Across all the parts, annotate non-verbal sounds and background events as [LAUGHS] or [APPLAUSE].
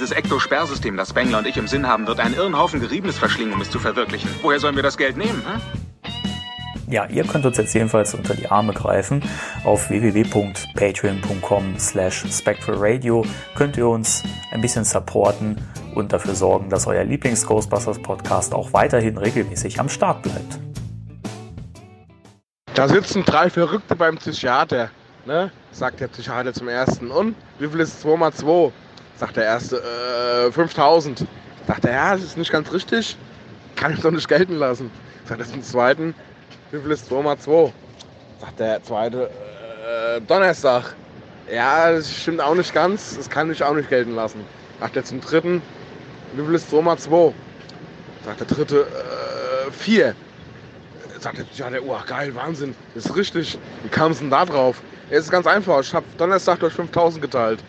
Dieses Ektosperrsystem, das Spengler und ich im Sinn haben, wird einen Irrenhaufen Geriebenes verschlingen, um es zu verwirklichen. Woher sollen wir das Geld nehmen? Hm? Ja, ihr könnt uns jetzt jedenfalls unter die Arme greifen. Auf www.patreon.com slash spectralradio könnt ihr uns ein bisschen supporten und dafür sorgen, dass euer Lieblings-Ghostbusters-Podcast auch weiterhin regelmäßig am Start bleibt. Da sitzen drei Verrückte beim Psychiater, ne? sagt der Psychiater zum ersten. Und wie viel ist 2 mal 2? Sagt der erste, äh, 5000. Sagt er, ja, das ist nicht ganz richtig. Kann ich doch nicht gelten lassen. Sagt er zum zweiten, wie viel ist 2 mal 2? Sagt der zweite, äh, Donnerstag. Ja, das stimmt auch nicht ganz. Das kann ich auch nicht gelten lassen. Sagt er zum dritten, wie viel ist 2 mal 2? Sagt der dritte, äh, 4. Sagt der Psychiater, oh geil, Wahnsinn, das ist richtig. Wie kam es denn da drauf? Es ist ganz einfach. Ich habe Donnerstag durch 5000 geteilt.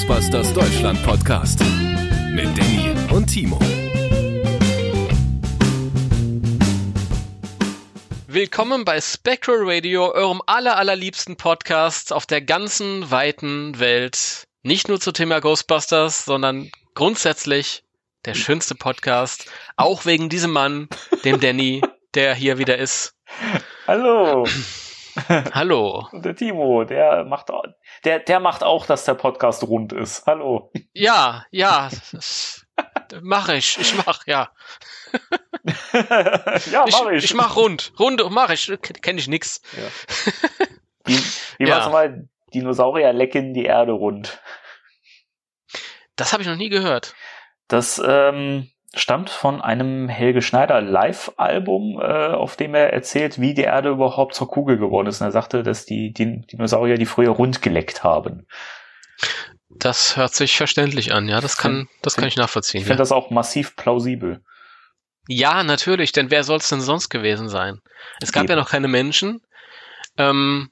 Ghostbusters Deutschland Podcast mit Danny und Timo. Willkommen bei Spectral Radio, eurem aller, allerliebsten Podcast auf der ganzen weiten Welt. Nicht nur zum Thema Ghostbusters, sondern grundsätzlich der schönste Podcast. Auch wegen diesem Mann, dem Danny, der hier wieder ist. Hallo! [CLEARS THROAT] [LAUGHS] Hallo. Der Timo, der macht, auch, der, der macht auch, dass der Podcast rund ist. Hallo. Ja, ja, mache ich. Ich mach, ja. [LAUGHS] ja, mach ich. Ich, ich mach rund. Rund mach ich. Kenne ich nix. Ja. [LAUGHS] Wie, wie Ja. war's nochmal? Dinosaurier lecken die Erde rund. Das habe ich noch nie gehört. Das ähm, stammt von einem Helge Schneider Live-Album, äh, auf dem er erzählt, wie die Erde überhaupt zur Kugel geworden ist. Und er sagte, dass die, die Dinosaurier die früher rund geleckt haben. Das hört sich verständlich an, ja. Das kann, das kann ich nachvollziehen. Ich Ja. finde das auch massiv plausibel. ja, natürlich, denn wer soll es denn sonst gewesen sein? Es gab Eben. ja noch keine Menschen. Ähm,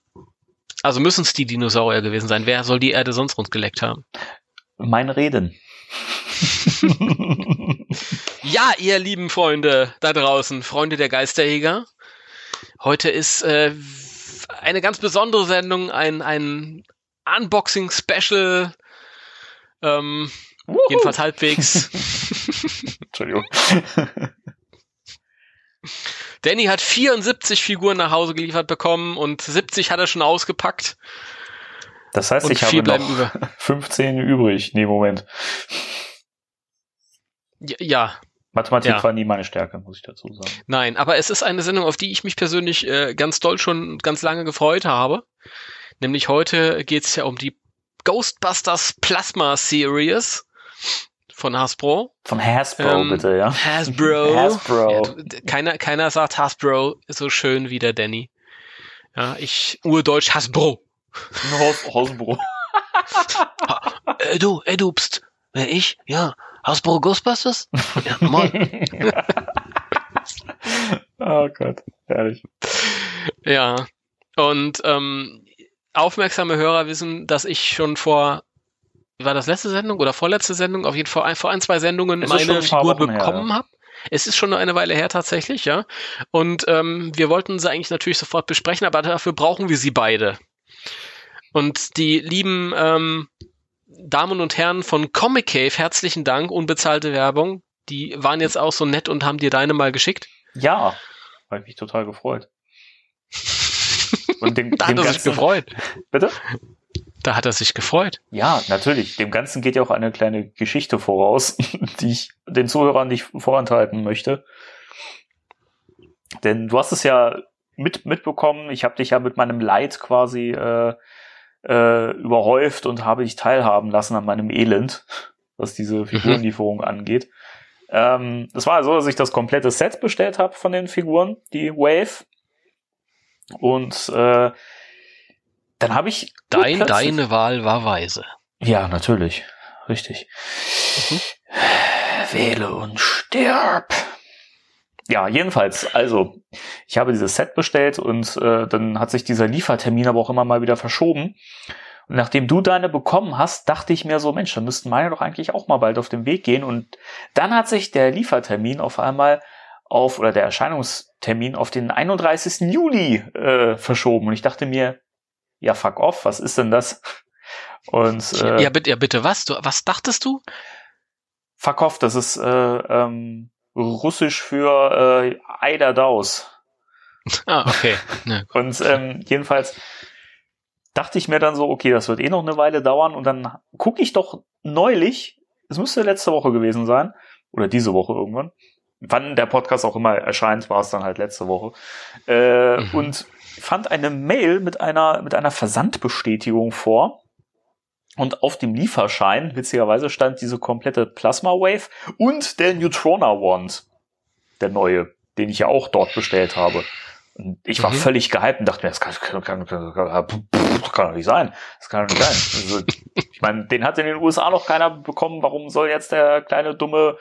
also müssen es die Dinosaurier gewesen sein. Wer soll die Erde sonst rund geleckt haben? Mein Reden. [LAUGHS] Ja, ihr lieben Freunde da draußen, Freunde der Geisterjäger. Heute ist äh, eine ganz besondere Sendung, ein, ein Unboxing-Special. Ähm, jedenfalls halbwegs. [LAUGHS] Entschuldigung. Danny hat 74 Figuren nach Hause geliefert bekommen und 70 hat er schon ausgepackt. Das heißt, Und ich habe noch über. [LAUGHS] 15 übrig. Nee, Moment. Ja, Mathematik Ja. war nie meine Stärke, muss ich dazu sagen. nein, aber es ist eine Sendung, auf die ich mich persönlich äh, ganz doll schon ganz lange gefreut habe. Nämlich heute geht's ja um die Ghostbusters Plasma Series von Hasbro. Von Hasbro, Ähm, bitte, ja. Hasbro. [LAUGHS] Hasbro. Ja, keiner, keiner sagt Hasbro so schön wie der Danny. Ja, ich urdeutsch Hasbro. Haus, Hausbro. [LAUGHS] Äh, du, äh, du, pst. Wer ich? Ja. Hasbro Ghostbusters? Ja, moin. [LAUGHS] oh Gott, herrlich. ja. Und ähm, aufmerksame Hörer wissen, dass ich schon vor war das letzte Sendung oder vorletzte Sendung, auf jeden Fall ein, vor ein, zwei Sendungen meine Figur bekommen ja. habe. Es ist schon eine Weile her tatsächlich, ja. Und ähm, wir wollten sie eigentlich natürlich sofort besprechen, aber dafür brauchen wir sie beide. Und die lieben ähm, Damen und Herren von Comic Cave, herzlichen Dank, unbezahlte Werbung. Die waren jetzt auch so nett und haben dir deine mal geschickt. Ja, habe ich mich total gefreut. Und dem, [LAUGHS] Da dem hat er sich gefreut. Bitte? Da hat er sich gefreut. Ja, natürlich. Dem Ganzen geht ja auch eine kleine Geschichte voraus, [LAUGHS] die ich den Zuhörern nicht vorenthalten möchte. Denn du hast es ja mit, mitbekommen, ich habe dich ja mit meinem Leid quasi äh, äh, überhäuft und habe dich teilhaben lassen an meinem Elend, was diese Figurenlieferung angeht. Ähm, es war so, dass ich das komplette Set bestellt habe von den Figuren, die Wave. Und äh, dann habe ich Dein, deine Wahl war weise. ja, natürlich. Richtig. Wähle und stirb. Ja, jedenfalls, also ich habe dieses Set bestellt und äh, dann hat sich dieser Liefertermin aber auch immer mal wieder verschoben. Und nachdem du deine bekommen hast, dachte ich mir so, Mensch, dann müssten meine doch eigentlich auch mal bald auf den Weg gehen. Und dann hat sich der Liefertermin auf einmal auf, oder der Erscheinungstermin auf den 31. Juli äh, verschoben. Und ich dachte mir, ja, fuck off, was ist denn das? Und äh, ja, bitte, ja, bitte, was? Du, was dachtest du? Fuck off, das ist äh, ähm, Russisch für äh, Eider Daus. Ah, okay. Ja, und ähm, jedenfalls dachte ich mir dann so, okay, das wird eh noch eine Weile dauern und dann gucke ich doch neulich, es müsste letzte Woche gewesen sein, oder diese Woche irgendwann, wann der Podcast auch immer erscheint, war es dann halt letzte Woche, äh, mhm. und fand eine Mail mit einer, mit einer Versandbestätigung vor. Und auf dem Lieferschein, witzigerweise, stand diese komplette Plasma Wave und der Neutrona Wand. Der neue, den ich ja auch dort bestellt habe. Und ich war mhm. völlig gehypt und dachte mir, das kann, kann, kann, kann, doch nicht sein. Das kann doch nicht sein. Also, ich meine, den hat in den USA noch keiner bekommen. Warum soll jetzt der kleine dumme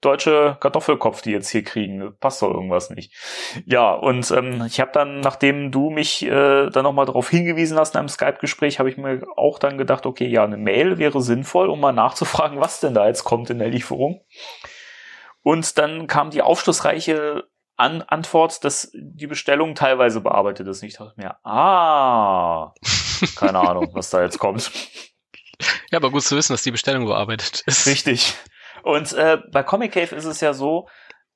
deutsche Kartoffelkopf, die jetzt hier kriegen. Passt doch irgendwas nicht. Ja, und ähm, ich habe dann, nachdem du mich äh, dann nochmal darauf hingewiesen hast in einem Skype-Gespräch, habe ich mir auch dann gedacht, okay, ja, eine Mail wäre sinnvoll, um mal nachzufragen, was denn da jetzt kommt in der Lieferung. Und dann kam die aufschlussreiche An Antwort, dass die Bestellung teilweise bearbeitet ist. Und ich dachte mir, ah, keine Ahnung, was da jetzt kommt. [LAUGHS] Ja, aber gut zu wissen, dass die Bestellung bearbeitet ist. Richtig. Und äh, bei Comic Cave ist es ja so,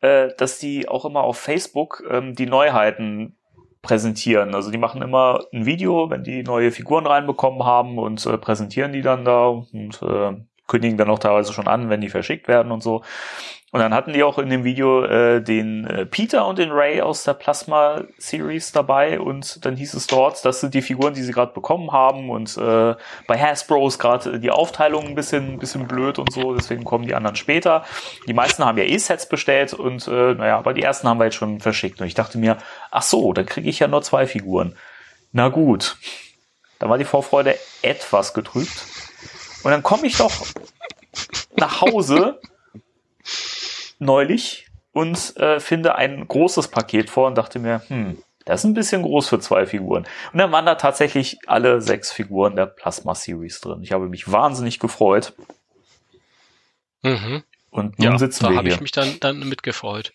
äh, dass die auch immer auf Facebook ähm, die Neuheiten präsentieren. Also die machen immer ein Video, wenn die neue Figuren reinbekommen haben und äh, präsentieren die dann da und äh, kündigen dann auch teilweise schon an, wenn die verschickt werden und so. Und dann hatten die auch in dem Video äh, den äh, Peter und den Ray aus der Plasma Series dabei und dann hieß es dort, das sind die Figuren, die sie gerade bekommen haben und äh, bei Hasbro ist gerade die Aufteilung ein bisschen, bisschen blöd und so, deswegen kommen die anderen später. Die meisten haben ja eh Sets bestellt und äh, naja, aber die ersten haben wir jetzt schon verschickt und ich dachte mir, ach so, dann kriege ich ja nur zwei Figuren. Na gut. Da war die Vorfreude etwas getrübt. Und dann komme ich doch nach Hause neulich und äh, finde ein großes Paket vor und dachte mir, hm, das ist ein bisschen groß für zwei Figuren. Und dann waren da tatsächlich alle sechs Figuren der Plasma Series drin. Ich habe mich wahnsinnig gefreut. Mhm. Und nun ja, sitzen da wir hier. Da habe ich mich dann, dann mitgefreut.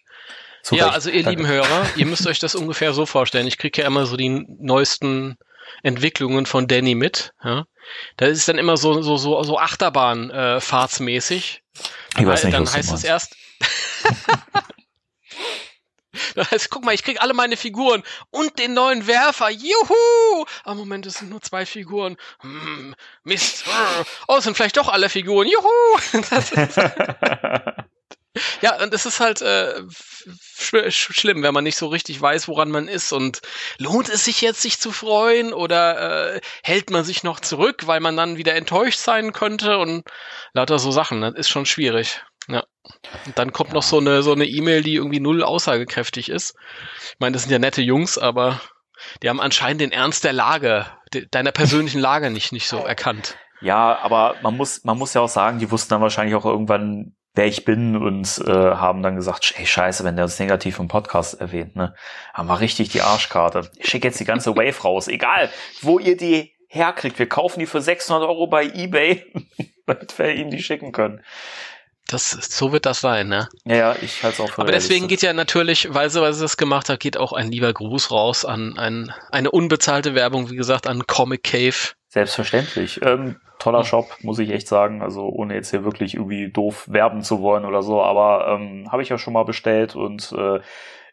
Zu ja, Recht. also ihr Danke. lieben Hörer, ihr müsst euch das ungefähr so vorstellen. Ich kriege ja immer so die neuesten Entwicklungen von Danny mit. Ja? Da ist dann immer so so so, so Achterbahn äh, fahrtsmäßig. Ich weiß nicht, dann heißt es erst [LAUGHS] Das heißt, guck mal, ich krieg alle meine Figuren und den neuen Werfer. Juhu! Ah, Moment, es sind nur zwei Figuren. Hm, Mist. Oh, es sind vielleicht doch alle Figuren. Juhu! [LAUGHS] [LAUGHS] ja, und es ist halt äh, sch schlimm, wenn man nicht so richtig weiß, woran man ist. Und lohnt es sich jetzt, sich zu freuen? Oder äh, hält man sich noch zurück, weil man dann wieder enttäuscht sein könnte? Und lauter so Sachen. Das ist schon schwierig. Ja. Und dann kommt ja. noch so eine so eine E-Mail, die irgendwie null aussagekräftig ist. Ich meine, das sind ja nette Jungs, aber die haben anscheinend den Ernst der Lage, de deiner persönlichen Lage nicht nicht so erkannt. Ja, aber man muss man muss ja auch sagen, die wussten dann wahrscheinlich auch irgendwann, wer ich bin und äh, haben dann gesagt, hey Scheiße, wenn der uns negativ im Podcast erwähnt, ne, haben wir richtig die Arschkarte. Ich schicke jetzt die ganze [LAUGHS] Wave raus, egal wo ihr die herkriegt. Wir kaufen die für 600 Euro bei eBay, [LAUGHS] damit wir ihnen die schicken können. Das, so wird das sein, ne? Ja, ja ich halte es auch für Aber deswegen geht ja natürlich, weil sie, weil sie das gemacht hat, geht auch ein lieber Gruß raus an ein, eine unbezahlte Werbung, wie gesagt, an Comic Cave. Selbstverständlich. Ähm, toller. Shop, muss ich echt sagen. Also ohne jetzt hier wirklich irgendwie doof werben zu wollen oder so. Aber ähm, habe ich ja schon mal bestellt und äh,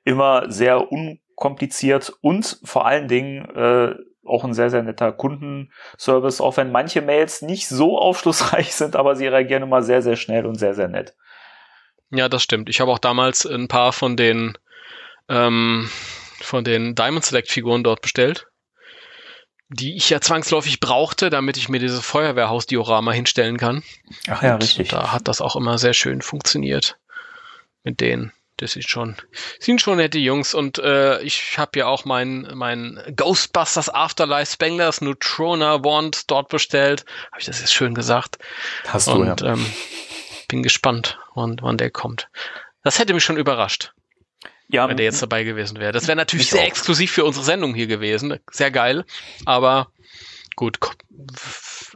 immer sehr unkompliziert und vor allen Dingen äh, auch ein sehr, sehr netter Kundenservice, auch wenn manche Mails nicht so aufschlussreich [LAUGHS] sind, aber sie reagieren immer sehr, sehr schnell und sehr, sehr nett. Ja, das stimmt. Ich habe auch damals ein paar von den ähm, von den Diamond Select Figuren dort bestellt, die ich ja zwangsläufig brauchte, damit ich mir dieses Feuerwehrhaus-Diorama hinstellen kann. Ach ja, und richtig. Da hat das auch immer sehr schön funktioniert mit denen das ist schon, sind schon nette Jungs und äh, ich habe ja auch mein, mein Ghostbusters Afterlife Spenglers Neutrona Wand dort bestellt. Habe ich das jetzt schön gesagt? Hast du, und, ja. Ähm, bin gespannt, wann, wann der kommt. Das hätte mich schon überrascht. Ja, wenn der jetzt dabei gewesen wäre. Das wäre natürlich Ich sehr auch. exklusiv für unsere Sendung hier gewesen. Sehr geil. Aber gut,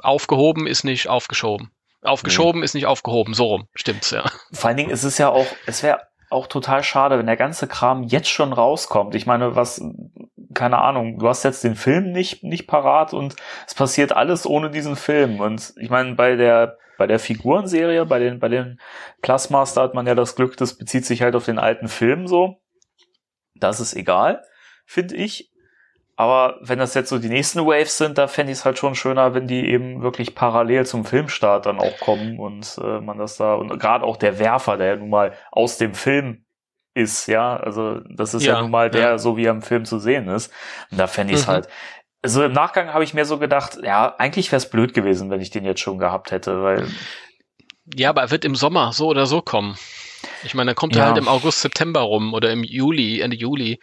aufgehoben ist nicht aufgeschoben. Aufgeschoben ist nicht aufgehoben. So rum. Stimmt's, ja. Vor allen Dingen ist es ja auch, es wäre auch total schade, wenn der ganze Kram jetzt schon rauskommt. Ich meine, was, keine Ahnung, du hast jetzt den Film nicht, nicht parat und es passiert alles ohne diesen Film. Und ich meine, bei der, bei der Figurenserie, bei den, bei den Plasmas, da hat man ja das Glück, das bezieht sich halt auf den alten Film so. Das ist egal, finde ich. Aber wenn das jetzt so die nächsten Waves sind, da fände ich es halt schon schöner, wenn die eben wirklich parallel zum Filmstart dann auch kommen und äh, man das da und gerade auch der Werfer, der ja nun mal aus dem Film ist, ja, also das ist ja, Ja, nun mal der, ja. so wie er im Film zu sehen ist. Und da fände ich es Mhm. halt. Also im Nachgang habe ich mir so gedacht, ja, eigentlich wäre es blöd gewesen, wenn ich den jetzt schon gehabt hätte, weil Ja, aber er wird im Sommer so oder so kommen. Ich meine, dann kommt er Ja. halt im August, September rum oder im Juli, Ende Juli.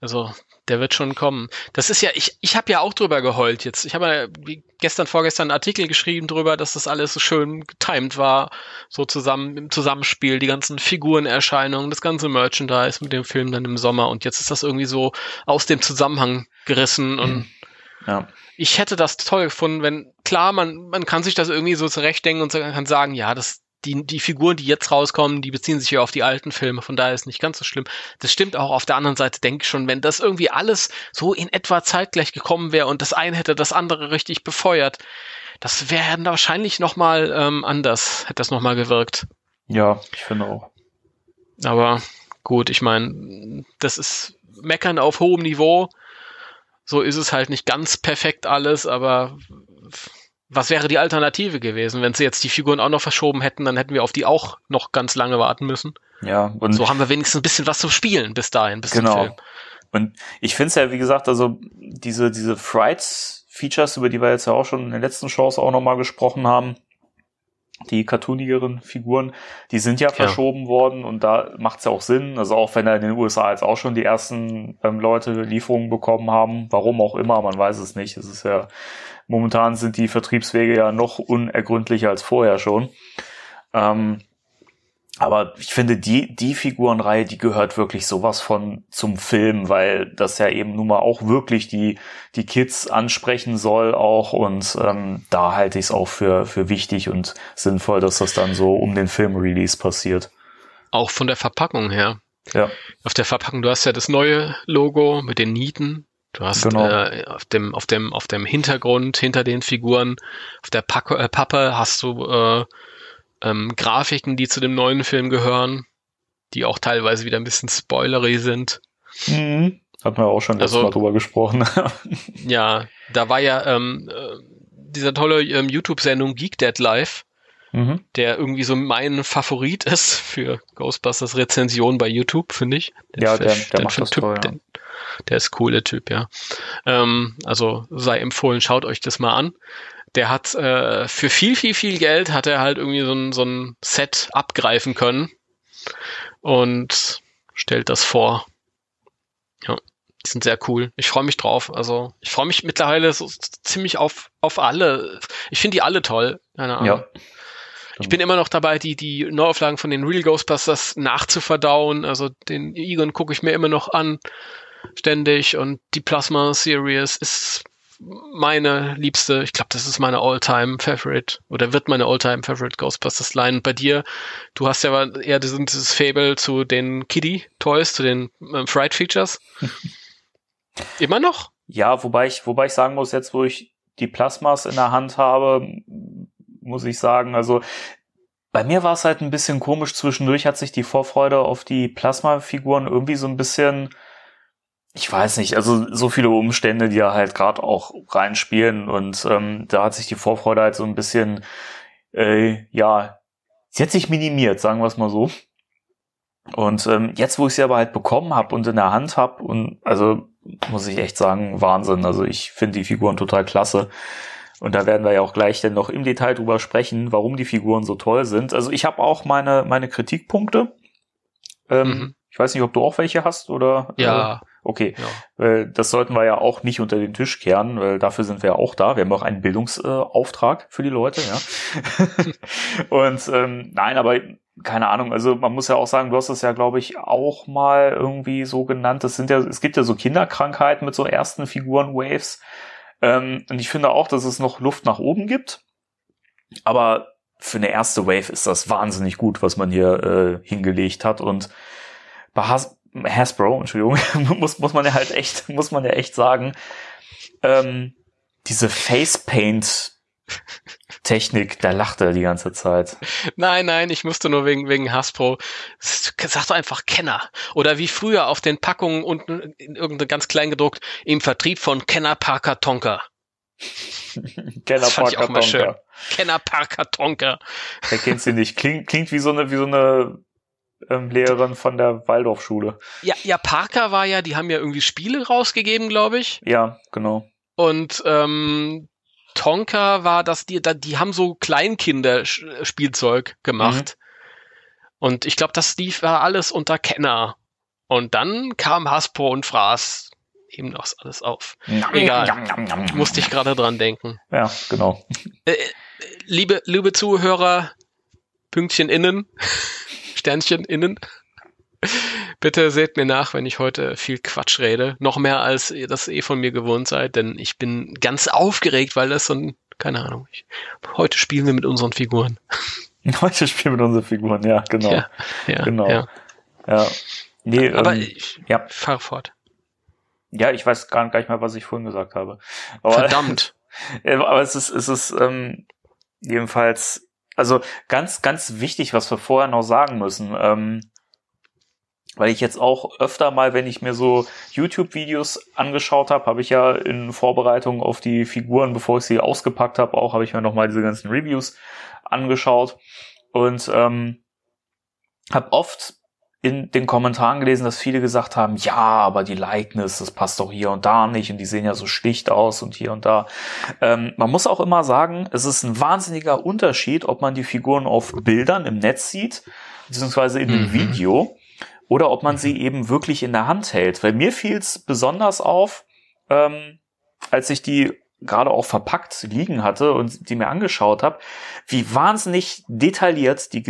Also der wird schon kommen. Das ist ja, ich, ich habe ja auch drüber geheult jetzt. Ich habe ja wie gestern, vorgestern einen Artikel geschrieben drüber, dass das alles so schön getimed war, so zusammen im Zusammenspiel, die ganzen Figurenerscheinungen, das ganze Merchandise mit dem Film dann im Sommer und jetzt ist das irgendwie so aus dem Zusammenhang gerissen und ja. ich hätte das toll gefunden, wenn, klar, man, man kann sich das irgendwie so zurechtdenken und kann sagen, ja, das, die, die Figuren, die jetzt rauskommen, die beziehen sich ja auf die alten Filme, von daher ist nicht ganz so schlimm. Das stimmt auch. Auf der anderen Seite denke ich schon, wenn das irgendwie alles so in etwa zeitgleich gekommen wäre und das eine hätte das andere richtig befeuert, das wäre dann wahrscheinlich nochmal ähm, anders, hätte das nochmal gewirkt. Ja, ich finde auch. Aber gut, ich meine, das ist Meckern auf hohem Niveau. So ist es halt nicht ganz perfekt alles, aber was wäre die Alternative gewesen? Wenn sie jetzt die Figuren auch noch verschoben hätten, dann hätten wir auf die auch noch ganz lange warten müssen. Ja, und So haben wir wenigstens ein bisschen was zum Spielen bis dahin, bis zum Genau. Film. Und ich finde es ja, wie gesagt, also diese, diese Frights-Features, über die wir jetzt ja auch schon in den letzten Shows auch nochmal gesprochen haben, die cartoonigeren Figuren, die sind ja verschoben worden und da macht es ja auch Sinn. Also auch wenn da in den USA jetzt auch schon die ersten ähm, Leute Lieferungen bekommen haben, warum auch immer, man weiß es nicht. Es ist ja, momentan sind die Vertriebswege ja noch unergründlicher als vorher schon. Ähm, aber ich finde, die, die Figurenreihe, die gehört wirklich sowas von zum Film, weil das ja eben nun mal auch wirklich die, die Kids ansprechen soll auch und ähm, da halte ich es auch für, für wichtig und sinnvoll, dass das dann so um den Film-Release passiert. Auch von der Verpackung her. Ja, Auf der Verpackung, du hast ja das neue Logo mit den Nieten. Du hast Genau. äh, auf dem auf dem auf dem Hintergrund hinter den Figuren auf der Pack äh, Pappe hast du äh, ähm, Grafiken, die zu dem neuen Film gehören, die auch teilweise wieder ein bisschen spoilery sind. mhm. hat man ja auch schon letztes Also- Mal drüber gesprochen. [LAUGHS] Ja, da war ja ähm, äh, dieser tolle ähm, YouTube-Sendung Geek Dead Live, mhm. der irgendwie so mein Favorit [LAUGHS] ist für Ghostbusters Rezension bei YouTube, finde ich. Den Ja, Fisch- der- der macht das Typ, toll, ja. den, der ist cool, der Typ, ja. Ähm, also sei empfohlen, schaut euch das mal an. Der hat äh, für viel, viel, viel Geld hat er halt irgendwie so ein, so ein Set abgreifen können und stellt das vor. Ja, die sind sehr cool. Ich freue mich drauf. Also ich freue mich mittlerweile so ziemlich auf, auf alle. Ich finde die alle toll. Keine Ahnung. Ja. Ich bin immer noch dabei, die, die Neuauflagen von den Real Ghostbusters nachzuverdauen. Also den Egon gucke ich mir immer noch an, ständig. Und die Plasma Series ist meine liebste. Ich glaube, das ist meine All-Time Favorite oder wird meine All-Time Favorite Ghostbusters Line. Und bei dir, du hast ja eher dieses, Fable zu den Kiddie Toys, zu den ähm, Fright Features. [LAUGHS] immer noch? Ja, wobei ich, wobei ich sagen muss, jetzt wo ich die Plasmas in der Hand habe, muss ich sagen, also bei mir war es halt ein bisschen komisch. Zwischendurch hat sich die Vorfreude auf die Plasma-Figuren irgendwie so ein bisschen, ich weiß nicht, also so viele Umstände, die ja halt gerade auch reinspielen und ähm, da hat sich die Vorfreude halt so ein bisschen, äh, ja, sie hat sich minimiert, sagen wir es mal so. Und ähm, jetzt, wo ich sie aber halt bekommen habe und in der Hand habe und also muss ich echt sagen, Wahnsinn. Also ich finde die Figuren total klasse. Und da werden wir ja auch gleich dann noch im Detail drüber sprechen, warum die Figuren so toll sind. Also ich habe auch meine, meine Kritikpunkte. Ähm, Mhm. Ich weiß nicht, ob du auch welche hast oder. Ja. Äh, okay. ja. Das sollten wir ja auch nicht unter den Tisch kehren, weil dafür sind wir ja auch da. Wir haben auch einen Bildungsauftrag für die Leute, ja. [LAUGHS] und ähm, nein, aber keine Ahnung, also man muss ja auch sagen, du hast es ja, glaube ich, auch mal irgendwie so genannt. Das sind ja, es gibt ja so Kinderkrankheiten mit so ersten Figuren-Waves. Ähm, und ich finde auch, dass es noch Luft nach oben gibt. Aber für eine erste Wave ist das wahnsinnig gut, was man hier äh, hingelegt hat. Und bei Has Hasbro, Entschuldigung, [LAUGHS] muss, muss man ja halt echt, muss man ja echt sagen, ähm, diese Facepaint Technik, da lacht er die ganze Zeit. Nein, nein, ich musste nur wegen, wegen Hasbro. Sag doch einfach Kenner. Oder wie früher auf den Packungen unten in irgendeine ganz klein gedruckt, im Vertrieb von Kenner Parker Tonka. [LAUGHS] Kenner Parker Tonka. Schön. Kenner Parker Tonka. Wer kennt sie nicht? Klingt, klingt wie so eine, wie so eine ähm, Lehrerin von der Waldorfschule. Ja, ja, Parker war ja, die haben ja irgendwie Spiele rausgegeben, glaube ich. Ja, genau. Und ähm, Tonka war, dass die, die haben so Kleinkinder-Spielzeug gemacht. Mhm. Und ich glaube, das lief war alles unter Kenner. Und dann kam Hasbro und fraß eben noch alles auf. Egal. Musste ich gerade dran denken. Ja, genau. Äh, liebe, liebe Zuhörer, Pünktchen innen, [LAUGHS] Sternchen innen. Bitte seht mir nach, wenn ich heute viel Quatsch rede. Noch mehr als ihr das eh von mir gewohnt seid, denn ich bin ganz aufgeregt, weil das so ein, keine Ahnung, ich, heute spielen wir mit unseren Figuren. [LAUGHS] Heute spielen wir mit unseren Figuren, ja, genau. Ja, ja, genau. Ja. ja. Nee, Aber ähm, ich ja. fahr fort. Ja, ich weiß gar, gar nicht mehr, was ich vorhin gesagt habe. Aber, Verdammt. [LAUGHS] aber es ist, es ist ähm, jedenfalls, also ganz, ganz wichtig, was wir vorher noch sagen müssen. Ähm, weil ich jetzt auch öfter mal, wenn ich mir so YouTube-Videos angeschaut habe, habe ich ja in Vorbereitung auf die Figuren, bevor ich sie ausgepackt habe, auch habe ich mir nochmal diese ganzen Reviews angeschaut und ähm, habe oft in den Kommentaren gelesen, dass viele gesagt haben, ja, aber die Likeness, das passt doch hier und da nicht und die sehen ja so schlicht aus und hier und da. Ähm, man muss auch immer sagen, es ist ein wahnsinniger Unterschied, ob man die Figuren auf Bildern im Netz sieht, beziehungsweise in einem mhm. Video oder ob man sie eben wirklich in der Hand hält. Weil mir fiel es besonders auf, ähm, als ich die gerade auch verpackt liegen hatte und die mir angeschaut habe, wie wahnsinnig detailliert die,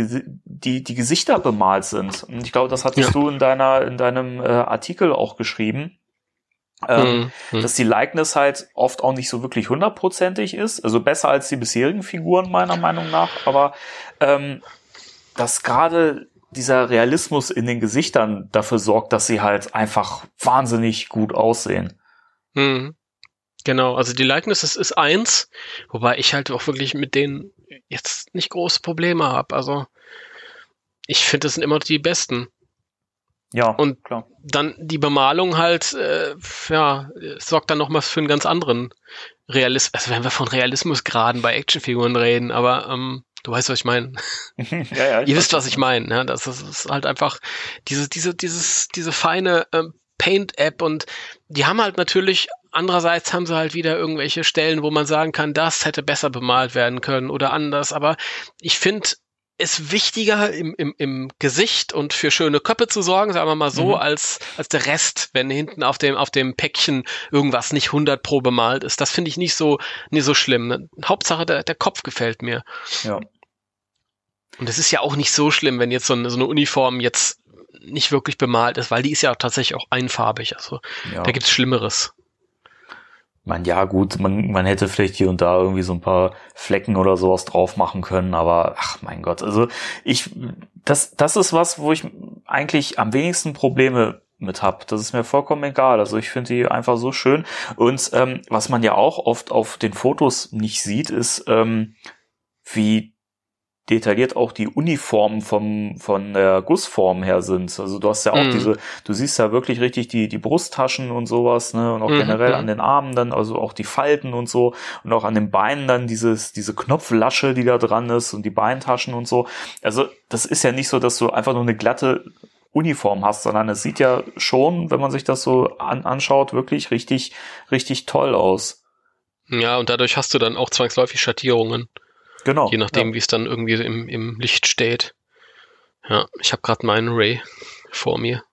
die, die Gesichter bemalt sind. Und ich glaube, das hattest ja. du in deiner, in deinem äh, Artikel auch geschrieben. Ähm, mhm. dass die Likeness halt oft auch nicht so wirklich hundertprozentig ist, also besser als die bisherigen Figuren meiner Meinung nach, aber ähm, dass gerade dieser Realismus in den Gesichtern dafür sorgt, dass sie halt einfach wahnsinnig gut aussehen. Hm. Genau, also die Likeness ist, ist eins, wobei ich halt auch wirklich mit denen jetzt nicht große Probleme habe. Also ich finde, das sind immer die besten. Ja, und klar. dann die Bemalung halt, äh, ja, sorgt dann nochmal für einen ganz anderen Realismus. Also wenn wir von Realismusgraden bei Actionfiguren reden, aber ähm, Du weißt, was ich meine. [LAUGHS] ja, ja, Ihr wisst, was ich meine. Ne? Das, ist, ist halt einfach diese, diese, dieses, diese feine ähm, Paint-App und die haben halt natürlich, andererseits haben sie halt wieder irgendwelche Stellen, wo man sagen kann, das hätte besser bemalt werden können oder anders. Aber ich finde, ist wichtiger im, im, im Gesicht und für schöne Köpfe zu sorgen, sagen wir mal so, mhm. als, als der Rest, wenn hinten auf dem, auf dem Päckchen irgendwas nicht 100 pro bemalt ist. Das finde ich nicht so, nicht so schlimm. Hauptsache, der, der Kopf gefällt mir. Ja. Und es ist ja auch nicht so schlimm, wenn jetzt so eine, so eine Uniform jetzt nicht wirklich bemalt ist, weil die ist ja auch tatsächlich auch einfarbig. Also ja. da gibt's Schlimmeres. Man, ja, gut, man, man hätte vielleicht hier und da irgendwie so ein paar Flecken oder sowas drauf machen können, aber ach mein Gott, also ich, das, das ist was, wo ich eigentlich am wenigsten Probleme mit hab. Das ist mir vollkommen egal. Also ich finde die einfach so schön. Und ähm, was man ja auch oft auf den Fotos nicht sieht, ist, ähm, wie detailliert auch die Uniformen vom, von der Gussform her sind. Also du hast ja auch mhm. diese, du siehst ja wirklich richtig die, die Brusttaschen und sowas, ne, und auch mhm. generell mhm. an den Armen dann, also auch die Falten und so, und auch an den Beinen dann dieses, diese Knopflasche, die da dran ist und die Beintaschen und so. Also das ist ja nicht so, dass du einfach nur eine glatte Uniform hast, sondern es sieht ja schon, wenn man sich das so an, anschaut, wirklich richtig, richtig toll aus. Ja, und dadurch hast du dann auch zwangsläufig Schattierungen. Genau. Je nachdem, ja. wie es dann irgendwie im, im Licht steht. Ja, ich habe gerade meinen Ray vor mir.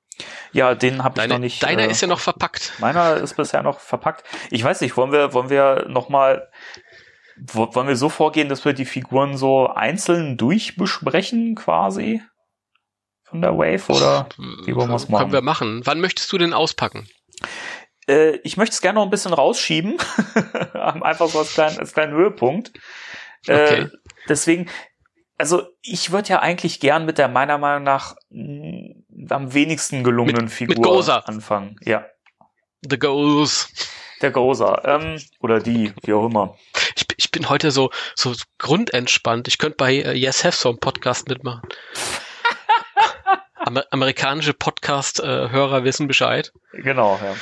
Ja, den habe ich noch nicht. Deiner äh, ist ja noch verpackt. Meiner ist bisher noch verpackt. Ich weiß nicht, wollen wir, wollen wir noch mal, wollen wir so vorgehen, dass wir die Figuren so einzeln durchbesprechen quasi? von der Wave oder wie wollen wir es machen? Können wir machen. Wann möchtest du denn auspacken? Äh, ich möchte es gerne noch ein bisschen rausschieben. [LAUGHS] Einfach so als kleinen, als kleinen Höhepunkt. Äh, Okay. deswegen, also ich würde ja eigentlich gern mit der meiner Meinung nach mh, am wenigsten gelungenen Mit- Figur mit Goza. anfangen. Ja, The Goals. der Goza. Ähm, oder die, wie auch immer. Ich, bin- ich bin heute so, so grundentspannt. Ich könnte bei äh, Yes Have Some Podcast mitmachen. [LAUGHS] Amer amerikanische Podcast-Hörer wissen Bescheid. Genau, ja.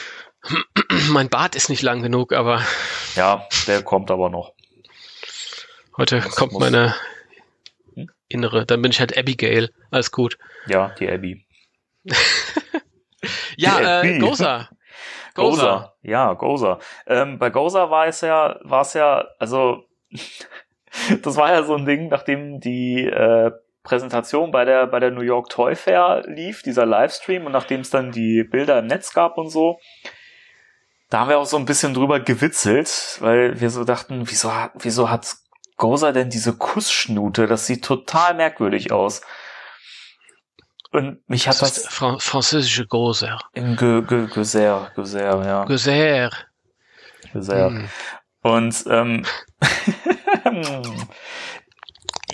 [CLEARS THROAT] mein Bart ist nicht lang genug, aber Ja, der kommt aber noch. Heute Das kommt meine Hm? innere. Dann bin ich halt Abigail. Alles gut. Ja, die Abby. [LAUGHS] Ja, Die äh, Abby. Goza. [LAUGHS] Goza. Goza. Ja, Goza. Ähm, bei Goza war es ja, war es ja, also [LAUGHS] das war ja so ein Ding, nachdem die äh, Präsentation bei der bei der New York Toy Fair lief, dieser Livestream und nachdem es dann die Bilder im Netz gab und so, da haben wir auch so ein bisschen drüber gewitzelt, weil wir so dachten, wieso hat wieso hat Goza denn diese Kussschnute? Das sieht total merkwürdig aus. Und mich hat Das das Fran französische Gozer. im Ge Ge Geser, Geser, ja. Gozer. Geser. Hm. Und ähm, [LAUGHS]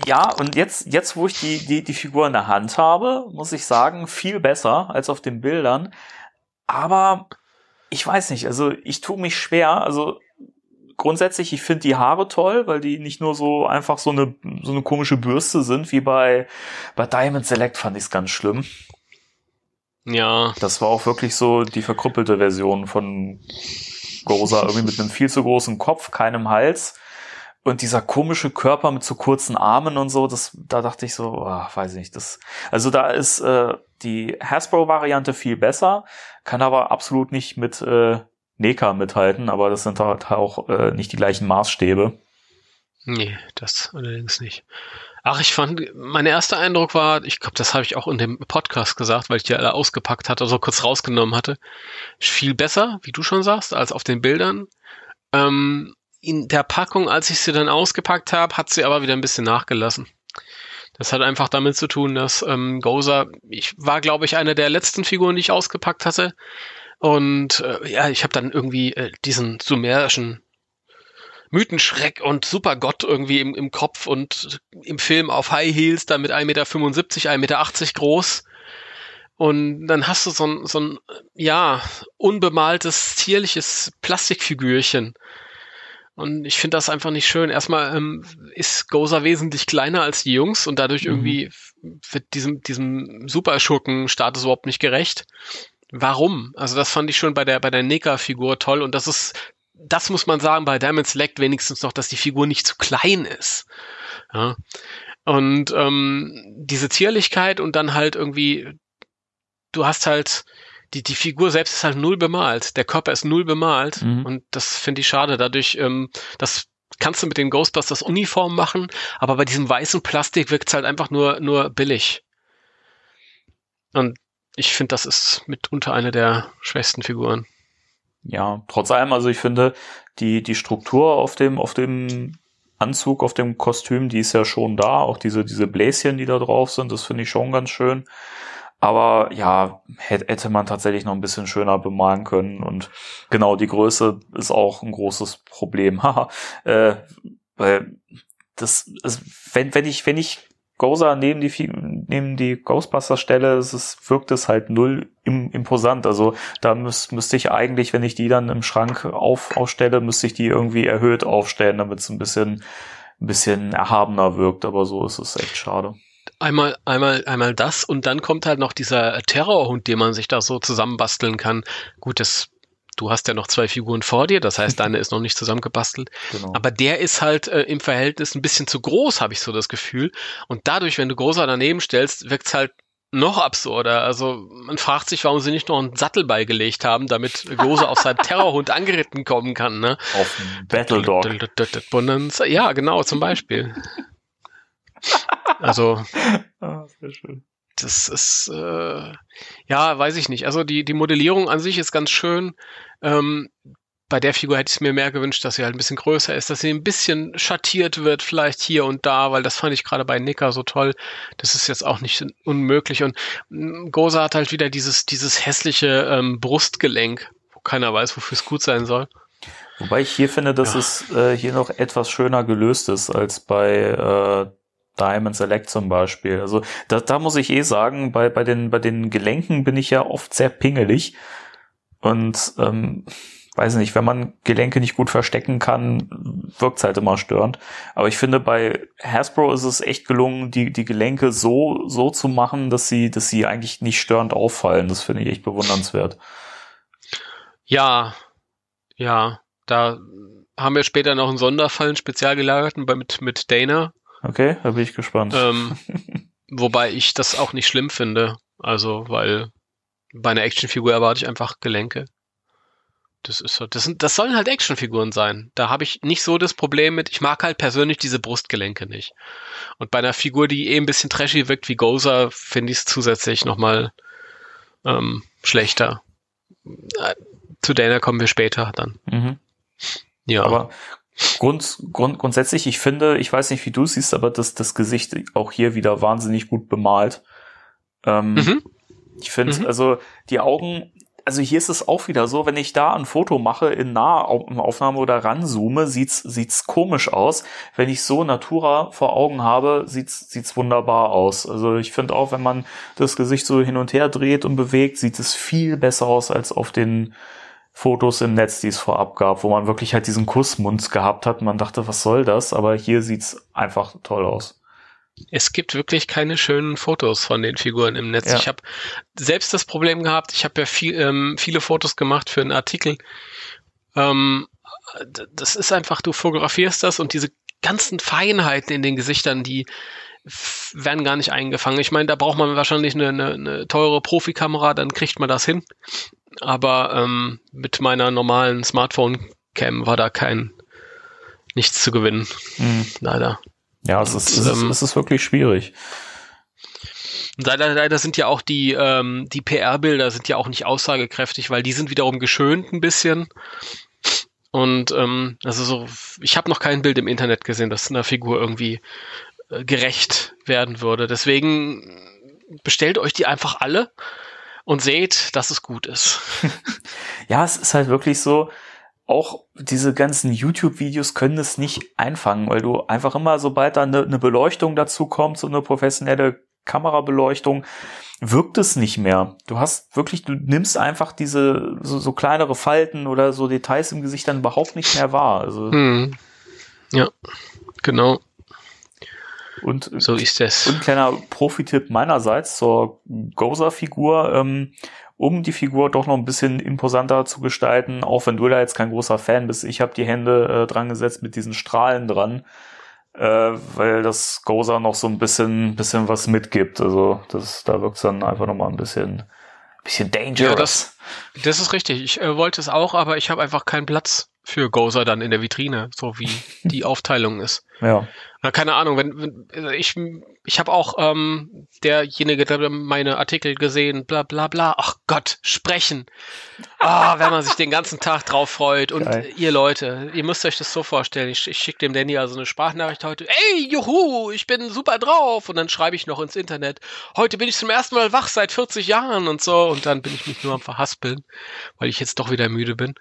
ja, und jetzt, jetzt, wo ich die, die, die Figur in der Hand habe, muss ich sagen, viel besser als auf den Bildern. Aber ich weiß nicht, also ich tue mich schwer. Also grundsätzlich, ich finde die Haare toll, weil die nicht nur so einfach so eine, so eine komische Bürste sind, wie bei, bei Diamond Select fand ich es ganz schlimm. Ja. Das war auch wirklich so die verkrüppelte Version von Goza, irgendwie mit einem viel zu großen Kopf, keinem Hals. Und dieser komische Körper mit so kurzen Armen und so, das, da dachte ich so, ah, weiß ich nicht, das, also da ist äh, die Hasbro-Variante viel besser, kann aber absolut nicht mit äh, NECA mithalten, aber das sind halt auch äh, nicht die gleichen Maßstäbe. Nee, das allerdings nicht. Ach, ich fand, mein erster Eindruck war, ich glaube, das habe ich auch in dem Podcast gesagt, weil ich die alle ausgepackt hatte, also kurz rausgenommen hatte. Viel besser, wie du schon sagst, als auf den Bildern. Ähm, in der Packung, als ich sie dann ausgepackt habe, hat sie aber wieder ein bisschen nachgelassen. Das hat einfach damit zu tun, dass ähm, Goza, ich war, glaube ich, eine der letzten Figuren, die ich ausgepackt hatte. Und äh, ja, ich habe dann irgendwie äh, diesen sumerischen Mythenschreck und Supergott irgendwie im, im Kopf und im Film auf High Heels, dann mit 1,75 Meter, 1,80 Meter groß. Und dann hast du so ein, so ein, ja, unbemaltes, zierliches Plastikfigürchen. Und ich finde das einfach nicht schön. Erstmal ähm, ist Goza wesentlich kleiner als die Jungs und dadurch Mhm. irgendwie wird diesem, diesem Superschurken-Status überhaupt nicht gerecht. Warum? Also das fand ich schon bei der, bei der Neka-Figur toll und das ist, das muss man sagen, bei Diamond Select wenigstens noch, dass die Figur nicht zu klein ist. Ja. Und ähm, diese Zierlichkeit und dann halt irgendwie, du hast halt, die, die Figur selbst ist halt null bemalt. Der Körper ist null bemalt. Mhm. Und das finde ich schade. Dadurch, ähm, das kannst du mit den Ghostbusters Uniform machen, aber bei diesem weißen Plastik wirkt es halt einfach nur, nur billig. Und ich finde, das ist mitunter eine der schwächsten Figuren. Ja, trotz allem, also ich finde, die, die Struktur auf dem, auf dem Anzug, auf dem Kostüm, die ist ja schon da. Auch diese, diese Bläschen, die da drauf sind, das finde ich schon ganz schön. Aber ja, hätte, man tatsächlich noch ein bisschen schöner bemalen können. Und genau, die Größe ist auch ein großes Problem. [LAUGHS] Haha. äh, weil das ist, wenn, wenn ich, wenn ich Goza neben die, neben die Ghostbusters stelle, es ist, wirkt es halt null im, imposant. Also da müß, müsste ich eigentlich, wenn ich die dann im Schrank auf, aufstelle, müsste ich die irgendwie erhöht aufstellen, damit es ein bisschen, ein bisschen erhabener wirkt. Aber so ist es echt schade. Einmal, einmal, einmal das und dann kommt halt noch dieser Terrorhund, den man sich da so zusammenbasteln kann. Gut, das, du hast ja noch zwei Figuren vor dir, das heißt, deine [LAUGHS] ist noch nicht zusammengebastelt. Genau. Aber der ist halt äh, im Verhältnis ein bisschen zu groß, habe ich so das Gefühl. Und dadurch, wenn du großer daneben stellst, wirkt's halt noch absurder. Also man fragt sich, warum sie nicht noch einen Sattel beigelegt haben, damit Gose auf seinen [LAUGHS] Terrorhund angeritten kommen kann. Ne? auf Battle Dog. Ja, genau, zum Beispiel. [LAUGHS] Also Ah, sehr schön. Das ist, äh, ja, weiß ich nicht. Also die, die Modellierung an sich ist ganz schön. Ähm, bei der Figur hätte ich es mir mehr gewünscht, dass sie halt ein bisschen größer ist, dass sie ein bisschen schattiert wird, vielleicht hier und da, weil das fand ich gerade bei Nika so toll. Das ist jetzt auch nicht unmöglich. Und mm, Goza hat halt wieder dieses, dieses hässliche ähm, Brustgelenk, wo keiner weiß, wofür es gut sein soll. Wobei ich hier finde, dass Ja. es äh, hier noch etwas schöner gelöst ist als bei äh, Diamond Select zum Beispiel. Also da, da muss ich eh sagen, bei, bei, den, bei den Gelenken bin ich ja oft sehr pingelig. Und ähm, weiß nicht, wenn man Gelenke nicht gut verstecken kann, wirkt's halt immer störend. Aber ich finde, bei Hasbro ist es echt gelungen, die, die Gelenke so, so zu machen, dass sie, dass sie eigentlich nicht störend auffallen. Das finde ich echt bewundernswert. Ja, ja, da haben wir später noch einen Sonderfall, einen spezial gelagerten bei, mit, mit Dana, Okay, da bin ich gespannt. ähm, [LAUGHS] wobei ich das auch nicht schlimm finde. Also, weil bei einer Actionfigur erwarte ich einfach Gelenke. Das ist so, das sind, das sollen halt Actionfiguren sein. Da habe ich nicht so das Problem mit, ich mag halt persönlich diese Brustgelenke nicht. Und bei einer Figur, die eh ein bisschen trashy wirkt wie Gozer, finde ich es zusätzlich nochmal ähm, schlechter. Äh, Zu Dana kommen wir später dann. mhm. Ja. Aber Grund, Grund, grundsätzlich, ich finde, ich weiß nicht, wie du es siehst, aber das, das Gesicht auch hier wieder wahnsinnig gut bemalt. Ähm, Mhm. Ich finde, Mhm. also die Augen, also hier ist es auch wieder so, wenn ich da ein Foto mache in Nahaufnahme oder ranzoome, sieht's, sieht's komisch aus. Wenn ich so Natura vor Augen habe, sieht's, sieht's wunderbar aus. Also ich finde auch, wenn man das Gesicht so hin und her dreht und bewegt, sieht es viel besser aus als auf den Fotos im Netz, die es vorab gab, wo man wirklich halt diesen Kussmund gehabt hat. Man dachte, was soll das? Aber hier sieht's einfach toll aus. Es gibt wirklich keine schönen Fotos von den Figuren im Netz. Ja. Ich habe selbst das Problem gehabt, ich habe ja viel, ähm, viele Fotos gemacht für einen Artikel. Ähm, das ist einfach, du fotografierst das und diese ganzen Feinheiten in den Gesichtern, die werden gar nicht eingefangen. Ich meine, da braucht man wahrscheinlich eine, eine, eine teure Profikamera, dann kriegt man das hin. Aber ähm, mit meiner normalen Smartphone-Cam war da kein nichts zu gewinnen, Hm. leider. Ja, es ist, es, ist, Ähm, es ist wirklich schwierig. Und Leider, leider sind ja auch die, ähm, die PR-Bilder sind ja auch nicht aussagekräftig, weil die sind wiederum geschönt ein bisschen. Und ähm, also so, ich habe noch kein Bild im Internet gesehen, das einer Figur irgendwie äh, gerecht werden würde. Deswegen bestellt euch die einfach alle und seht, dass es gut ist. [LAUGHS] Ja, es ist halt wirklich so, auch diese ganzen YouTube-Videos können es nicht einfangen, weil du einfach immer, sobald da eine, eine Beleuchtung dazu kommt, so eine professionelle Kamerabeleuchtung, wirkt es nicht mehr. Du hast wirklich, du nimmst einfach diese so, so kleinere Falten oder so Details im Gesicht dann überhaupt nicht mehr wahr. Also, Hm. Ja, genau, und so ist es. Und ein kleiner Profi-Tipp meinerseits zur Gozer-Figur, ähm, um die Figur doch noch ein bisschen imposanter zu gestalten, auch wenn du da jetzt kein großer Fan bist. Ich habe die Hände äh, dran gesetzt mit diesen Strahlen dran, äh, weil das Gozer noch so ein bisschen, bisschen was mitgibt. Also das, da wirkt's dann einfach noch mal ein bisschen, bisschen dangerous. Ja, das- Das ist richtig. Ich äh, wollte es auch, aber ich habe einfach keinen Platz für Gozer dann in der Vitrine, so wie [LAUGHS] die Aufteilung ist. ja. Na, keine Ahnung, wenn, wenn also ich ich habe auch ähm, derjenige, der meine Artikel gesehen, bla bla bla. Ach Gott, sprechen. Ah, wenn man sich den ganzen Tag drauf freut. Und Geil. ihr Leute, ihr müsst euch das so vorstellen. Ich, ich schicke dem Danny also eine Sprachnachricht heute. Ey, juhu, ich bin super drauf. Und dann schreibe ich noch ins Internet. Heute bin ich zum ersten Mal wach seit 40 Jahren und so. Und dann bin ich mich nur am Verhaspeln, weil ich jetzt doch wieder müde bin.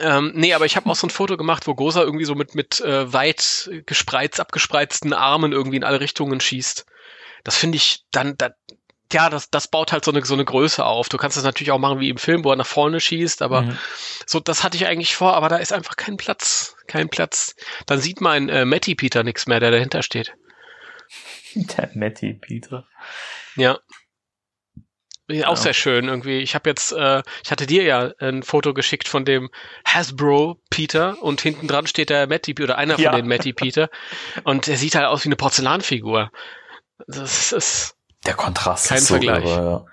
Ähm, nee, aber ich habe auch so ein Foto gemacht, wo Gosa irgendwie so mit, mit äh, weit gespreizt, abgespreizten Armen irgendwie in alle Richtungen schießt. Das finde ich dann, da, ja, das, das baut halt so eine, so eine Größe auf. Du kannst das natürlich auch machen wie im Film, wo er nach vorne schießt, aber Mhm. so, das hatte ich eigentlich vor, aber da ist einfach kein Platz. Kein Platz. Dann sieht mein äh, Matty Peter nichts mehr, der dahinter steht. [LAUGHS] Der Matty Peter. Ja. Ja, Auch sehr schön irgendwie. Ich habe jetzt, äh, ich hatte dir ja ein Foto geschickt von dem Hasbro Peter und hinten dran steht der Matty Peter oder einer von Ja. den Matty Peter und der sieht halt aus wie eine Porzellanfigur. Das ist, Der Kontrast Kein ist so Vergleich. irre,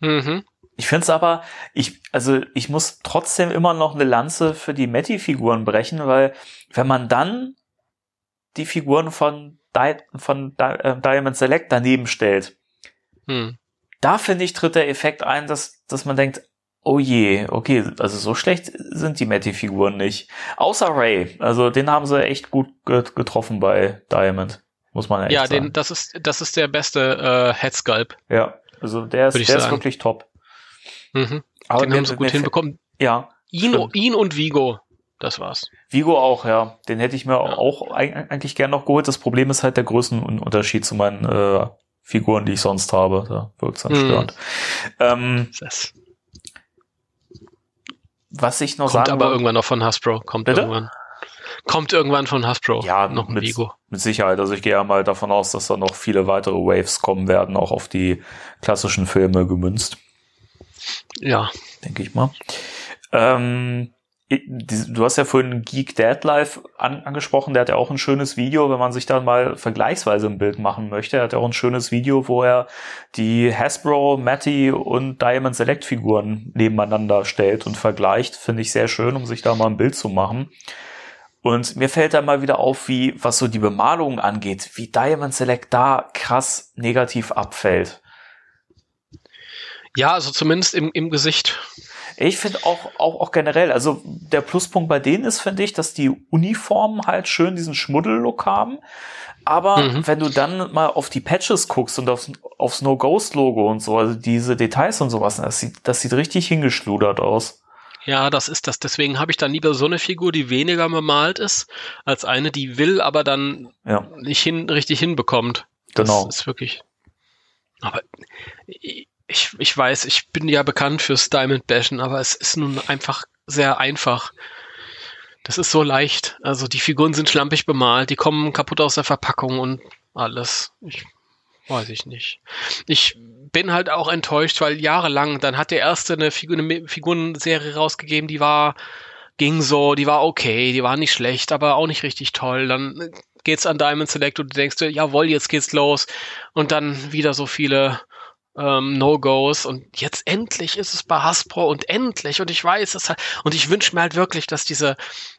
ja. mhm. Ich finde es aber, ich, also ich muss trotzdem immer noch eine Lanze für die Matty-Figuren brechen, weil wenn man dann die Figuren von, Di von Di äh, Diamond Select daneben stellt, Hm. Da finde ich, tritt der Effekt ein, dass, dass man denkt, Oh je, okay, also so schlecht sind die Matty-Figuren nicht. Außer Ray, also den haben sie echt gut getroffen bei Diamond, muss man ja echt ja, sagen. Ja, das ist, das ist der beste äh, Headsculpt. Ja, also der ist, der ist wirklich top. Mhm. Aber den haben sie gut hinbekommen. Ja. Ihn, ihn und Vigo, das war's. Vigo auch, ja. Den hätte ich mir ja. auch eigentlich gern noch geholt. Das Problem ist halt der Größenunterschied zu meinen äh, Figuren, die ich sonst habe. Da wirkt es dann störend. Ähm, das was ich noch Kommt sagen aber irgendwann noch von Hasbro. Kommt Bitte? irgendwann. Kommt irgendwann von Hasbro. Ja, noch ein mit, Vigo. mit Sicherheit. Also ich gehe ja mal davon aus, dass da noch viele weitere Waves kommen werden, auch auf die klassischen Filme gemünzt. Ja. Denke ich mal. Ähm, du hast ja vorhin Geek Deadlife an, angesprochen, der hat ja auch ein schönes Video, wenn man sich dann mal vergleichsweise ein Bild machen möchte. Er hat ja auch ein schönes Video, wo er die Hasbro, Matty und Diamond Select Figuren nebeneinander stellt und vergleicht. Finde ich sehr schön, um sich da mal ein Bild zu machen. Und mir fällt da mal wieder auf, wie, was so die Bemalung angeht, wie Diamond Select da krass negativ abfällt. Ja, also zumindest im, im Gesicht. Ich finde auch, auch, auch generell, also der Pluspunkt bei denen ist, finde ich, dass die Uniformen halt schön diesen Schmuddellook haben. Aber mhm. wenn du dann mal auf die Patches guckst und aufs, aufs No-Ghost-Logo und so, also diese Details und sowas, das sieht, das sieht richtig hingeschludert aus. Ja, das ist das. Deswegen habe ich dann lieber so eine Figur, die weniger bemalt ist, als eine, die will, aber dann ja. nicht hin, richtig hinbekommt. Genau. Das ist wirklich. Aber ich, ich weiß, ich bin ja bekannt fürs Diamond Bashen, aber es ist nun einfach sehr einfach. Das ist so leicht. Also die Figuren sind schlampig bemalt, die kommen kaputt aus der Verpackung und alles. Ich weiß ich nicht. Ich bin halt auch enttäuscht, weil jahrelang, dann hat der erste eine, Figur, eine Figurenserie rausgegeben, die war, ging so, die war okay, die war nicht schlecht, aber auch nicht richtig toll. Dann geht's an Diamond Select und du denkst dir, jawohl, jetzt geht's los. Und dann wieder so viele ähm, No-Gos und jetzt endlich ist es bei Hasbro und endlich und ich weiß es halt und ich wünsche mir halt wirklich, dass diese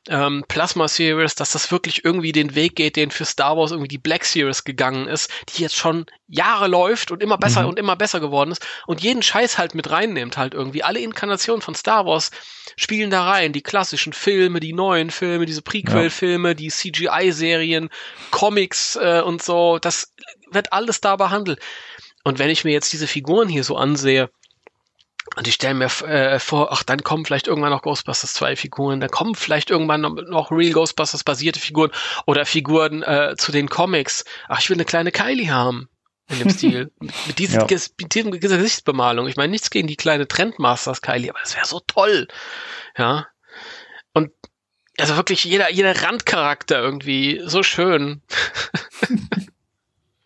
ähm, Plasma Series, dass das wirklich irgendwie den Weg geht, den für Star Wars irgendwie die Black Series gegangen ist, die jetzt schon Jahre läuft und immer besser mhm. und immer besser geworden ist und jeden Scheiß halt mit reinnimmt halt irgendwie. Alle Inkarnationen von Star Wars spielen da rein, die klassischen Filme, die neuen Filme, diese Prequel-Filme, ja. die CGI-Serien, Comics äh, und so, das wird alles da behandelt. Und wenn ich mir jetzt diese Figuren hier so ansehe, und ich stelle mir äh, vor, ach, dann kommen vielleicht irgendwann noch Ghostbusters 2 Figuren, dann kommen vielleicht irgendwann noch, noch Real Ghostbusters basierte Figuren oder Figuren äh, zu den Comics. Ach, ich will eine kleine Kylie haben in dem [LAUGHS] Stil. mit, diesem, ja. mit diesem, dieser Gesichtsbemalung. Ich meine, nichts gegen die kleine Trendmasters Kylie, aber das wäre so toll. Ja. Und also wirklich jeder, jeder Randcharakter irgendwie so schön. [LAUGHS]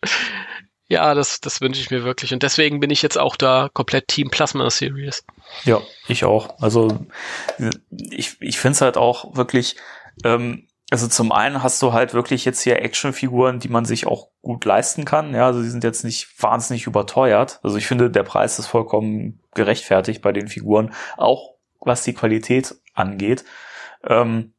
[LAUGHS] Ja, das, das wünsche ich mir wirklich. Und deswegen bin ich jetzt auch da komplett Team Plasma Series. Ja, ich auch. Also ich, ich finde es halt auch wirklich, ähm, also zum einen hast du halt wirklich jetzt hier Actionfiguren, die man sich auch gut leisten kann. Ja, also die sind jetzt nicht wahnsinnig überteuert. Also ich finde, der Preis ist vollkommen gerechtfertigt bei den Figuren, auch was die Qualität angeht. Ähm,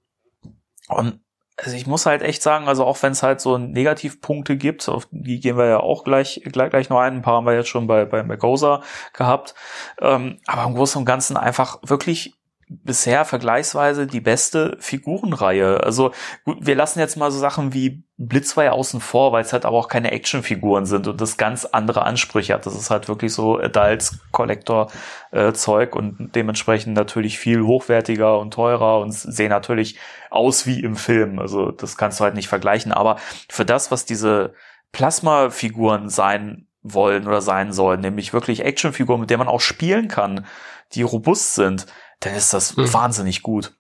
und also ich muss halt echt sagen, also auch wenn es halt so Negativpunkte gibt, auf die gehen wir ja auch gleich gleich, gleich noch ein, ein paar haben wir jetzt schon bei bei Magosa gehabt, ähm, aber im Großen und Ganzen einfach wirklich bisher vergleichsweise die beste Figurenreihe. Also gut, wir lassen jetzt mal so Sachen wie Blitzweihe außen vor, weil es halt aber auch keine Actionfiguren sind und das ganz andere Ansprüche hat. Das ist halt wirklich so Adults Collector äh, Zeug und dementsprechend natürlich viel hochwertiger und teurer und sehen natürlich aus wie im Film. Also das kannst du halt nicht vergleichen. Aber für das, was diese Plasma-Figuren sein wollen oder sein sollen, nämlich wirklich Actionfiguren, mit denen man auch spielen kann, die robust sind, dann ist das hm. wahnsinnig gut.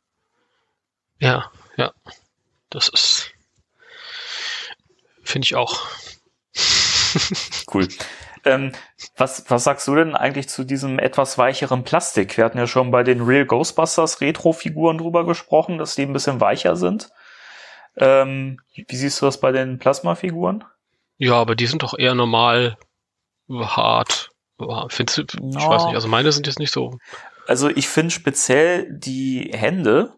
Ja, ja. Das ist. Finde ich auch. [LAUGHS] cool. Ähm, was, was sagst du denn eigentlich zu diesem etwas weicheren Plastik? Wir hatten ja schon bei den Real Ghostbusters Retro-Figuren drüber gesprochen, dass die ein bisschen weicher sind. Ähm, wie siehst du das bei den Plasma-Figuren? Ja, aber die sind doch eher normal hart. Findest du, no. ich weiß nicht, also meine sind jetzt nicht so also ich finde speziell die Hände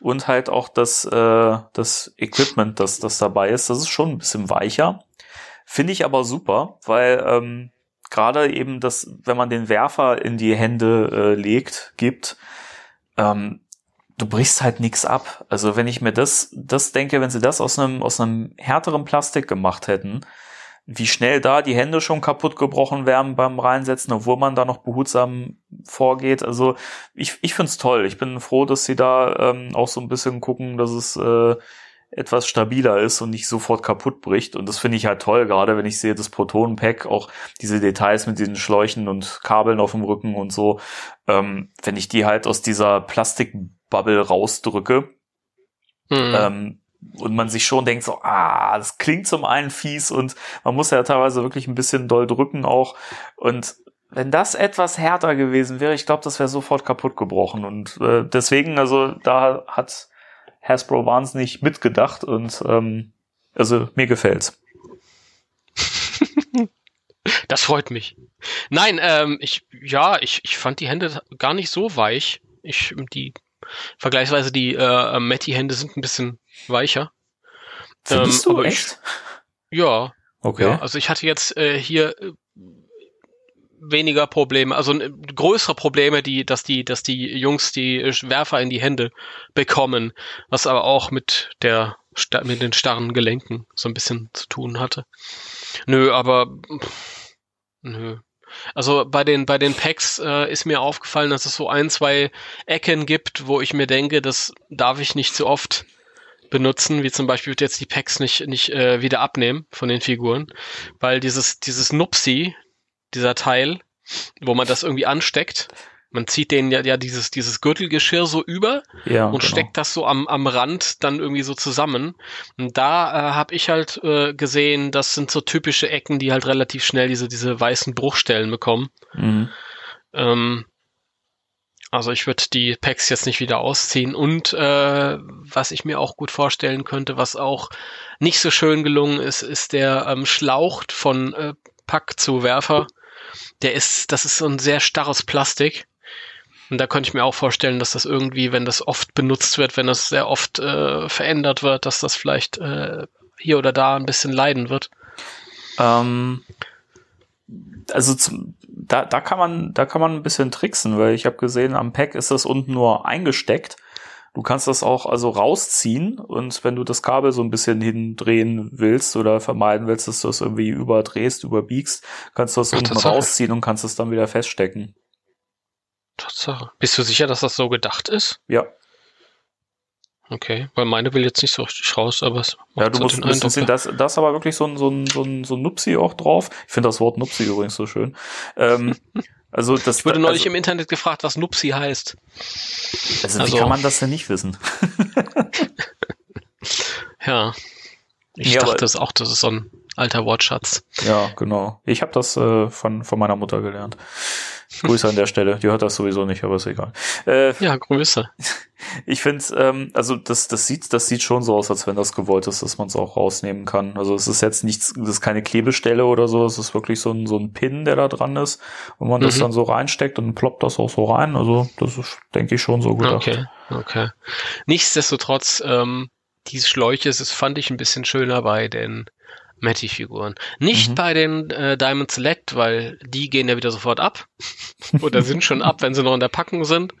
und halt auch das, äh, das Equipment, das, das dabei ist, das ist schon ein bisschen weicher. Finde ich aber super, weil ähm, gerade eben das, wenn man den Werfer in die Hände äh, legt, gibt, ähm, du brichst halt nichts ab. Also wenn ich mir das, das denke, wenn sie das aus einem, aus einem härteren Plastik gemacht hätten, wie schnell da die Hände schon kaputt gebrochen werden beim Reinsetzen, obwohl man da noch behutsam vorgeht. Also ich, ich find's toll. Ich bin froh, dass sie da ähm, auch so ein bisschen gucken, dass es äh, etwas stabiler ist und nicht sofort kaputt bricht. Und das finde ich halt toll, gerade wenn ich sehe, das Protonenpack, auch diese Details mit diesen Schläuchen und Kabeln auf dem Rücken und so, ähm, wenn ich die halt aus dieser Plastikbubble rausdrücke, mhm. ähm, und man sich schon denkt so, ah, das klingt zum einen fies und man muss ja teilweise wirklich ein bisschen doll drücken auch. Und wenn das etwas härter gewesen wäre, ich glaube, das wäre sofort kaputt gebrochen. Und äh, deswegen, also da hat Hasbro wahnsinnig mitgedacht und ähm, also mir gefällt's. [LAUGHS] Das freut mich. Nein, ähm, ich ja, ich, ich fand die Hände gar nicht so weich. Ich die vergleichsweise die äh, Matty-Hände sind ein bisschen weicher. Findest ähm, du echt? Ich, ja. Okay. Ja, also ich hatte jetzt äh, hier äh, weniger Probleme, also äh, größere Probleme, die, dass die, dass die Jungs die Werfer in die Hände bekommen, was aber auch mit der mit den starren Gelenken so ein bisschen zu tun hatte. Nö, aber nö. Also bei den bei den Packs äh, ist mir aufgefallen, dass es so ein, zwei Ecken gibt, wo ich mir denke, das darf ich nicht zu oft benutzen, wie zum Beispiel jetzt die Packs nicht, nicht äh, wieder abnehmen von den Figuren, weil dieses, dieses Nupsi, dieser Teil, wo man das irgendwie ansteckt, man zieht den ja, ja dieses, dieses Gürtelgeschirr so über ja, und genau. steckt das so am, am Rand dann irgendwie so zusammen. Und da äh, habe ich halt äh, gesehen, das sind so typische Ecken, die halt relativ schnell diese, diese weißen Bruchstellen bekommen. Mhm. Ähm, also ich würde die Packs jetzt nicht wieder ausziehen. Und äh, was ich mir auch gut vorstellen könnte, was auch nicht so schön gelungen ist, ist der ähm, Schlauch von äh, Pack zu Werfer. Der ist, das ist so ein sehr starres Plastik. Und da könnte ich mir auch vorstellen, dass das irgendwie, wenn das oft benutzt wird, wenn das sehr oft äh, verändert wird, dass das vielleicht äh, hier oder da ein bisschen leiden wird. Ähm, also zum, da, da kann man, da kann man ein bisschen tricksen, weil ich habe gesehen, am Pack ist das unten nur eingesteckt. Du kannst das auch also rausziehen und wenn du das Kabel so ein bisschen hindrehen willst oder vermeiden willst, dass du es irgendwie überdrehst, überbiegst, kannst du das Ach, unten rausziehen und kannst es dann wieder feststecken. Tatsache. Bist du sicher, dass das so gedacht ist? Ja. Okay, weil meine will jetzt nicht so richtig raus, aber es Ja, du so musst ein bisschen sehen, das, das aber wirklich so ein, so ein, so ein, so ein Nupsi auch drauf. Ich finde das Wort Nupsi übrigens so schön. Ähm, [LAUGHS] also das, ich wurde neulich also, im Internet gefragt, was Nupsi heißt. Also, also wie kann man das denn nicht wissen? [LAUGHS] ja. Ich ja, dachte das auch, das ist so ein alter Wortschatz. Ja, genau. Ich habe das äh, von, von meiner Mutter gelernt. Grüße an der Stelle. Die hört das sowieso nicht, aber ist egal. Äh, ja, Grüße. Ich finde, ähm, also das, das sieht, das sieht schon so aus, als wenn das gewollt ist, dass man es auch rausnehmen kann. Also es ist jetzt nichts, das ist keine Klebestelle oder so. Es ist wirklich so ein, so ein Pin, der da dran ist, wo man mhm. das dann so reinsteckt und ploppt das auch so rein. Also das ist, denke ich, schon so gut. Okay, okay. Nichtsdestotrotz, ähm, diese Schläuche, das fand ich ein bisschen schöner bei den Matty-Figuren. Nicht mhm. bei den äh, Diamond Select, weil die gehen ja wieder sofort ab. [LAUGHS] Oder sind schon ab, wenn sie noch in der Packung sind.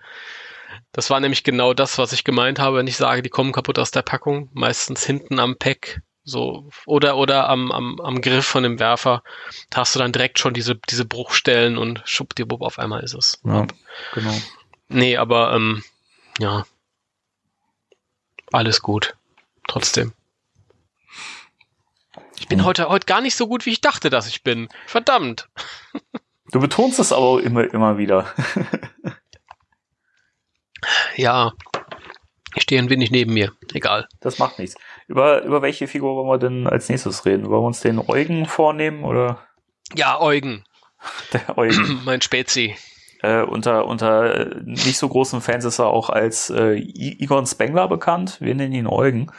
Das war nämlich genau das, was ich gemeint habe, wenn ich sage, die kommen kaputt aus der Packung. Meistens hinten am Pack so oder oder am, am, am Griff von dem Werfer da hast du dann direkt schon diese diese Bruchstellen und schuppdiwupp auf einmal ist es. Ja, genau. Nee, aber ähm, ja. Alles gut. Trotzdem. Ich bin hm. heute, heute gar nicht so gut, wie ich dachte, dass ich bin. Verdammt. Du betonst es aber immer, immer wieder. [LAUGHS] ja. Ich stehe ein wenig neben mir. Egal. Das macht nichts. Über, über welche Figur wollen wir denn als nächstes reden? Wollen wir uns den Eugen vornehmen oder? Ja, Eugen. [LAUGHS] Der Eugen. [CLEARS THROAT] mein Spezi. Äh, unter, unter äh, nicht so großen Fans ist er auch als äh, Egon Spengler bekannt. Wir nennen ihn Eugen.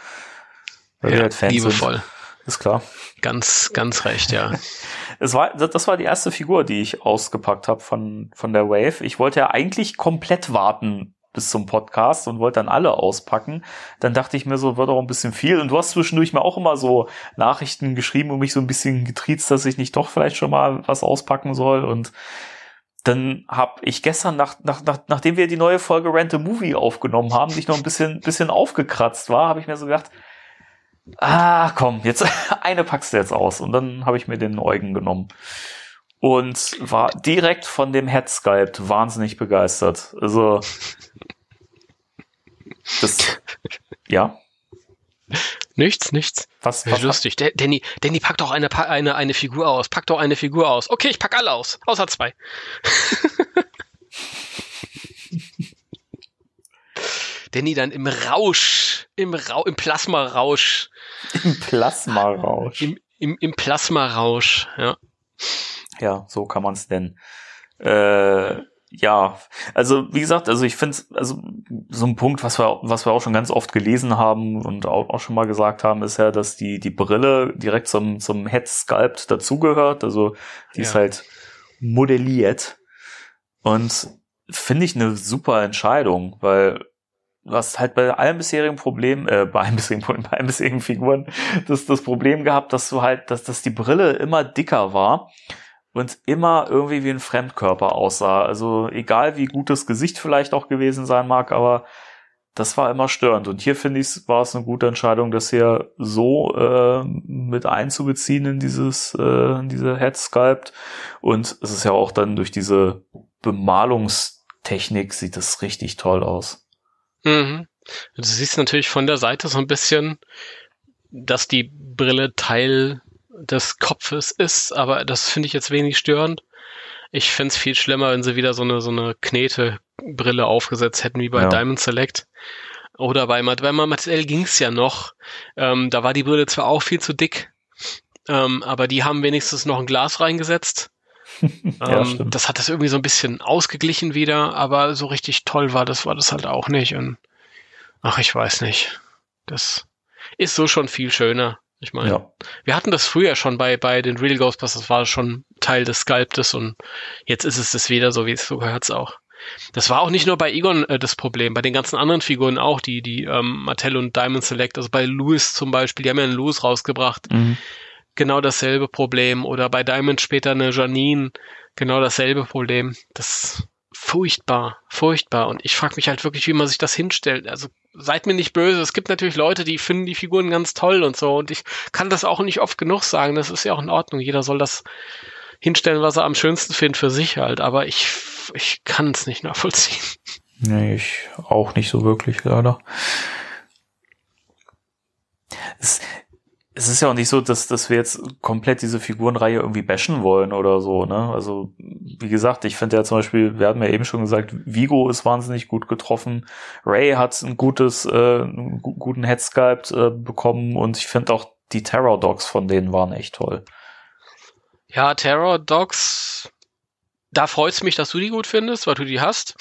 Weil ja, wir halt Fans liebevoll. Sind. Ist klar. Ganz, ganz recht, ja. [LAUGHS] es war, das war die erste Figur, die ich ausgepackt habe von, von der Wave. Ich wollte ja eigentlich komplett warten, bis zum Podcast und wollte dann alle auspacken. Dann dachte ich mir so, wird auch ein bisschen viel. Und du hast zwischendurch mir auch immer so Nachrichten geschrieben und mich so ein bisschen getriezt, dass ich nicht doch vielleicht schon mal was auspacken soll. Und dann habe ich gestern, nach, nach, nach, nachdem wir die neue Folge Rent a Movie aufgenommen haben, dich noch ein bisschen, bisschen aufgekratzt war, habe ich mir so gedacht, ah, komm, jetzt [LAUGHS] eine packst du jetzt aus. Und dann habe ich mir den Eugen genommen und war direkt von dem Head Sculpt wahnsinnig begeistert. Also das [LAUGHS] ja. Nichts, nichts. Was, was lustig. Der, Danny, Danny, pack doch eine, eine, eine Figur aus. Pack doch eine Figur aus. Okay, ich pack alle aus. Außer zwei. [LAUGHS] Danny dann im Rausch, im, Ra im Plasmarausch. Im Plasmarausch. Im, im, im Plasmarausch, ja. Ja, so kann man es nennen. Äh, ja, also wie gesagt, also ich finde also so ein Punkt, was wir, was wir auch schon ganz oft gelesen haben und auch, auch schon mal gesagt haben, ist ja, dass die, die Brille direkt zum, zum Head Sculpt dazugehört. Also die ja. ist halt modelliert. Und finde ich eine super Entscheidung, weil hast halt bei allen bisherigen Problemen, äh, bei allen bisherigen, [LAUGHS] bei allen bisherigen Figuren das, das Problem gehabt, dass du halt, dass, dass die Brille immer dicker war und immer irgendwie wie ein Fremdkörper aussah. Also egal wie gut das Gesicht vielleicht auch gewesen sein mag, aber das war immer störend. Und hier finde ich, war es eine gute Entscheidung, das hier so äh, mit einzubeziehen in dieses, äh, in diese Head Sculpt. Und es ist ja auch dann durch diese Bemalungstechnik sieht es richtig toll aus. Mhm. Du siehst natürlich von der Seite so ein bisschen, dass die Brille Teil des Kopfes ist, aber das finde ich jetzt wenig störend. Ich fände es viel schlimmer, wenn sie wieder so eine, so eine Knetebrille aufgesetzt hätten, wie bei ja. Diamond Select. Oder bei, bei Mattel ging es ja noch. Ähm, da war die Brille zwar auch viel zu dick, ähm, aber die haben wenigstens noch ein Glas reingesetzt. Ja, ähm, das hat das irgendwie so ein bisschen ausgeglichen wieder, aber so richtig toll war das, war das halt auch nicht. Und ach, ich weiß nicht. Das ist so schon viel schöner. Ich meine, ja. wir hatten das früher schon bei, bei den Real Ghostbusters, war schon Teil des Sculptes und jetzt ist es das wieder so, wie es so gehört auch. Das war auch nicht nur bei Egon äh, das Problem, bei den ganzen anderen Figuren auch, die, die ähm, Mattel und Diamond Select, also bei Louis zum Beispiel, die haben ja einen Louis rausgebracht. Mhm. Genau dasselbe Problem. Oder bei Diamond später eine Janine, genau dasselbe Problem. Das furchtbar, furchtbar. Und ich frage mich halt wirklich, wie man sich das hinstellt. Also seid mir nicht böse. Es gibt natürlich Leute, die finden die Figuren ganz toll und so. Und ich kann das auch nicht oft genug sagen. Das ist ja auch in Ordnung. Jeder soll das hinstellen, was er am schönsten findet für sich halt. Aber ich, ich kann es nicht nachvollziehen. Nee, ich auch nicht so wirklich, leider. Es ist ja auch nicht so, dass, dass wir jetzt komplett diese Figurenreihe irgendwie bashen wollen oder so, ne? Also, wie gesagt, ich finde ja zum Beispiel, wir hatten ja eben schon gesagt, Vigo ist wahnsinnig gut getroffen. Ray hat ein gutes, äh, einen guten Headsculpt äh, bekommen und ich finde auch die Terror Dogs von denen waren echt toll. Ja, Terror Dogs, da freut's mich, dass du die gut findest, weil du die hast.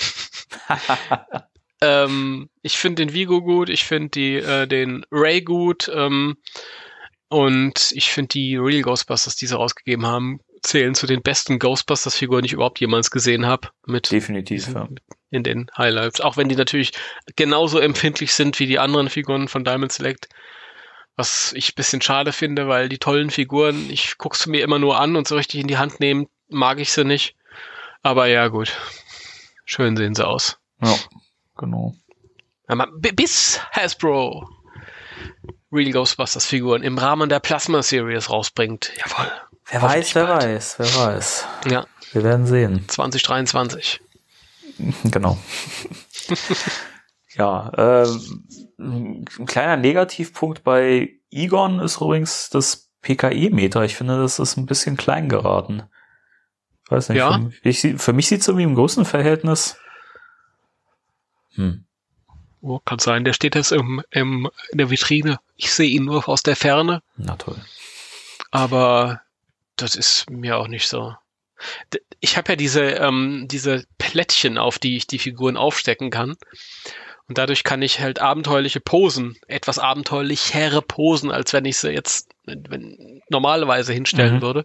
[LAUGHS] ähm, ich finde den Vigo gut, ich finde die äh, den Ray gut. Ähm, und ich finde die Real Ghostbusters, die sie rausgegeben haben, zählen zu den besten Ghostbusters-Figuren, die ich überhaupt jemals gesehen habe. Mit Definitiv, ja. In den Highlights. Auch wenn die natürlich genauso empfindlich sind wie die anderen Figuren von Diamond Select. Was ich bisschen schade finde, weil die tollen Figuren, ich guck's mir immer nur an und so richtig in die Hand nehmen, mag ich sie nicht. Aber ja, gut. Schön sehen sie aus. Ja, genau. Bis Hasbro Real Ghostbusters Figuren im Rahmen der Plasma Series rausbringt. Jawohl. Wer weiß, wer bald. weiß, wer weiß. Ja. Wir werden sehen. 2023. [LAUGHS] Genau. ja, äh, ein kleiner Negativpunkt bei Egon ist übrigens das PKE-Meter. Ich finde, das ist ein bisschen klein geraten. Weiß nicht. Ja. Für, mich, für mich sieht es irgendwie im großen Verhältnis. Hm. Oh, kann sein, der steht jetzt im, im, in der Vitrine. Ich sehe ihn nur aus der Ferne. Na toll. Aber das ist mir auch nicht so. Ich habe ja diese, ähm, diese Plättchen, auf die ich die Figuren aufstecken kann. Und dadurch kann ich halt abenteuerliche Posen, etwas abenteuerlichere Posen, als wenn ich sie jetzt wenn, normalerweise hinstellen mhm. würde.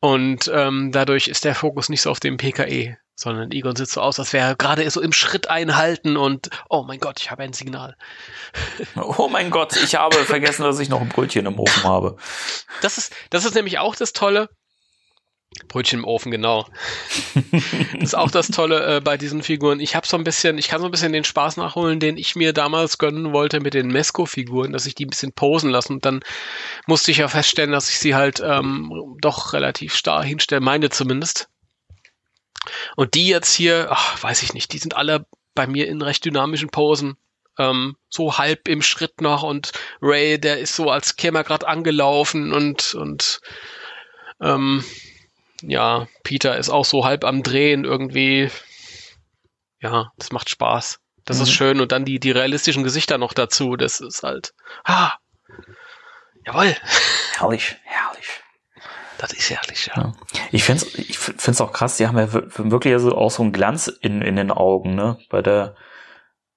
Und ähm, dadurch ist der Fokus nicht so auf dem PKE, sondern Egon sieht so aus, als wäre er gerade so im Schritt einhalten und oh mein Gott, ich habe ein Signal. [LAUGHS] Oh mein Gott, ich habe [LAUGHS] vergessen, dass ich noch ein Brötchen im Ofen habe. Das ist, das ist nämlich auch das Tolle. Brötchen im Ofen, genau. [LAUGHS] das ist auch das Tolle äh, bei diesen Figuren. Ich habe so ein bisschen, ich kann so ein bisschen den Spaß nachholen, den ich mir damals gönnen wollte mit den Mesco-Figuren, dass ich die ein bisschen posen lasse. Und dann musste ich ja feststellen, dass ich sie halt ähm, doch relativ starr hinstelle, meine zumindest. Und die jetzt hier, ach, weiß ich nicht, die sind alle bei mir in recht dynamischen Posen. Ähm, so halb im Schritt noch und Ray, der ist so, als käme er gerade angelaufen und, und ähm, ja, Peter ist auch so halb am Drehen irgendwie. Ja, das macht Spaß. Das mhm. ist schön. Und dann die, die realistischen Gesichter noch dazu. Das ist halt. Ah, jawohl. Herrlich, herrlich. Das ist herrlich, ja. ja. Ich finde es ich find's auch krass, die haben ja wirklich also auch so einen Glanz in, in den Augen, ne? Bei der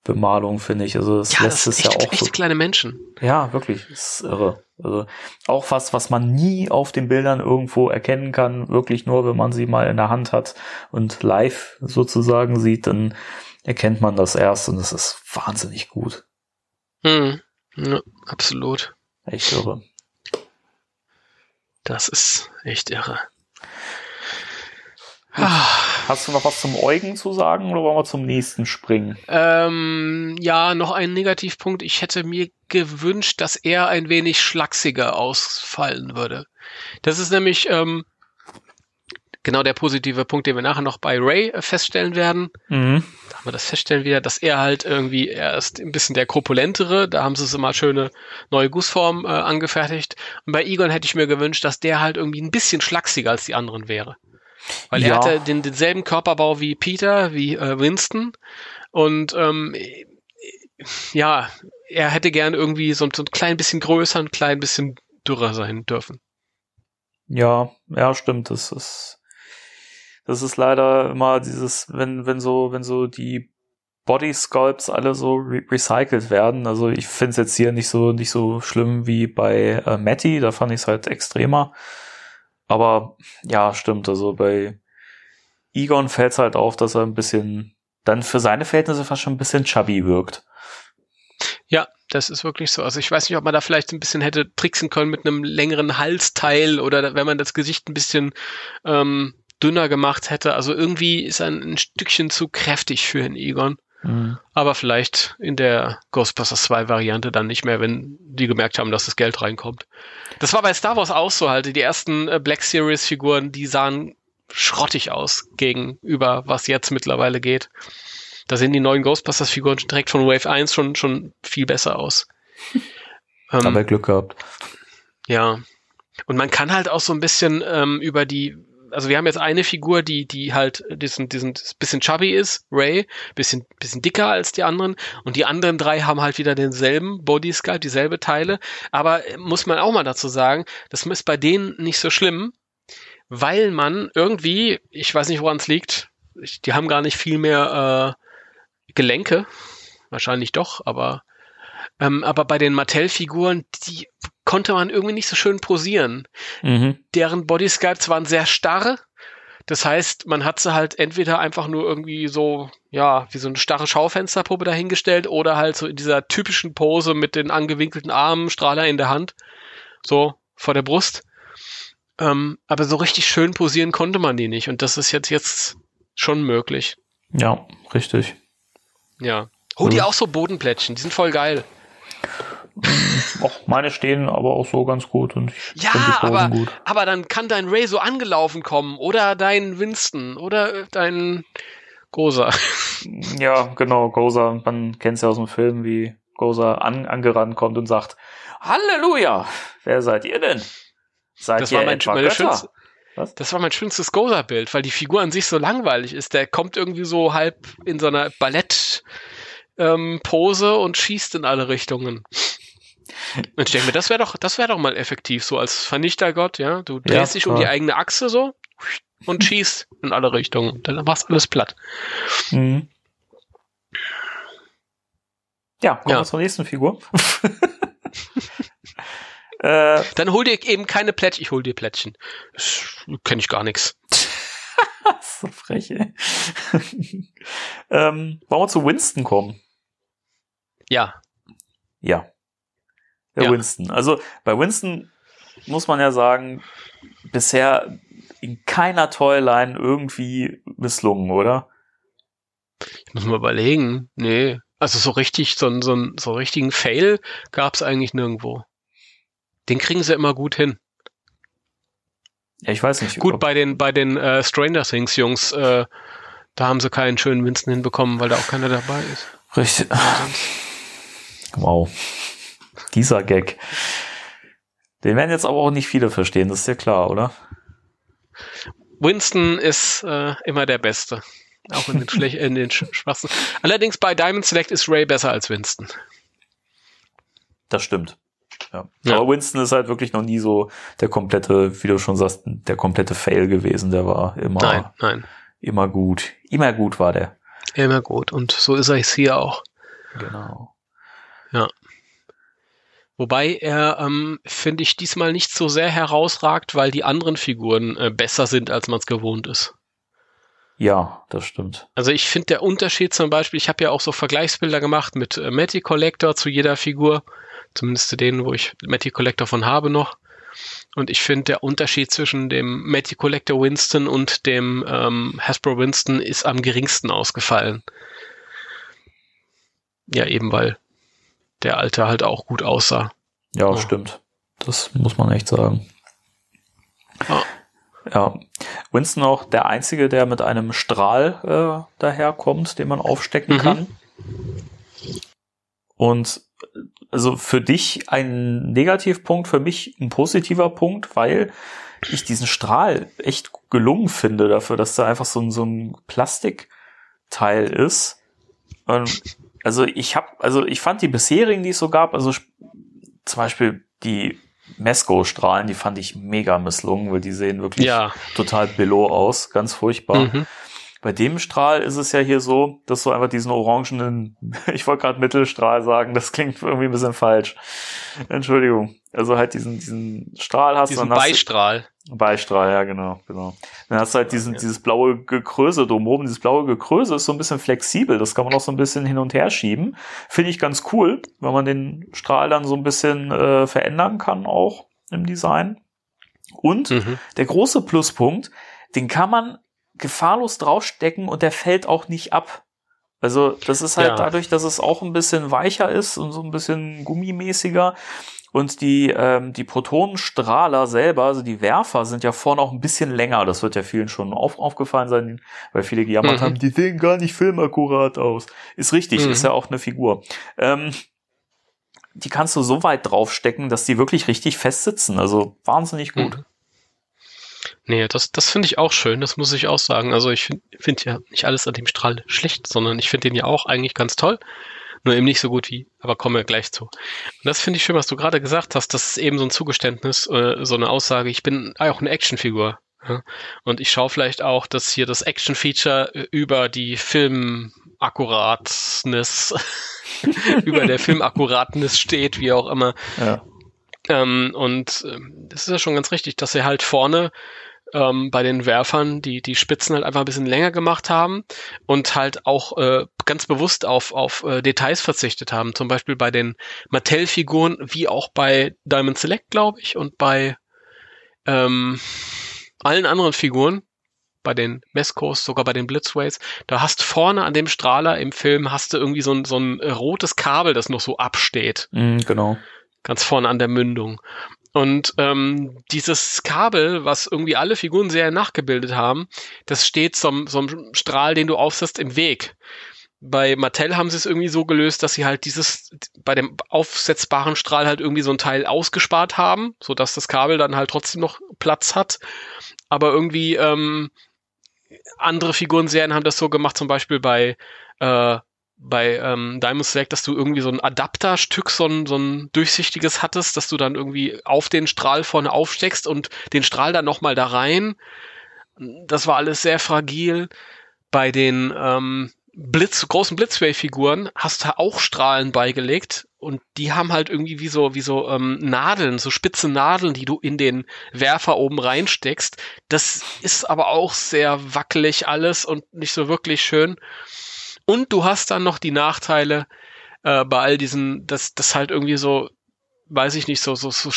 Bemalung, finde ich. Also das ja, lässt das es ja echt, auch echt so. kleine Menschen. Ja, wirklich. Das ist irre. Also auch was, was man nie auf den Bildern irgendwo erkennen kann, wirklich nur, wenn man sie mal in der Hand hat und live sozusagen sieht, dann erkennt man das erst und das ist wahnsinnig gut. Hm. Ja, absolut. Echt irre. Das ist echt irre. Hast du noch was zum Eugen zu sagen oder wollen wir zum nächsten springen? Ähm, ja, noch ein Negativpunkt. Ich hätte mir gewünscht, dass er ein wenig schlachsiger ausfallen würde. Das ist nämlich ähm, genau der positive Punkt, den wir nachher noch bei Ray feststellen werden. Mhm. Da haben wir das feststellen wieder, dass er halt irgendwie, er ist ein bisschen der korpulentere, da haben sie so mal schöne neue Gussform äh, angefertigt. Und bei Egon hätte ich mir gewünscht, dass der halt irgendwie ein bisschen schlachsiger als die anderen wäre. Weil Ja. er hatte den, denselben Körperbau wie Peter, wie äh, Winston. Und ähm, äh, ja, er hätte gern irgendwie so, so ein klein bisschen größer, ein klein bisschen dürrer sein dürfen. Ja, ja, stimmt. Das ist, das ist leider immer dieses, wenn, wenn so, wenn so die Body Sculpts alle so re recycelt werden. Also ich finde es jetzt hier nicht so, nicht so schlimm wie bei äh, Matty, da fand ich es halt extremer. Aber ja, stimmt. Also bei Egon fällt es halt auf, dass er ein bisschen dann für seine Verhältnisse fast schon ein bisschen chubby wirkt. Ja, das ist wirklich so. Also ich weiß nicht, ob man da vielleicht ein bisschen hätte tricksen können mit einem längeren Halsteil oder wenn man das Gesicht ein bisschen ähm, dünner gemacht hätte. Also irgendwie ist er ein, ein Stückchen zu kräftig für den Egon. Mhm. Aber vielleicht in der Ghostbusters 2 Variante dann nicht mehr, wenn die gemerkt haben, dass das Geld reinkommt. Das war bei Star Wars auch so halt. Die ersten äh, Black Series Figuren, die sahen schrottig aus gegenüber, was jetzt mittlerweile geht. Da sehen die neuen Ghostbusters Figuren direkt von Wave 1 schon, schon viel besser aus. [LAUGHS] Ähm, Dabei Glück gehabt. ja. Und man kann halt auch so ein bisschen ähm, über die, also wir haben jetzt eine Figur, die, die halt diesen, diesen bisschen chubby ist, Ray, bisschen, bisschen dicker als die anderen. Und die anderen drei haben halt wieder denselben Body Sculpt, dieselbe Teile. Aber äh, muss man auch mal dazu sagen, das ist bei denen nicht so schlimm, weil man irgendwie, ich weiß nicht, woran es liegt, die haben gar nicht viel mehr äh, Gelenke. Wahrscheinlich doch, aber ähm, aber bei den Mattel-Figuren, die konnte man irgendwie nicht so schön posieren. Mhm. Deren Bodysculpts waren sehr starr. Das heißt, man hat sie halt entweder einfach nur irgendwie so, ja, wie so eine starre Schaufensterpuppe dahingestellt oder halt so in dieser typischen Pose mit den angewinkelten Armen, Strahler in der Hand, so vor der Brust. Ähm, aber so richtig schön posieren konnte man die nicht. Und das ist jetzt, jetzt schon möglich. Ja, richtig. Ja. Oh, die Mhm. auch so Bodenplättchen, die sind voll geil. Och, meine stehen aber auch so ganz gut und ich Ja, die aber, gut. aber dann kann dein Ray so angelaufen kommen oder dein Winston oder äh, dein Gosa. [LAUGHS] Ja, genau, Gozer, man kennt es ja aus dem Film, wie Gozer an, angerannt kommt und sagt, Halleluja, wer seid ihr denn? Seid Das ihr war mein, etwa Götter? Was? das war mein schönstes Gosa-Bild, weil die Figur an sich so langweilig ist. Der kommt irgendwie so halb in so einer Ballett ähm, Pose und schießt in alle Richtungen. Und ich denke mir, das wäre doch, das wäre doch mal effektiv, so als Vernichtergott, ja. Du Ja, drehst dich um die eigene Achse so und schießt in alle Richtungen. Dann machst alles platt. Mhm. Ja, kommen Ja. wir zur nächsten Figur. [LAUGHS] äh, Dann hol dir eben keine Plättchen. Ich hol dir Plättchen. Kenne ich gar nichts. [LAUGHS] so frech, ey. [LAUGHS] ähm, wollen wir zu Winston kommen? Ja. Ja. Der Ja. Winston. Also bei Winston muss man ja sagen, bisher in keiner Toyline irgendwie misslungen, oder? Ich muss mal überlegen. Nee. Also so richtig, so, so, so einen richtigen Fail gab's eigentlich nirgendwo. Den kriegen sie immer gut hin. Ja, ich weiß nicht. Gut, bei den, bei den äh, Stranger Things Jungs, äh, da haben sie keinen schönen Winston hinbekommen, weil da auch keiner dabei ist. Richtig. Wow. Dieser Gag. Den werden jetzt aber auch nicht viele verstehen, das ist ja klar, oder? Winston ist äh, immer der Beste. Auch in den, [LAUGHS] Schlech in den sch schwachsten. Allerdings bei Diamond Select ist Ray besser als Winston. Das stimmt. Ja. Ja. Aber Winston ist halt wirklich noch nie so der komplette, wie du schon sagst, der komplette Fail gewesen. Der war immer, Nein, nein. immer gut. Immer gut war der. Immer gut. Und so ist er jetzt hier auch. Genau. Wobei er, ähm, finde ich, diesmal nicht so sehr herausragt, weil die anderen Figuren äh, besser sind, als man es gewohnt ist. Ja, das stimmt. Also ich finde der Unterschied zum Beispiel, ich habe ja auch so Vergleichsbilder gemacht mit äh, Matty Collector zu jeder Figur, zumindest zu denen, wo ich Matty Collector von habe noch. Und ich finde der Unterschied zwischen dem Matty Collector Winston und dem ähm, Hasbro Winston ist am geringsten ausgefallen. Ja, eben weil der alte halt auch gut aussah. Ja, Ja. stimmt. Das muss man echt sagen. Ja. Ja. Winston auch der Einzige, der mit einem Strahl äh, daherkommt, den man aufstecken Mhm. kann. Und also für dich ein Negativpunkt, für mich ein positiver Punkt, weil ich diesen Strahl echt gelungen finde dafür, dass da einfach so ein, so ein Plastikteil ist. Und also ich habe, also ich fand die bisherigen, die es so gab, also zum Beispiel die Mesco-Strahlen, die fand ich mega misslungen, weil die sehen wirklich Ja. total billow aus, ganz furchtbar. Mhm. Bei dem Strahl ist es ja hier so, dass du einfach diesen orangenen, [LAUGHS] ich wollte gerade Mittelstrahl sagen, das klingt irgendwie ein bisschen falsch. Entschuldigung. Also halt diesen, diesen Strahl hast Diesen du- Beistrahl. Beistrahl, ja, genau, genau. Dann hast du halt diesen, dieses blaue Gekröse drumherum. Dieses blaue Gekröse ist so ein bisschen flexibel. Das kann man auch so ein bisschen hin und her schieben. Finde ich ganz cool, wenn man den Strahl dann so ein bisschen äh, verändern kann auch im Design. Und Mhm. der große Pluspunkt, den kann man gefahrlos draufstecken und der fällt auch nicht ab. Also das ist halt Ja. dadurch, dass es auch ein bisschen weicher ist und so ein bisschen gummimäßiger. Und die, ähm, die Protonenstrahler selber, also die Werfer, sind ja vorne auch ein bisschen länger. Das wird ja vielen schon auf, aufgefallen sein, weil viele gejammert Mhm. haben, die sehen gar nicht filmakkurat aus. Ist richtig, Mhm. ist ja auch eine Figur. Ähm, die kannst du so weit draufstecken, dass die wirklich richtig fest sitzen. Also wahnsinnig gut. Mhm. Nee, das, das finde ich auch schön, das muss ich auch sagen. Also ich finde find ja nicht alles an dem Strahl schlecht, sondern ich finde den ja auch eigentlich ganz toll. Nur eben nicht so gut wie, aber kommen wir gleich zu. Und das finde ich schön, was du gerade gesagt hast. Das ist eben so ein Zugeständnis, äh, so eine Aussage. Ich bin auch eine Actionfigur. Ja? Und ich schaue vielleicht auch, dass hier das Action-Feature äh, über die Filmakkuratness, [LAUGHS] über der Filmakkuratness steht, wie auch immer. Ja. Ähm, und ähm, das ist ja schon ganz richtig, dass sie halt vorne ähm, bei den Werfern die, die Spitzen halt einfach ein bisschen länger gemacht haben und halt auch äh, ganz bewusst auf, auf äh, Details verzichtet haben. Zum Beispiel bei den Mattel-Figuren, wie auch bei Diamond Select, glaube ich, und bei ähm, allen anderen Figuren, bei den Mescos, sogar bei den Blitzways, da hast vorne an dem Strahler im Film hast du irgendwie so ein, so ein rotes Kabel, das noch so absteht Mhm, genau. ganz vorne an der Mündung. Und ähm, dieses Kabel, was irgendwie alle Figuren sehr nachgebildet haben, das steht zum, zum Strahl, den du aufsetzt, im Weg. Bei Mattel haben sie es irgendwie so gelöst, dass sie halt dieses bei dem aufsetzbaren Strahl halt irgendwie so ein Teil ausgespart haben, so dass das Kabel dann halt trotzdem noch Platz hat. Aber irgendwie ähm, andere Figurenserien haben das so gemacht, zum Beispiel bei äh, bei ähm, Diamond Select, dass du irgendwie so ein Adapterstück, so ein, so ein durchsichtiges hattest, dass du dann irgendwie auf den Strahl vorne aufsteckst und den Strahl dann nochmal da rein. Das war alles sehr fragil. Bei den ähm, Blitz, großen Blitzway-Figuren hast du auch Strahlen beigelegt und die haben halt irgendwie wie so, wie so ähm, Nadeln, so spitze Nadeln, die du in den Werfer oben reinsteckst. Das ist aber auch sehr wackelig alles und nicht so wirklich schön. Und du hast dann noch die Nachteile äh, bei all diesen, dass das halt irgendwie so, weiß ich nicht, so, so, so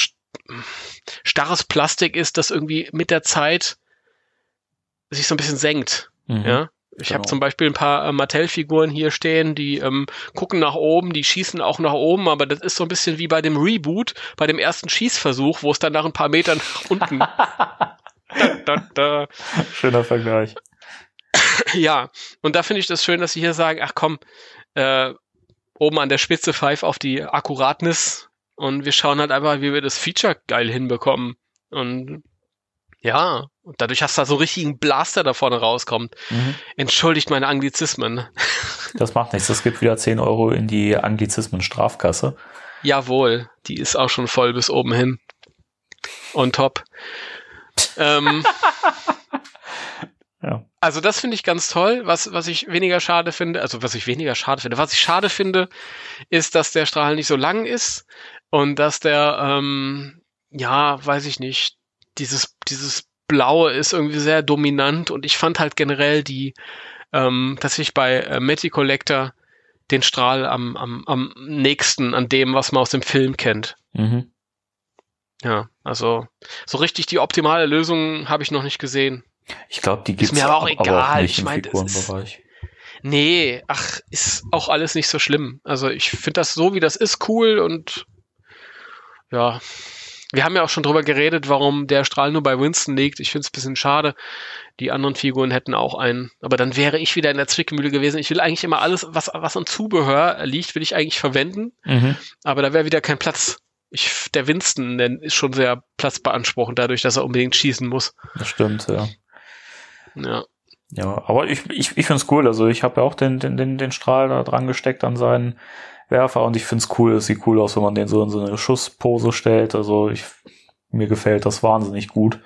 starres Plastik ist, das irgendwie mit der Zeit sich so ein bisschen senkt. Mhm. Ja. Ich Genau. habe zum Beispiel ein paar äh, Mattel-Figuren hier stehen, die ähm, gucken nach oben, die schießen auch nach oben, aber das ist so ein bisschen wie bei dem Reboot, bei dem ersten Schießversuch, wo es dann nach ein paar Metern nach unten. [LAUGHS] da, da, da. Schöner Vergleich. [COUGHS] Ja, und da finde ich das schön, dass sie hier sagen, ach komm, äh, oben an der Spitze pfeif auf die Akkuratness und wir schauen halt einfach, wie wir das Feature geil hinbekommen. Und ja, und dadurch hast du da so einen richtigen Blaster da vorne rauskommt. Mhm. Entschuldigt meine Anglizismen. [LAUGHS] Das macht nichts. Es gibt wieder 10 Euro in die Anglizismen-Strafkasse. Jawohl, die ist auch schon voll bis oben hin. On top. ähm, [LAUGHS] Ja. Also das finde ich ganz toll. Was, was ich weniger schade finde, also was ich weniger schade finde, was ich schade finde, ist, dass der Strahl nicht so lang ist und dass der, ähm, ja, weiß ich nicht, dieses, dieses Blaue ist irgendwie sehr dominant und ich fand halt generell die, ähm, dass ich bei äh, Matty Collector den Strahl am, am, am nächsten an dem, was man aus dem Film kennt. Mhm. Ja, also so richtig die optimale Lösung habe ich noch nicht gesehen. Ich glaube, die gibt's mir aber auch egal. nicht Ich im mein, das Figurenbereich. Nee, ach, ist auch alles nicht so schlimm. Also ich finde das so, wie das ist, cool und ja. Wir haben ja auch schon drüber geredet, warum der Strahl nur bei Winston liegt. Ich finde es ein bisschen schade. Die anderen Figuren hätten auch einen. Aber dann wäre ich wieder in der Zwickmühle gewesen. Ich will eigentlich immer alles, was, was an Zubehör liegt, will ich eigentlich verwenden. Mhm. Aber da wäre wieder kein Platz. Ich, der Winston der ist schon sehr platzbeanspruchend, dadurch, dass er unbedingt schießen muss. Das stimmt, ja. Ja. Ja, aber ich, ich, ich find's cool. Also ich habe ja auch den, den, den, den Strahl da dran gesteckt an seinen Werfer und ich find's cool. Es sieht cool aus, wenn man den so in so eine Schusspose stellt. Also ich, mir gefällt das wahnsinnig gut.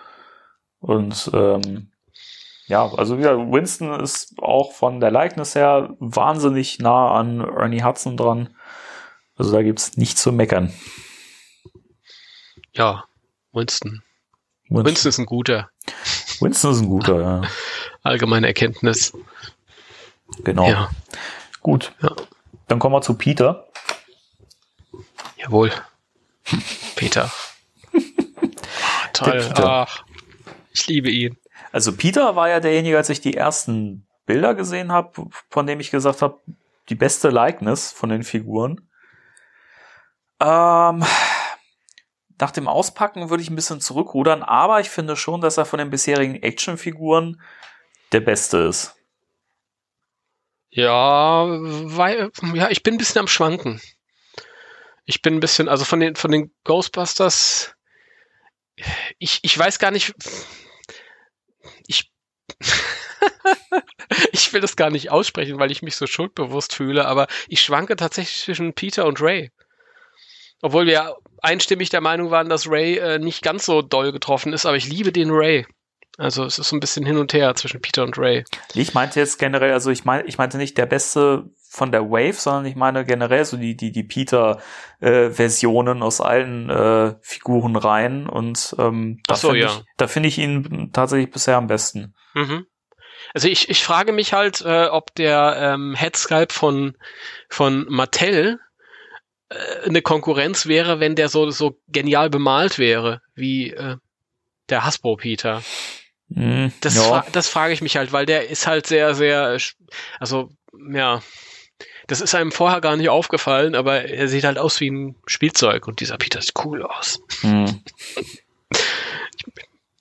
Und ähm, ja, also wieder, Winston ist auch von der Likeness her wahnsinnig nah an Ernie Hudson dran. Also da gibt's nichts zu meckern. Ja, Winston. Winston, Winston ist ein guter. Winston ist ein guter, ja. Allgemeine Erkenntnis. Genau. Ja, Gut. Ja. Dann kommen wir zu Peter. jawohl. Peter. [LAUGHS] Toll. Peter. Ach, ich liebe ihn. Also Peter war ja derjenige, als ich die ersten Bilder gesehen habe, von dem ich gesagt habe, die beste Likeness von den Figuren. Ähm, nach dem Auspacken würde ich ein bisschen zurückrudern, aber ich finde schon, dass er von den bisherigen Actionfiguren der beste ist. Ja, weil, ja, ich bin ein bisschen am Schwanken. Ich bin ein bisschen, also von den, von den Ghostbusters, ich, ich weiß gar nicht, ich, [LAUGHS] ich will das gar nicht aussprechen, weil ich mich so schuldbewusst fühle, aber ich schwanke tatsächlich zwischen Peter und Ray. Obwohl wir einstimmig der Meinung waren, dass Ray äh, nicht ganz so doll getroffen ist, aber ich liebe den Ray. Also es ist so ein bisschen hin und her zwischen Peter und Ray. Ich meinte jetzt generell, also ich meine, ich meinte nicht der beste von der Wave, sondern ich meine generell so die die die Peter äh, Versionen aus allen äh, Figuren rein und ähm, da so, finde ja. ich, da finde ich ihn tatsächlich bisher am besten. Mhm. Also ich, ich frage mich halt, äh, ob der ähm, Headsculpt von, von Mattel eine Konkurrenz wäre, wenn der so, so genial bemalt wäre, wie äh, der Hasbro Peter. Mm, Das, ja. fra das frage ich mich halt, weil der ist halt sehr, sehr, äh, also ja, das ist einem vorher gar nicht aufgefallen, aber er sieht halt aus wie ein Spielzeug und dieser Peter sieht cool aus. [LAUGHS] Mm.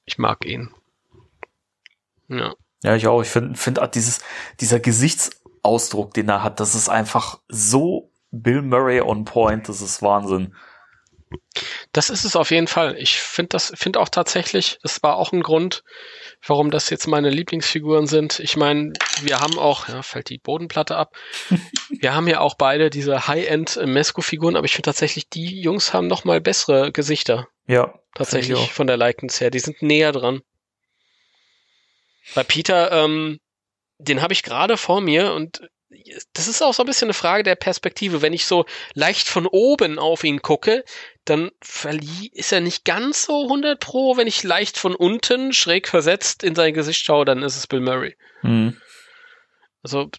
Ich mag ihn. Ja. Ja, ich auch. Ich finde find auch dieses, dieser Gesichtsausdruck, den er hat, das ist einfach so Bill Murray on point, das ist Wahnsinn. Das ist es auf jeden Fall. Ich finde das, finde auch tatsächlich, das war auch ein Grund, warum das jetzt meine Lieblingsfiguren sind. Ich meine, wir haben auch, ja, fällt die Bodenplatte ab. [LAUGHS] wir haben ja auch beide diese High-End Mesco-Figuren, aber ich finde tatsächlich, die Jungs haben noch mal bessere Gesichter. Ja, Tatsächlich von der Likeness her. Die sind näher dran. Bei Peter, ähm, den habe ich gerade vor mir und das ist auch so ein bisschen eine Frage der Perspektive. Wenn ich so leicht von oben auf ihn gucke, dann ist er nicht ganz so 100 pro. Wenn ich leicht von unten schräg versetzt in sein Gesicht schaue, dann ist es Bill Murray. Mhm. Also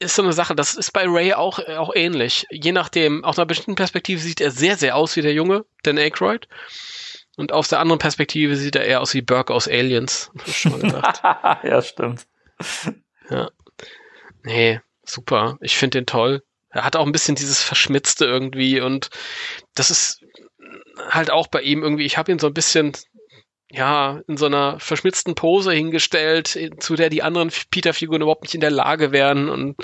ist so eine Sache, das ist bei Ray auch, auch ähnlich. Je nachdem, aus einer bestimmten Perspektive sieht er sehr, sehr aus wie der Junge, Dan Aykroyd. Und aus der anderen Perspektive sieht er eher aus wie Burke aus Aliens. Schon gedacht. [LAUGHS] ja, stimmt. Ja. Nee, super. Ich finde den toll. Er hat auch ein bisschen dieses Verschmitzte irgendwie und das ist halt auch bei ihm irgendwie, ich habe ihn so ein bisschen ja, in so einer verschmitzten Pose hingestellt, zu der die anderen Peter-Figuren überhaupt nicht in der Lage wären. Und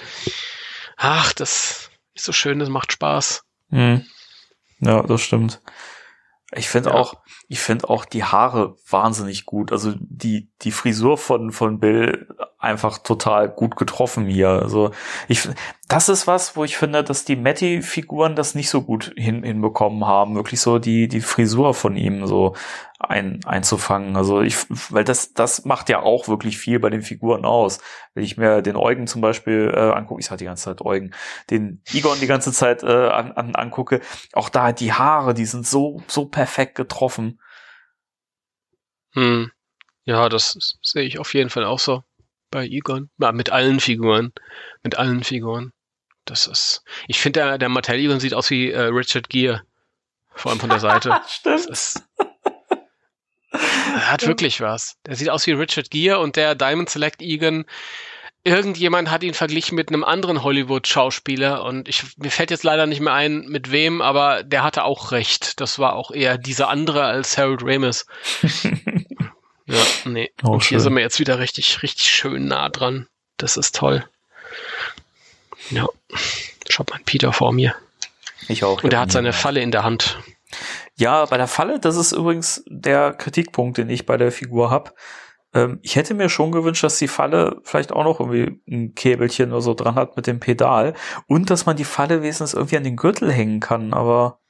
ach, das ist so schön, das macht Spaß. Mhm. Ja, das stimmt. Ich finde ja. auch, ich finde auch die Haare wahnsinnig gut. Also die, die Frisur von, von Bill einfach total gut getroffen hier. Also ich, das ist was, wo ich finde, dass die Matty-Figuren das nicht so gut hin, hinbekommen haben, wirklich so die, die Frisur von ihm so ein, einzufangen. Also ich, weil das, das macht ja auch wirklich viel bei den Figuren aus. Wenn ich mir den Eugen zum Beispiel äh, angucke, ich sage die ganze Zeit Eugen, den Egon die ganze Zeit äh, an, an, angucke, auch da die Haare, die sind so, so perfekt getroffen. Hm. Ja, das sehe ich auf jeden Fall auch so bei Egon. Mit allen Figuren. Mit allen Figuren. Das ist. Ich finde, der, der Mattel Egon sieht aus wie äh, Richard Gere. Vor allem von der Seite. [LAUGHS] Stimmt. Ist, er hat wirklich was. Der sieht aus wie Richard Gere und der Diamond Select Egon. Irgendjemand hat ihn verglichen mit einem anderen Hollywood-Schauspieler und ich, mir fällt jetzt leider nicht mehr ein, mit wem, aber der hatte auch recht. Das war auch eher dieser andere als Harold Ramis. [LAUGHS] Ja, nee. Oh, und hier schön. sind wir jetzt wieder richtig, richtig schön nah dran. Das ist toll. Ja. Schaut mal Peter vor mir. Ich auch. Und er hat seine Falle in der Hand. Ja, bei der Falle, das ist übrigens der Kritikpunkt, den ich bei der Figur habe. Ähm, ich hätte mir schon gewünscht, dass die Falle vielleicht auch noch irgendwie ein Käbelchen oder so dran hat mit dem Pedal und dass man die Falle wenigstens irgendwie an den Gürtel hängen kann, aber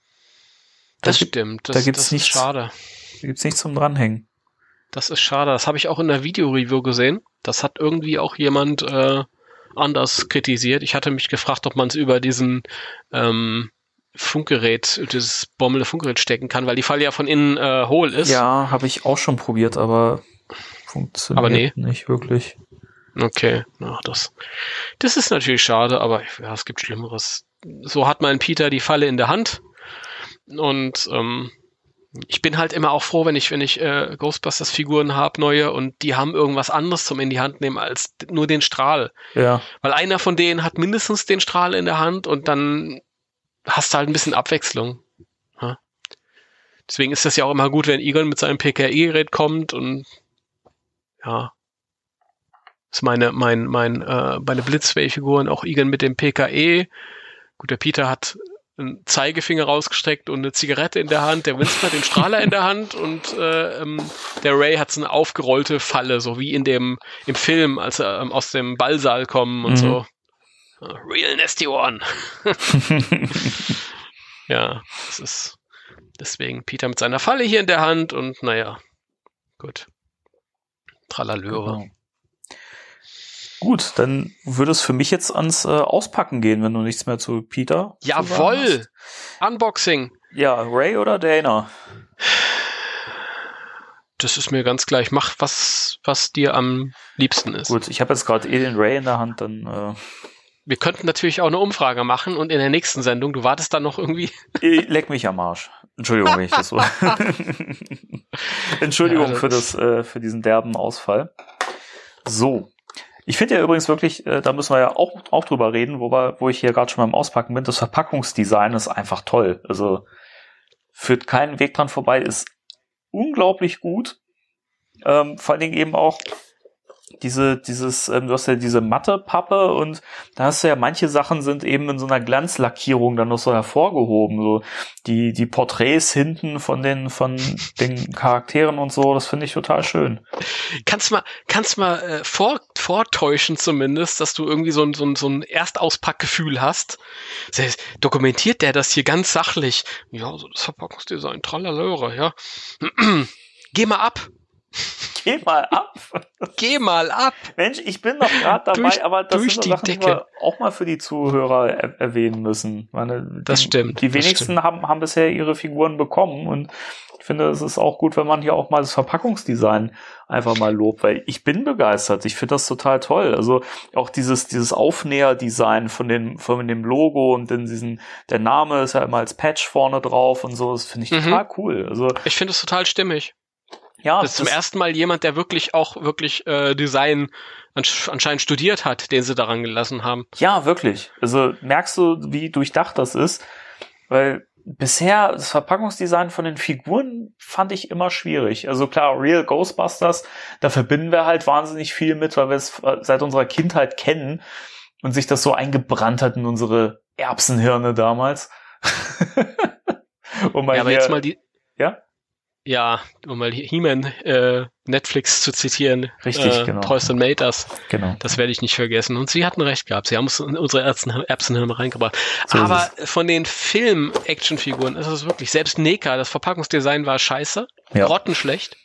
das da stimmt. Das, da gibt's das nichts, schade. Da gibt's nichts zum dranhängen. Das ist schade. Das habe ich auch in der Videoreview gesehen. Das hat irgendwie auch jemand äh, anders kritisiert. Ich hatte mich gefragt, ob man es über diesen ähm, Funkgerät, dieses Bommel Funkgerät stecken kann, weil die Falle ja von innen äh, hohl ist. Ja, habe ich auch schon probiert, aber funktioniert aber nee. nicht wirklich. Okay, Ach, das, das ist natürlich schade, aber ja, es gibt Schlimmeres. So hat mein Peter die Falle in der Hand und ähm, ich bin halt immer auch froh, wenn ich, wenn ich äh, Ghostbusters-Figuren habe, neue, und die haben irgendwas anderes zum in die Hand nehmen als nur den Strahl. Ja. Weil einer von denen hat mindestens den Strahl in der Hand und dann hast du halt ein bisschen Abwechslung. Ja? Deswegen ist das ja auch immer gut, wenn Egon mit seinem PKE-Gerät kommt und ja. Das ist meine, mein, mein, äh, meine Blitzway-Figuren, auch Egon mit dem PKE. Gut, der Peter hat einen Zeigefinger rausgestreckt und eine Zigarette in der Hand, der Winston hat den Strahler in der Hand und äh, ähm, der Ray hat so eine aufgerollte Falle, so wie in dem im Film, als er ähm, aus dem Ballsaal kommen und mhm. so. Real Nasty One. [LAUGHS] ja, das ist deswegen Peter mit seiner Falle hier in der Hand und naja, gut. Tralalöre. Genau. Gut, dann würde es für mich jetzt ans äh, Auspacken gehen, wenn du nichts mehr zu Peter. Jawoll! Unboxing. Ja, Ray oder Dana? Das ist mir ganz gleich. Mach was, was dir am liebsten ist. Gut, ich habe jetzt gerade eh den Ray in der Hand, dann. Äh wir könnten natürlich auch eine Umfrage machen und in der nächsten Sendung, du wartest dann noch irgendwie. [LAUGHS] Leck mich am Arsch. Entschuldigung, wenn ich das so. [LAUGHS] Entschuldigung ja, das für das, äh, für diesen derben Ausfall. So, ich finde ja übrigens wirklich, äh, da müssen wir ja auch, auch drüber reden, wo, wir, wo ich hier gerade schon beim Auspacken bin, das Verpackungsdesign ist einfach toll. Also führt keinen Weg dran vorbei, ist unglaublich gut. Ähm, vor allen Dingen eben auch diese, dieses, ähm, du hast ja diese matte Pappe und da hast du ja manche Sachen sind eben in so einer Glanzlackierung dann noch so hervorgehoben, so die, die Porträts hinten von den, von den Charakteren und so, das finde ich total schön. Kannst mal, kannst mal äh, vor, vortäuschen zumindest, dass du irgendwie so ein, so ein, so ein Erstauspackgefühl hast. Heißt, dokumentiert der das hier ganz sachlich? Ja, so das Verpackungsdesign, tralalöre, ja. [CLEARS THROAT] Geh mal ab, [LAUGHS] Geh mal ab. Geh mal ab. Mensch, ich bin doch gerade dabei, Durch- aber das durch sind die so Sachen, die Decke. wir auch mal für die Zuhörer er erwähnen müssen. Meine, Das die, stimmt, Die wenigsten stimmt. haben, haben bisher ihre Figuren bekommen und ich finde, es ist auch gut, wenn man hier auch mal das Verpackungsdesign einfach mal lobt, weil ich bin begeistert. Ich finde das total toll. Also auch dieses, dieses Aufnäher-Design von dem, von dem Logo und dann diesen, der Name ist ja immer als Patch vorne drauf und so, das finde ich Mhm. total cool. Also, Ich finde es total stimmig. Ja, Das ist zum ersten Mal jemand, der wirklich auch wirklich äh, Design ansch anscheinend studiert hat, den sie daran gelassen haben. Ja, wirklich. Also merkst du, wie durchdacht das ist? Weil bisher das Verpackungsdesign von den Figuren fand ich immer schwierig. Also klar, Real Ghostbusters, da verbinden wir halt wahnsinnig viel mit, weil wir es seit unserer Kindheit kennen und sich das so eingebrannt hat in unsere Erbsenhirne damals. und [LAUGHS] mal ja, aber jetzt mal die. Ja? Ja, um mal He-Man äh, Netflix zu zitieren. Richtig, äh, genau. Toys and made us. genau. Das werde ich nicht vergessen. Und sie hatten recht gehabt. Sie haben es in unsere Erbsen Erbsenhirne reingebracht. So Aber von den Film-Actionfiguren ist es wirklich, selbst Neka, das Verpackungsdesign war scheiße, Ja. grottenschlecht.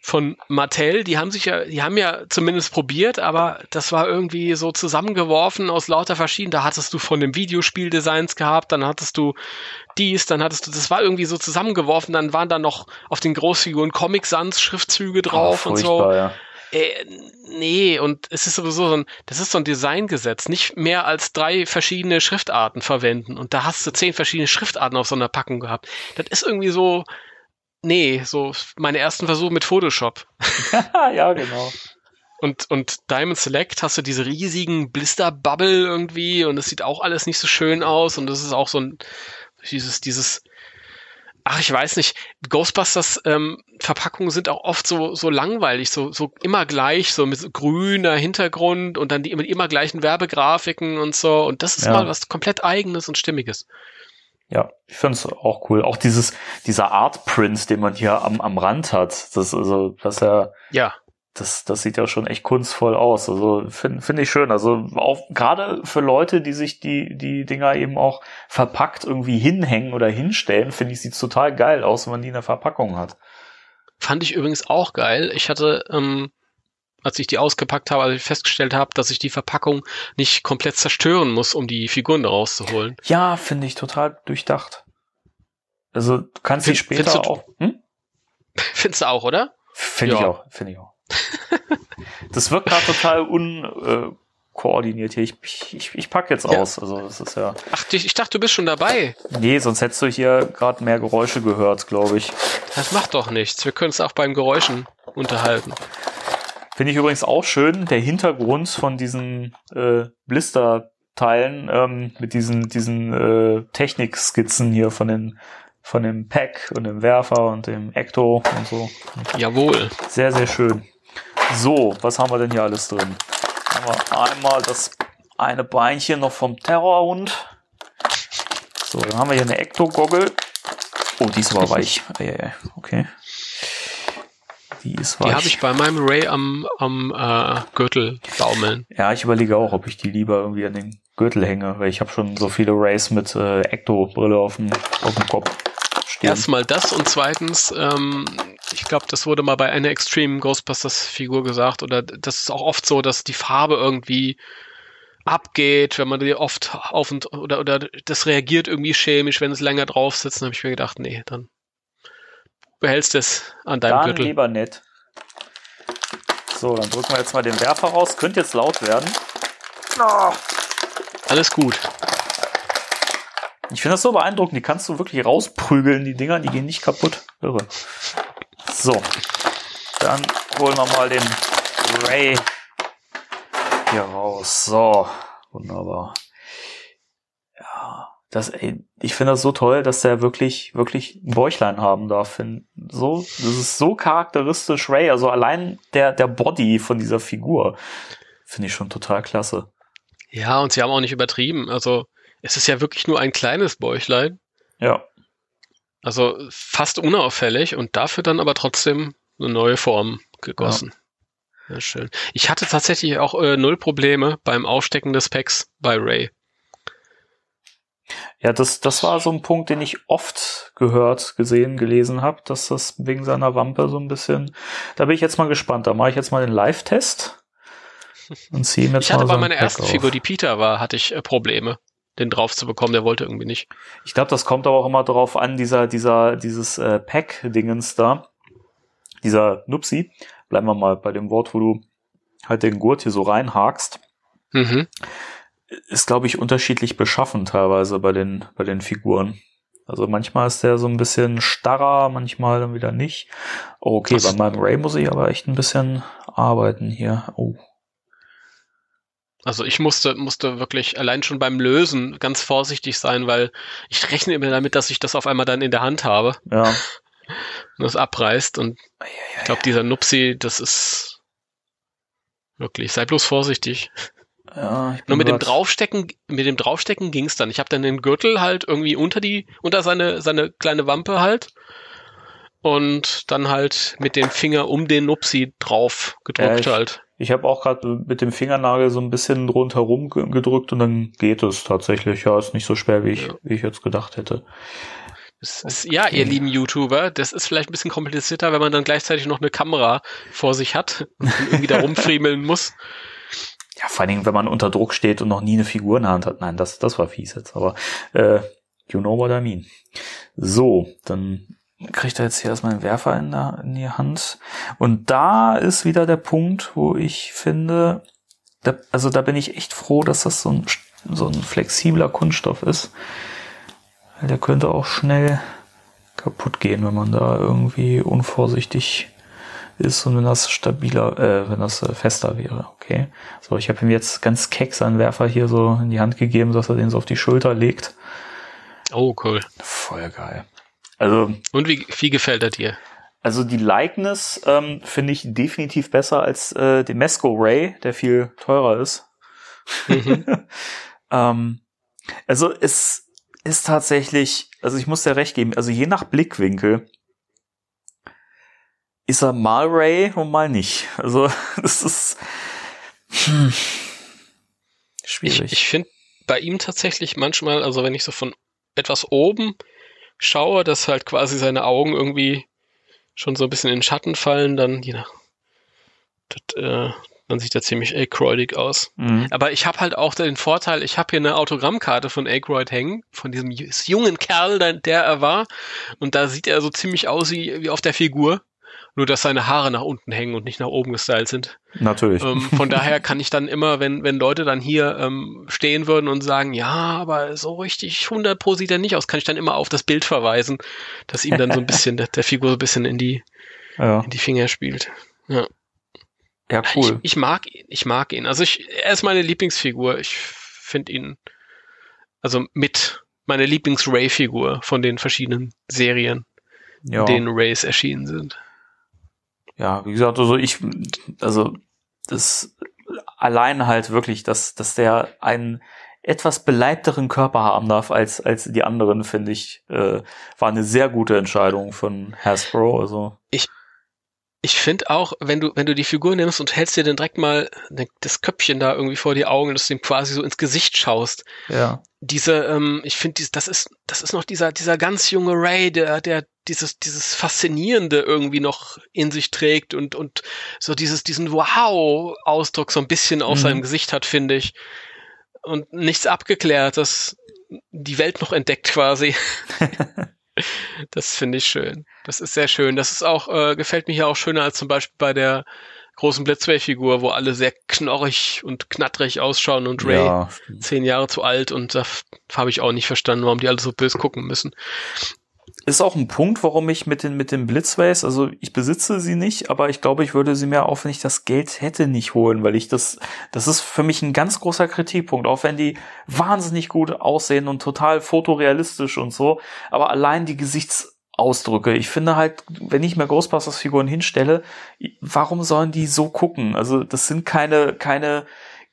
Von Mattel, die haben sich ja, die haben ja zumindest probiert, aber das war irgendwie so zusammengeworfen aus lauter verschiedenen. Da hattest du von dem Videospieldesigns gehabt, dann hattest du dies, dann hattest du, das war irgendwie so zusammengeworfen, dann waren da noch auf den Großfiguren Comic Sans Schriftzüge drauf Ah, und so. Ja. Äh, nee, und es ist sowieso so ein, das ist so ein Designgesetz, nicht mehr als drei verschiedene Schriftarten verwenden. Und da hast du zehn verschiedene Schriftarten auf so einer Packung gehabt. Das ist irgendwie so, nee, so meine ersten Versuche mit Photoshop. [LAUGHS] ja, genau. Und, und Diamond Select hast du diese riesigen Blister-Bubble irgendwie und es sieht auch alles nicht so schön aus und das ist auch so ein, dieses, dieses, ach, ich weiß nicht, Ghostbusters ähm, Verpackungen sind auch oft so, so langweilig, so, so immer gleich, so mit grüner Hintergrund und dann die mit immer gleichen Werbegrafiken und so und das ist Ja. mal was komplett eigenes und stimmiges. Ja, ich finde es auch cool. Auch dieses, dieser Art Print, den man hier am, am Rand hat, das, also, das ja, Ja, das, das sieht ja schon echt kunstvoll aus. Also finde find ich schön. Also auch gerade für Leute, die sich die, die Dinger eben auch verpackt irgendwie hinhängen oder hinstellen, finde ich, sieht's total geil aus, wenn man die in der Verpackung hat. Fand ich übrigens auch geil. Ich hatte, ähm, als ich die ausgepackt habe, als ich festgestellt habe, dass ich die Verpackung nicht komplett zerstören muss, um die Figuren da rauszuholen. Ja, finde ich total durchdacht. Also du kannst sie Find- später findest du- auch. Hm? [LAUGHS] Findest du auch, oder? Finde ich Ja. auch, finde ich auch. das wirkt gerade total unkoordiniert hier. Ich, ich, ich, ich pack jetzt Ja. aus. Also das ist ja. Ach, ich, ich dachte, du bist schon dabei. Nee, sonst hättest du hier gerade mehr Geräusche gehört, glaube ich. Das macht doch nichts. Wir können es auch beim Geräuschen unterhalten. Finde ich übrigens auch schön, der Hintergrund von diesen äh, Blister-Teilen ähm, mit diesen, diesen äh, Technikskizzen hier von den von dem Pack und dem Werfer und dem Ecto und so. Jawohl. Sehr, sehr schön. So, was haben wir denn hier alles drin? Haben wir einmal das eine Beinchen noch vom Terrorhund. So, dann haben wir hier eine Ecto-Goggle. Oh, die ist aber weich. Okay. Die ist weich. Die habe ich bei meinem Ray am, am äh, Gürtel baumeln. Ja, ich überlege auch, ob ich die lieber irgendwie an den Gürtel hänge, weil ich habe schon so viele Rays mit äh, Ecto-Brille auf dem, auf dem Kopf stehen. Erstmal das und zweitens, ähm, ich glaube, das wurde mal bei einer Extreme Ghostbusters Figur gesagt, oder das ist auch oft so, dass die Farbe irgendwie abgeht, wenn man die oft auf und oder oder das reagiert irgendwie chemisch, wenn es länger drauf sitzt. Dann habe ich mir gedacht, nee, dann behältst es an deinem Dann Gürtel. lieber nett. So, dann drücken wir jetzt mal den Werfer raus. Könnte jetzt laut werden. Alles gut. Ich finde das so beeindruckend. Die kannst du wirklich rausprügeln, die Dinger. Die gehen nicht kaputt. Irre. So. Dann holen wir mal den Ray hier raus. So. Wunderbar. Ja. Das, ey, ich finde das so toll, dass der wirklich, wirklich ein Bäuchlein haben darf. So, das ist so charakteristisch Ray. Also allein der, der Body von dieser Figur finde ich schon total klasse. Ja, und sie haben auch nicht übertrieben. Also es ist ja wirklich nur ein kleines Bäuchlein. Ja. Also fast unauffällig und dafür dann aber trotzdem eine neue Form gegossen. Ja, schön. Ich hatte tatsächlich auch äh, null Probleme beim Aufstecken des Packs bei Ray. Ja, das, das war so ein Punkt, den ich oft gehört, gesehen, gelesen habe, dass das wegen seiner Wampe so ein bisschen. Da bin ich jetzt mal gespannt. Da mache ich jetzt mal den Live-Test und ziehe mir Ich hatte mal bei so meiner ein ersten Pack Figur, auf. die Peter war, hatte ich äh, Probleme, den drauf zu bekommen. Der wollte irgendwie nicht. Ich glaube, das kommt aber auch immer darauf an, dieser, dieser, dieses äh, Pack-Dingens da, dieser Nupsi. Bleiben wir mal bei dem Wort, wo du halt den Gurt hier so reinhakst. Mhm. Ist, glaube ich, unterschiedlich beschaffen teilweise bei den, bei den Figuren. Also manchmal ist der so ein bisschen starrer, manchmal dann wieder nicht. Oh, okay, Was- bei meinem Ray muss ich aber echt ein bisschen arbeiten hier. Oh. Also ich musste, musste wirklich allein schon beim Lösen ganz vorsichtig sein, weil ich rechne immer damit, dass ich das auf einmal dann in der Hand habe Ja. und [LAUGHS] das abreißt. Und ich glaube, dieser Nupsi, das ist wirklich, sei bloß vorsichtig. Ja Nur mit dem Draufstecken, mit dem Draufstecken ging's dann. Ich habe dann den Gürtel halt irgendwie unter die, unter seine, seine kleine Wampe halt. Und dann halt mit dem Finger um den Nupsi drauf gedrückt Ja, ich- halt. Ich habe auch gerade mit dem Fingernagel so ein bisschen rundherum ge- gedrückt und dann geht es tatsächlich. Ja, ist nicht so schwer, wie ich, Ja. wie ich jetzt gedacht hätte. Ist, ja, ihr lieben YouTuber, das ist vielleicht ein bisschen komplizierter, wenn man dann gleichzeitig noch eine Kamera vor sich hat und irgendwie da [LAUGHS] rumfriemeln muss. Ja, vor allen Dingen, wenn man unter Druck steht und noch nie eine Figur in der Hand hat. Nein, das, das war fies jetzt, aber äh, you know what I mean. So, dann kriegt er jetzt hier erstmal einen Werfer in, der, in die Hand. Und da ist wieder der Punkt, wo ich finde, da, also da bin ich echt froh, dass das so ein, so ein flexibler Kunststoff ist. Weil der könnte auch schnell kaputt gehen, wenn man da irgendwie unvorsichtig ist und wenn das stabiler, äh, wenn das äh, fester wäre, okay. So, ich habe ihm jetzt ganz keck seinen Werfer hier so in die Hand gegeben, dass er den so auf die Schulter legt. Oh, cool. Voll geil. Also, Und wie, wie gefällt er dir? also die Likeness ähm, finde ich definitiv besser als äh, den Mesco Ray, der viel teurer ist. Mhm. [LAUGHS] ähm, also es ist tatsächlich, also ich muss dir recht geben, also je nach Blickwinkel ist er mal Ray und mal nicht. Also [LAUGHS] das ist hm, Ich, schwierig. ich finde bei ihm tatsächlich manchmal, also wenn ich so von etwas oben schaue, dass halt quasi seine Augen irgendwie schon so ein bisschen in den Schatten fallen, dann, nach, das, äh, dann sieht er ziemlich Aykroydig aus. Mhm. Aber ich habe halt auch den Vorteil, ich habe hier eine Autogrammkarte von Aykroyd hängen, von diesem ju- jungen Kerl, der, der er war. Und da sieht er so ziemlich aus wie, wie auf der Figur. Nur, dass seine Haare nach unten hängen und nicht nach oben gestylt sind. Natürlich. Ähm, von daher [LAUGHS] kann ich dann immer, wenn, wenn Leute dann hier ähm, stehen würden und sagen, ja, aber so richtig 100 pro sieht er nicht aus, kann ich dann immer auf das Bild verweisen, dass ihm dann so ein bisschen, der, der Figur so ein bisschen in die, ja. in die Finger spielt. ja, Ich, cool. ich mag ihn, ich mag ihn. Also ich, er ist meine Lieblingsfigur. Ich finde ihn, also mit meine Lieblings-Ray-Figur von den verschiedenen Serien, ja. in denen Rays erschienen sind. Ja, wie gesagt, also ich, also das allein halt wirklich, dass, dass der einen etwas beleibteren Körper haben darf als, als die anderen, finde ich, äh, war eine sehr gute Entscheidung von Hasbro. Also, Ich finde auch, wenn du, wenn du die Figur nimmst und hältst dir dann direkt mal ne- das Köpfchen da irgendwie vor die Augen, dass du ihm quasi so ins Gesicht schaust. ja. Diese, ähm, ich finde, das ist, das ist noch dieser, dieser ganz junge Ray, der, der dieses, dieses Faszinierende irgendwie noch in sich trägt und, und so dieses, diesen Wow-Ausdruck so ein bisschen auf Mhm. seinem Gesicht hat, finde ich. Und nichts abgeklärtes, die Welt noch entdeckt quasi. [LAUGHS] Das finde ich schön. Das ist sehr schön. Das ist auch, äh, gefällt mir hier auch schöner als zum Beispiel bei der großen Blitzway-Figur, wo alle sehr knorrig und knattrig ausschauen und Ray ja, zehn Jahre zu alt und da habe ich auch nicht verstanden, warum die alle so böse gucken müssen. ist auch ein Punkt, warum ich mit den, mit den Blitzways, also ich besitze sie nicht, aber ich glaube, ich würde sie mir auch, wenn ich das Geld hätte, nicht holen, weil ich das, das ist für mich ein ganz großer Kritikpunkt, auch wenn die wahnsinnig gut aussehen und total fotorealistisch und so, aber allein die Gesichtsausdrücke, ich finde halt, wenn ich mir Ghostbusters-Figuren hinstelle, warum sollen die so gucken? Also das sind keine, keine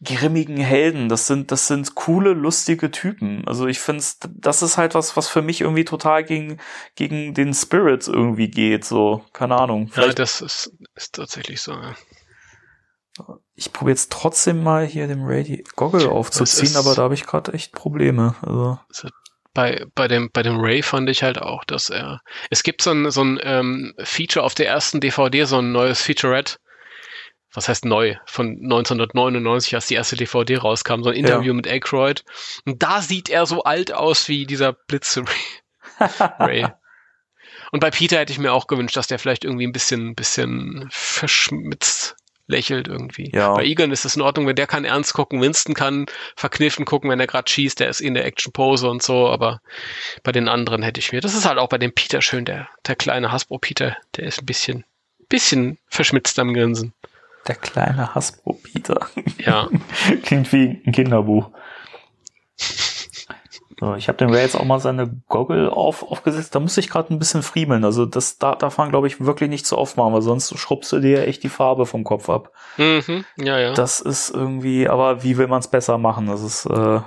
grimmigen Helden. Das sind, das sind coole, lustige Typen. Also ich finde, das ist halt was, was für mich irgendwie total gegen, gegen den Spirit irgendwie geht. So, keine Ahnung. Ja, Vielleicht, das ist, ist tatsächlich so. ja. ich probiere jetzt trotzdem mal hier dem Ray die Goggle aufzuziehen, aber da habe ich gerade echt Probleme. Also, Das bei, bei dem, bei dem Ray fand ich halt auch, dass er, es gibt so ein, so ein ähm, Feature auf der ersten DVD, so ein neues Featurette, was heißt neu, von 1999, als die erste DVD rauskam, so ein Interview ja. mit Aykroyd. Und da sieht er so alt aus wie dieser Blitze [LAUGHS] Ray. Und bei Peter hätte ich mir auch gewünscht, dass der vielleicht irgendwie ein bisschen, bisschen verschmitzt lächelt irgendwie. Ja. Bei Egan ist es in Ordnung, wenn der kann ernst gucken, Winston kann verkniffen gucken, wenn er gerade schießt, der ist in der Action-Pose und so, aber bei den anderen hätte ich mir, das ist halt auch bei dem Peter schön, der, der kleine Hasbro-Peter, der ist ein bisschen, bisschen verschmitzt am Grinsen. Der kleine Hasbro-Peter. Ja. [LAUGHS] Klingt wie ein Kinderbuch. So, ich habe dem Ray jetzt auch mal seine Goggle auf, aufgesetzt. Da muss ich gerade ein bisschen friemeln. Also das da, darf man, glaube ich, wirklich nicht zu oft machen, weil sonst schrubbst du dir echt die Farbe vom Kopf ab. Mhm, ja, ja. Das ist irgendwie, aber wie will man es besser machen? Das ist äh,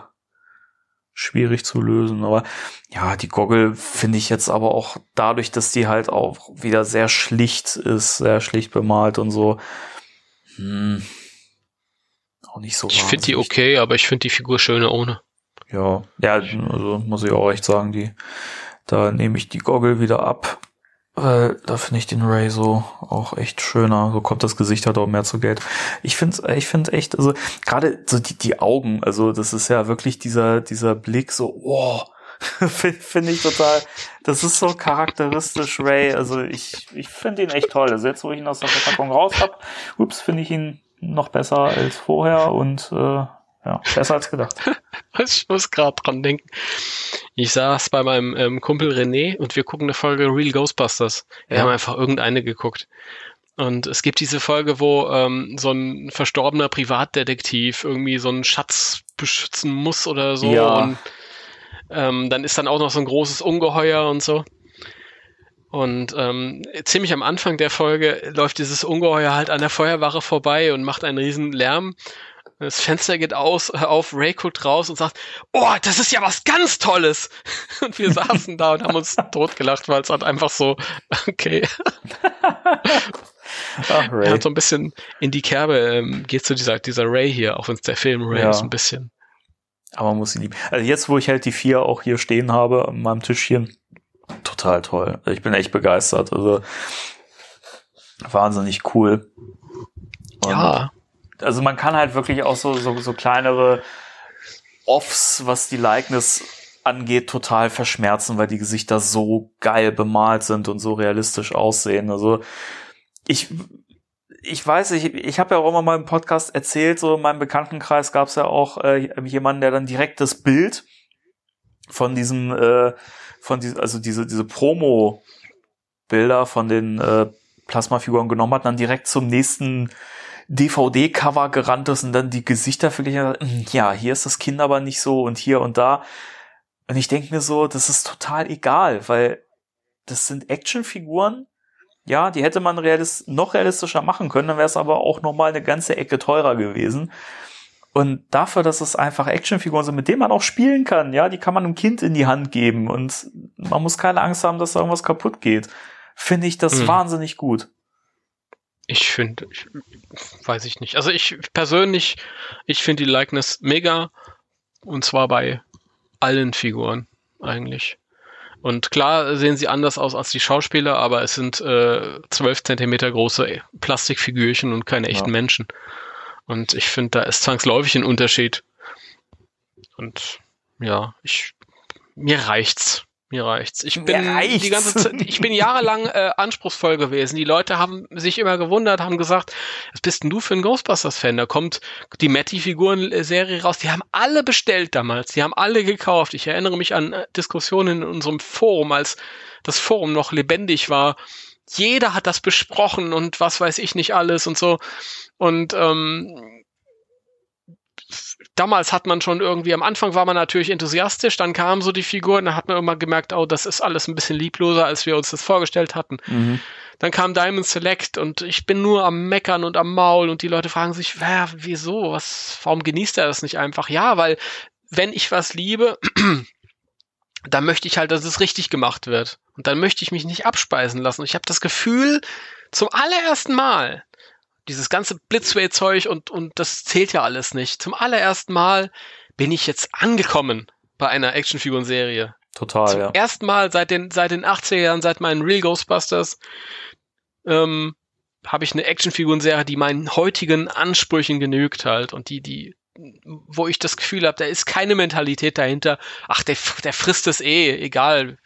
schwierig zu lösen. Aber ja, die Goggle finde ich jetzt aber auch dadurch, dass die halt auch wieder sehr schlicht ist, sehr schlicht bemalt und so. Hm, auch nicht so. Ich finde die okay, aber ich finde die Figur schöner ohne. Ja, ja, also muss ich auch echt sagen, die, da nehme ich die Goggle wieder ab. Weil da finde ich den Ray so auch echt schöner. So kommt das Gesicht halt auch mehr zu Geld. Ich finde, ich finde echt, also gerade so die, die Augen, also das ist ja wirklich dieser, dieser Blick so, [LAUGHS] wow, finde find ich total, das ist so charakteristisch Ray. Also ich, ich finde ihn echt toll. Also jetzt, wo ich ihn aus der Verpackung raus hab, ups, finde ich ihn noch besser als vorher und äh, ja, besser als gedacht. [LAUGHS] ich muss gerade dran denken. Ich saß bei meinem ähm, Kumpel René und wir gucken eine Folge Real Ghostbusters. Wir ja. haben einfach irgendeine geguckt. Und es gibt diese Folge, wo ähm, so ein verstorbener Privatdetektiv irgendwie so einen Schatz beschützen muss oder so. Ja. Und ähm, dann ist dann auch noch so ein großes Ungeheuer und so. Und ähm, ziemlich am Anfang der Folge läuft dieses Ungeheuer halt an der Feuerwache vorbei und macht einen riesen Lärm. Das Fenster geht aus, [LAUGHS] auf, Ray guckt raus und sagt, oh, das ist ja was ganz Tolles. [LAUGHS] Und wir saßen da und haben uns [LAUGHS] totgelacht, weil es halt einfach so, okay. Ach, Ray. Er hat so ein bisschen in die Kerbe, ähm, geht zu dieser, dieser Ray hier, auch wenn es der Film Ray ja. ist, ein bisschen. Aber man muss ihn lieben. Also jetzt, wo ich halt die vier auch hier stehen habe, an meinem Tischchen, total toll. Ich bin echt begeistert. Also, wahnsinnig cool. Und ja also man kann halt wirklich auch so, so, so kleinere Offs, was die Likeness angeht, total verschmerzen, weil die Gesichter so geil bemalt sind und so realistisch aussehen. Also ich, ich weiß, ich, ich habe ja auch immer mal im Podcast erzählt, so in meinem Bekanntenkreis gab es ja auch äh, jemanden, der dann direkt das Bild von diesem, äh, von diesem, also diese, diese Promo-Bilder von den äh, Plasmafiguren genommen hat, dann direkt zum nächsten DVD-Cover gerannt ist und dann die Gesichter verglichen hat, hm, ja, hier ist das Kind aber nicht so und hier und da. Und ich denke mir so, das ist total egal, weil das sind Actionfiguren. Ja, die hätte man realist noch realistischer machen können, dann wäre es aber auch nochmal eine ganze Ecke teurer gewesen. Und dafür, dass es einfach Actionfiguren sind, mit denen man auch spielen kann, ja, die kann man einem Kind in die Hand geben und man muss keine Angst haben, dass da irgendwas kaputt geht, finde ich das mhm. wahnsinnig gut. Ich finde, ich, weiß ich nicht. Also ich persönlich, ich finde die Likeness mega und zwar bei allen Figuren eigentlich. Und klar sehen sie anders aus als die Schauspieler, aber es sind äh, 12 Zentimeter große Plastikfigürchen und keine echten ja. Menschen. Und ich finde, da ist zwangsläufig ein Unterschied. Und ja, ich mir reicht's. Mir reicht's. Ich bin reicht's. die ganze Zeit, ich bin jahrelang äh, anspruchsvoll gewesen. Die Leute haben sich immer gewundert, haben gesagt, was bist denn du für ein Ghostbusters-Fan? Da kommt die Matty-Figuren-Serie raus. Die haben alle bestellt damals. Die haben alle gekauft. Ich erinnere mich an äh, Diskussionen in unserem Forum, als das Forum noch lebendig war. Jeder hat das besprochen und was weiß ich nicht alles und so. Und ähm, damals hat man schon irgendwie, am Anfang war man natürlich enthusiastisch, dann kamen so die Figuren, dann hat man immer gemerkt, oh, das ist alles ein bisschen liebloser, als wir uns das vorgestellt hatten. Mhm. Dann kam Diamond Select und ich bin nur am Meckern und am Maul und die Leute fragen sich, wer, wieso, was, warum genießt er das nicht einfach? Ja, weil wenn ich was liebe, [CLEARS THROAT] dann möchte ich halt, dass es richtig gemacht wird. Und dann möchte ich mich nicht abspeisen lassen. Und ich habe das Gefühl, zum allerersten Mal, dieses ganze Blitzway-Zeug und, und das zählt ja alles nicht. Zum allerersten Mal bin ich jetzt angekommen bei einer Actionfiguren-Serie. Total, Zum ja. ersten Mal seit den, seit den 80er Jahren, seit meinen Real Ghostbusters, ähm, habe ich eine Actionfiguren-Serie, die meinen heutigen Ansprüchen genügt halt und die, die, wo ich das Gefühl habe, da ist keine Mentalität dahinter, ach, der, der frisst es eh, egal,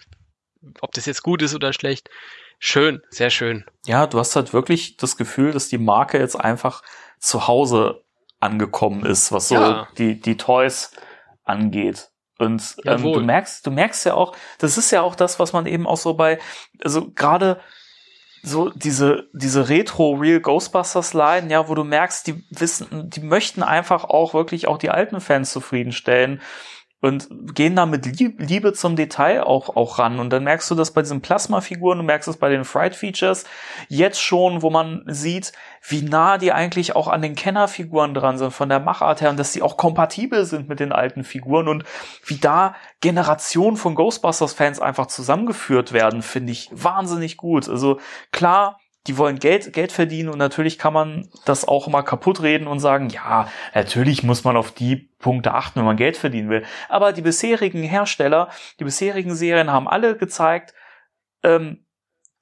ob das jetzt gut ist oder schlecht. Schön, sehr schön. Ja, du hast halt wirklich das Gefühl, dass die Marke jetzt einfach zu Hause angekommen ist, was so Ja. die, die Toys angeht. Und ähm, du merkst, du merkst ja auch, das ist ja auch das, was man eben auch so bei, also gerade so diese, diese Retro-Real Ghostbusters-Line, ja, wo du merkst, die wissen, die möchten einfach auch wirklich auch die alten Fans zufriedenstellen und gehen da mit Lieb- Liebe zum Detail auch, auch ran. Und dann merkst du das bei diesen Plasma-Figuren, du merkst es bei den Fright-Features jetzt schon, wo man sieht, wie nah die eigentlich auch an den Kenner-Figuren dran sind, von der Machart her, und dass die auch kompatibel sind mit den alten Figuren und wie da Generationen von Ghostbusters-Fans einfach zusammengeführt werden, finde ich wahnsinnig gut. Also klar, die wollen Geld, Geld verdienen und natürlich kann man das auch mal kaputt reden und sagen, ja, natürlich muss man auf die Punkte achten, wenn man Geld verdienen will. Aber die bisherigen Hersteller, die bisherigen Serien haben alle gezeigt, ähm,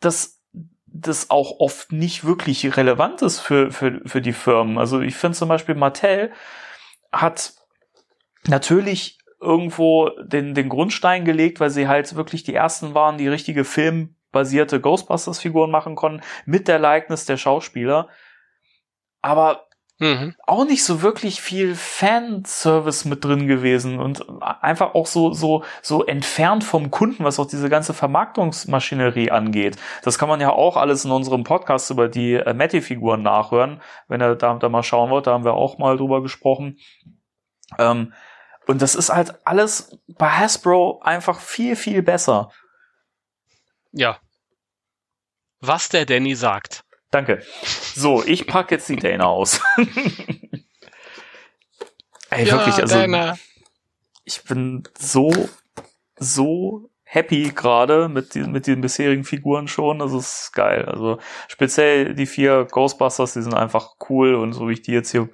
dass das auch oft nicht wirklich relevant ist für, für, für die Firmen. Also ich finde zum Beispiel Mattel hat natürlich irgendwo den, den Grundstein gelegt, weil sie halt wirklich die ersten waren, die richtige filmbasierte Ghostbusters-Figuren machen konnten, mit der Likeness der Schauspieler. Aber Mhm. auch nicht so wirklich viel Fanservice mit drin gewesen und einfach auch so so so entfernt vom Kunden, was auch diese ganze Vermarktungsmaschinerie angeht. Das kann man ja auch alles in unserem Podcast über die äh, Matty-Figuren nachhören, wenn ihr da, da mal schauen wollt. Da haben wir auch mal drüber gesprochen. Ähm, und das ist halt alles bei Hasbro einfach viel viel besser. Ja. Was der Danny sagt. Danke. So, ich pack jetzt die Dana aus. [LAUGHS] Ey, wirklich, also Dana. ich bin so, so happy gerade mit, mit den bisherigen Figuren schon. Das ist geil. Also speziell die vier Ghostbusters, die sind einfach cool und so wie ich die jetzt hier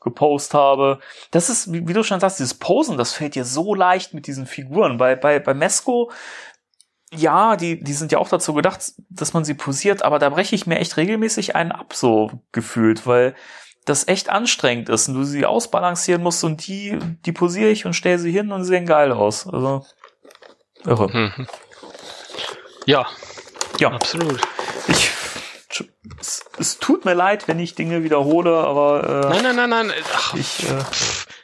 gepostet habe. Das ist, wie, wie du schon sagst, dieses Posen, das fällt dir so leicht mit diesen Figuren. Bei, bei, bei Mesco, ja, die, die sind ja auch dazu gedacht, dass man sie posiert, aber da breche ich mir echt regelmäßig einen ab, so gefühlt, weil das echt anstrengend ist und du sie ausbalancieren musst und die, die posiere ich und stelle sie hin und sie sehen geil aus. Also, irre. Mhm. Ja, Ja, absolut. ich, es, es tut mir leid, wenn ich Dinge wiederhole, aber äh, Nein, nein, nein, nein. Ach, ich äh,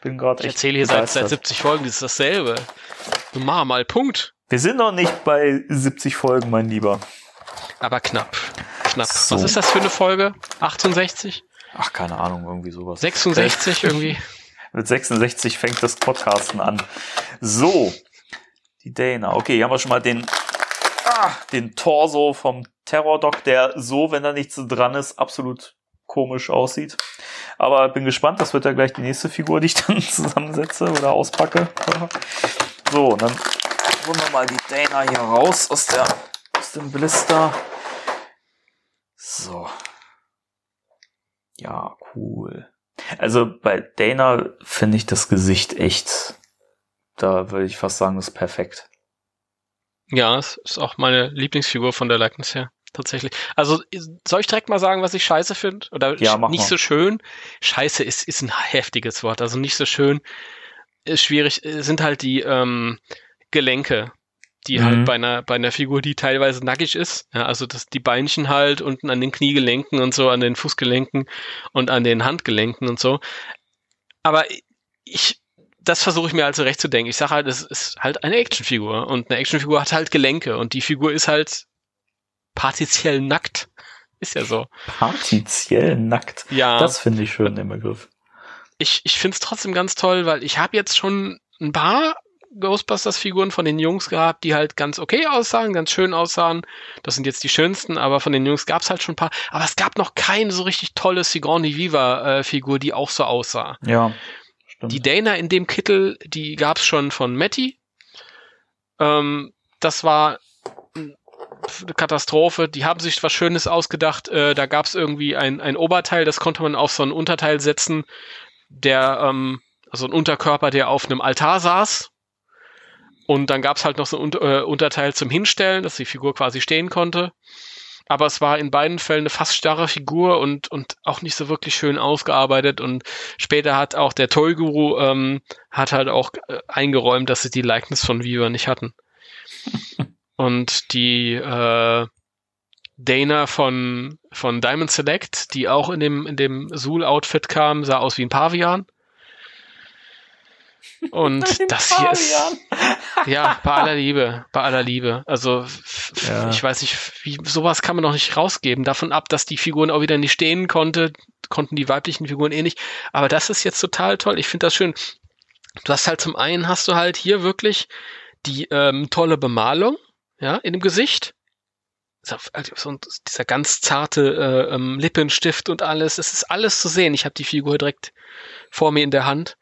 bin gerade ich echt erzähle hier seit, seit begeistert. 70 Folgen, das ist dasselbe. Mach mal Punkt. Wir sind noch nicht bei 70 Folgen, mein Lieber. Aber knapp. Knapp. So. Was ist das für eine Folge? 68? Ach, keine Ahnung, irgendwie sowas. 66 [LAUGHS] irgendwie? Mit 66 fängt das Podcasten an. So, die Dana. Okay, hier haben wir schon mal den, ah, den Torso vom Terror-Doc, der so, wenn da nichts dran ist, absolut komisch aussieht. Aber bin gespannt, das wird ja gleich die nächste Figur, die ich [LAUGHS] dann zusammensetze oder auspacke. [LAUGHS] So, und dann holen wir mal die Dana hier raus aus der, aus dem Blister. So. Ja, cool. Also bei Dana finde ich das Gesicht echt, da würde ich fast sagen, ist perfekt. Ja, es ist auch meine Lieblingsfigur von der Likeness her. Tatsächlich. Also, soll ich direkt mal sagen, was ich scheiße finde? Oder Ja, mach nicht mal. so schön? Scheiße ist, ist ein heftiges Wort. Also nicht so schön. Ist schwierig. äh, Sind halt die ähm, Gelenke, die Mhm. halt bei einer, bei einer Figur, die teilweise nackig ist. Ja, also das, die Beinchen halt unten an den Kniegelenken und so, an den Fußgelenken und an den Handgelenken und so. Aber ich, das versuche ich mir halt zurechtzudenken. Ich sage halt, es ist halt eine Actionfigur und eine Actionfigur hat halt Gelenke und die Figur ist halt partiziell nackt. [LAUGHS] Ist ja so. Partiziell nackt. Ja, Das finde ich schön, den Begriff. ich, ich finde es trotzdem ganz toll, weil ich habe jetzt schon ein paar Ghostbusters-Figuren von den Jungs gehabt, die halt ganz okay aussahen, ganz schön aussahen. Das sind jetzt die schönsten, aber von den Jungs gab es halt schon ein paar. Aber es gab noch keine so richtig tolle Sigourney Viva-Figur, die auch so aussah. Ja, stimmt. Die Dana in dem Kittel, die gab es schon von Matty. Ähm, das war eine Katastrophe. Die haben sich was Schönes ausgedacht. Äh, da gab es irgendwie ein, ein Oberteil, das konnte man auf so ein Unterteil setzen, der, ähm, also ein Unterkörper, der auf einem Altar saß. Und dann gab's halt noch so ein äh, Unterteil zum Hinstellen, dass die Figur quasi stehen konnte. Aber es war in beiden Fällen eine fast starre Figur und, und auch nicht so wirklich schön ausgearbeitet. Und später hat auch der Toy-Guru ähm, hat halt auch äh, eingeräumt, dass sie die Likeness von Viva nicht hatten. [LAUGHS] und die äh, Dana von, von Diamond Select, die auch in dem, in dem Zool-Outfit kam, sah aus wie ein Pavian. Und das hier ist, ja, bei aller Liebe, bei aller Liebe. Also, Ja. ich weiß nicht, wie, sowas kann man noch nicht rausgeben. Davon ab, dass die Figuren auch wieder nicht stehen konnte, konnten die weiblichen Figuren eh nicht. Aber das ist jetzt total toll. Ich finde das schön. Du hast halt zum einen hast du halt hier wirklich die ähm, tolle Bemalung, ja, in dem Gesicht. So, also dieser ganz zarte äh, ähm, Lippenstift und alles. Es ist alles zu sehen. Ich habe die Figur direkt vor mir in der Hand.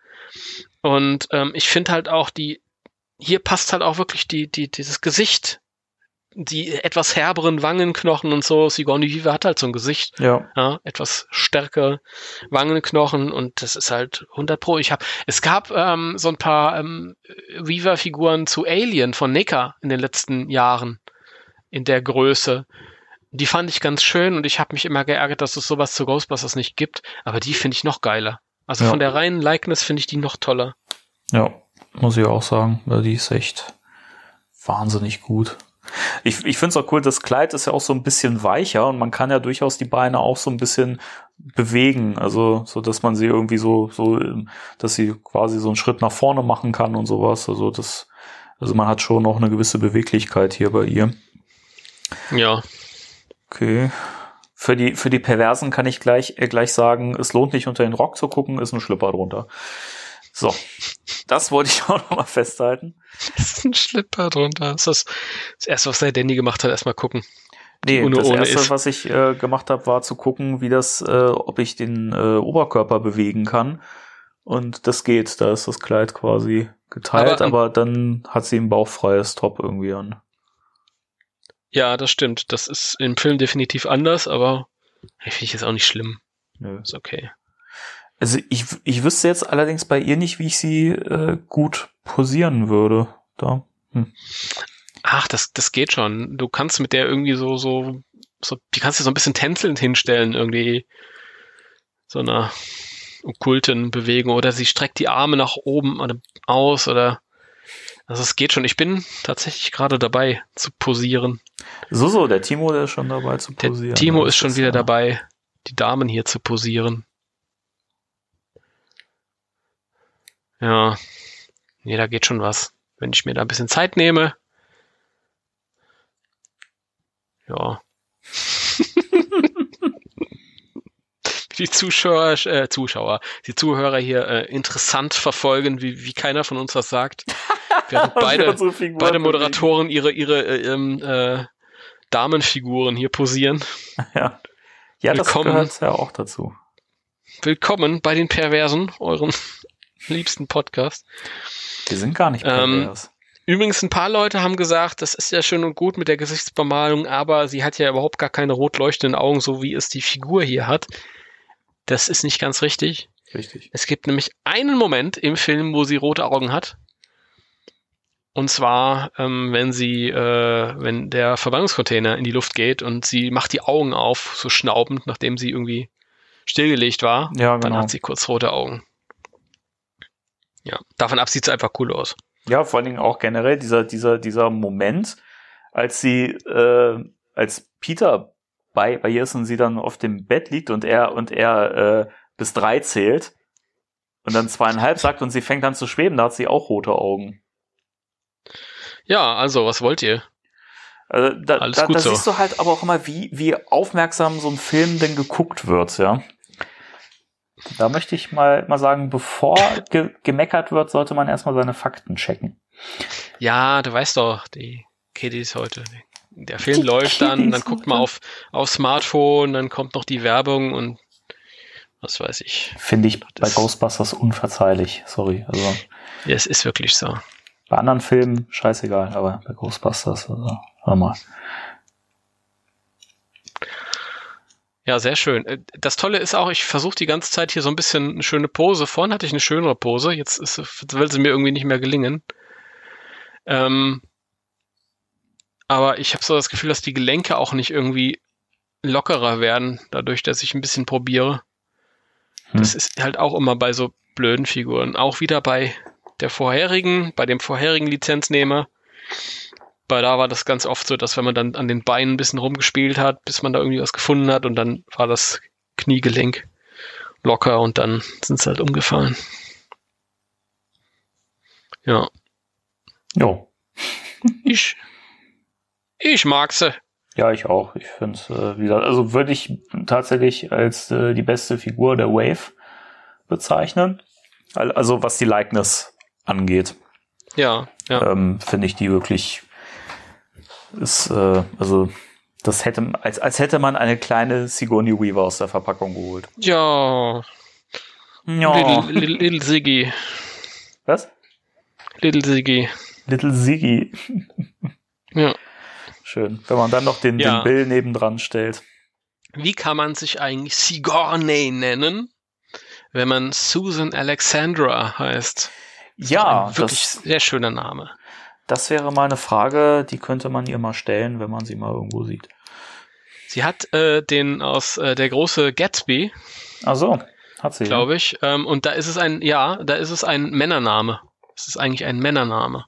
Und ähm, ich finde halt auch die, hier passt halt auch wirklich die, die, dieses Gesicht, die etwas herberen Wangenknochen und so. Sigourney Weaver hat halt so ein Gesicht, Ja. ja, etwas stärker Wangenknochen und das ist halt 100 pro. Ich habe, es gab ähm, so ein paar ähm, Weaver-Figuren zu Alien von NECA in den letzten Jahren in der Größe. Die fand ich ganz schön und ich habe mich immer geärgert, dass es sowas zu Ghostbusters nicht gibt, aber die finde ich noch geiler. Also Ja. von der reinen Likeness finde ich die noch toller. Ja, muss ich auch sagen. Die ist echt wahnsinnig gut. Ich, ich finde es auch cool, das Kleid ist ja auch so ein bisschen weicher und man kann ja durchaus die Beine auch so ein bisschen bewegen. Also, so dass man sie irgendwie so, so, dass sie quasi so einen Schritt nach vorne machen kann und sowas. Also, das, also man hat schon auch eine gewisse Beweglichkeit hier bei ihr. Ja. Okay. Für die, für die Perversen kann ich gleich, äh, gleich sagen, es lohnt nicht unter den Rock zu gucken, ist ein Schlipper drunter. So. Das wollte ich [LAUGHS] auch noch mal festhalten. Ist ein Schlipper drunter. Das ist das, das erste, was der Danny gemacht hat, erstmal gucken. Nee, ohne- das erste, ist. was ich äh, gemacht habe, war zu gucken, wie das, äh, ob ich den äh, Oberkörper bewegen kann. Und das geht, da ist das Kleid quasi geteilt, Aber, aber, dann hat sie ein bauchfreies Top irgendwie an. Ja, das stimmt. Das ist im Film definitiv anders, aber finde ich jetzt auch nicht schlimm. Nö. Ist okay. Also ich, ich wüsste jetzt allerdings bei ihr nicht, wie ich sie äh, gut posieren würde. Da. Hm. Ach, das, das geht schon. Du kannst mit der irgendwie so, so, so, die kannst du so ein bisschen tänzelnd hinstellen, irgendwie. So einer okkulten Bewegung. Oder sie streckt die Arme nach oben oder aus oder, also es geht schon. Ich bin tatsächlich gerade dabei zu posieren. So, so, der Timo, der ist schon dabei zu Der posieren. Timo Das ist schon wieder ja- dabei, die Damen hier zu posieren. Ja. Nee, da geht schon was. Wenn ich mir da ein bisschen Zeit nehme. Ja. [LAUGHS] die Zuschauer, äh, Zuschauer, die Zuhörer hier äh, interessant verfolgen, wie, wie keiner von uns was sagt. Während [LAUGHS] beide, beide. Moderatoren ihre, ihre äh, ähm, äh, Damenfiguren hier posieren. [LAUGHS] Ja, ja das Willkommen. gehört ja auch dazu. Willkommen bei den Perversen, euren [LAUGHS] liebsten Podcast. Wir sind gar nicht Ähm, pervers. Übrigens, ein paar Leute haben gesagt, das ist ja schön und gut mit der Gesichtsbemalung, aber sie hat ja überhaupt gar keine rot leuchtenden Augen, so wie es die Figur hier hat. Das ist nicht ganz richtig. Richtig. Es gibt nämlich einen Moment im Film, wo sie rote Augen hat. Und zwar, ähm, wenn sie, äh, wenn der Verbannungscontainer in die Luft geht und sie macht die Augen auf, so schnaubend, nachdem sie irgendwie stillgelegt war. Ja, Dann genau. hat sie kurz rote Augen. Ja, davon ab sieht es einfach cool aus. Ja, vor allen Dingen auch generell dieser, dieser, dieser Moment, als sie, äh, als Peter bei, bei ihr ist und sie dann auf dem Bett liegt und er, und er äh, bis drei zählt und dann zweieinhalb sagt und sie fängt an zu schweben, da hat sie auch rote Augen. Ja, also, was wollt ihr? Also da, Alles da, gut da so. siehst du halt aber auch immer, wie, wie aufmerksam so ein Film denn geguckt wird, ja. Da möchte ich mal, mal sagen, bevor ge gemeckert wird, sollte man erstmal seine Fakten checken. Ja, du weißt doch, die Kiddies heute. Der Film Die läuft dann, dann Kiddies guckt man auf, auf Smartphone, dann kommt noch die Werbung und was weiß ich. Finde ich bei Das- Ghostbusters unverzeihlich. Sorry. Also Ja, es ist wirklich so. Bei anderen Filmen scheißegal, aber bei Ghostbusters, also, hör mal. Ja, sehr schön. Äh, Das Tolle ist auch, ich versuche die ganze Zeit hier so ein bisschen eine schöne Pose. Vorhin hatte ich eine schönere Pose, jetzt ist, will sie mir irgendwie nicht mehr gelingen. Ähm, aber ich habe so das Gefühl, dass die Gelenke auch nicht irgendwie lockerer werden, dadurch, dass ich ein bisschen probiere. Hm. Das ist halt auch immer bei so blöden Figuren. Auch wieder bei der vorherigen, bei dem vorherigen Lizenznehmer. Bei da war das ganz oft so, dass wenn man dann an den Beinen ein bisschen rumgespielt hat, bis man da irgendwie was gefunden hat und dann war das Kniegelenk locker und dann sind sie halt umgefallen. Ja, Jo. [LAUGHS] ich, ich mag sie. Ja, ich auch. Ich finde es, äh, wie gesagt, also würde ich tatsächlich als äh, die beste Figur der Wave bezeichnen. Al- Also was die Likeness angeht, Ja, ja. ähm, finde ich die wirklich ist, äh, also das hätte, als, als hätte man eine kleine Sigourney Weaver aus der Verpackung geholt. Ja, Ja. Little, little, little Siggy. Was? Little Siggy. Little Ziggy. [LAUGHS] Ja. Schön. Wenn man dann noch den, Ja. den Bill nebendran stellt. Wie kann man sich eigentlich Sigourney nennen, wenn man Susan Alexandra heißt? Ja, Ein wirklich das, sehr schöner Name. das wäre mal eine Frage, die könnte man ihr mal stellen, wenn man sie mal irgendwo sieht. Sie hat äh, den aus äh, der große Gatsby, Ach so, hat sie. glaube ich, ähm, und da ist es ein, ja, da ist es ein Männername. Es ist eigentlich ein Männername.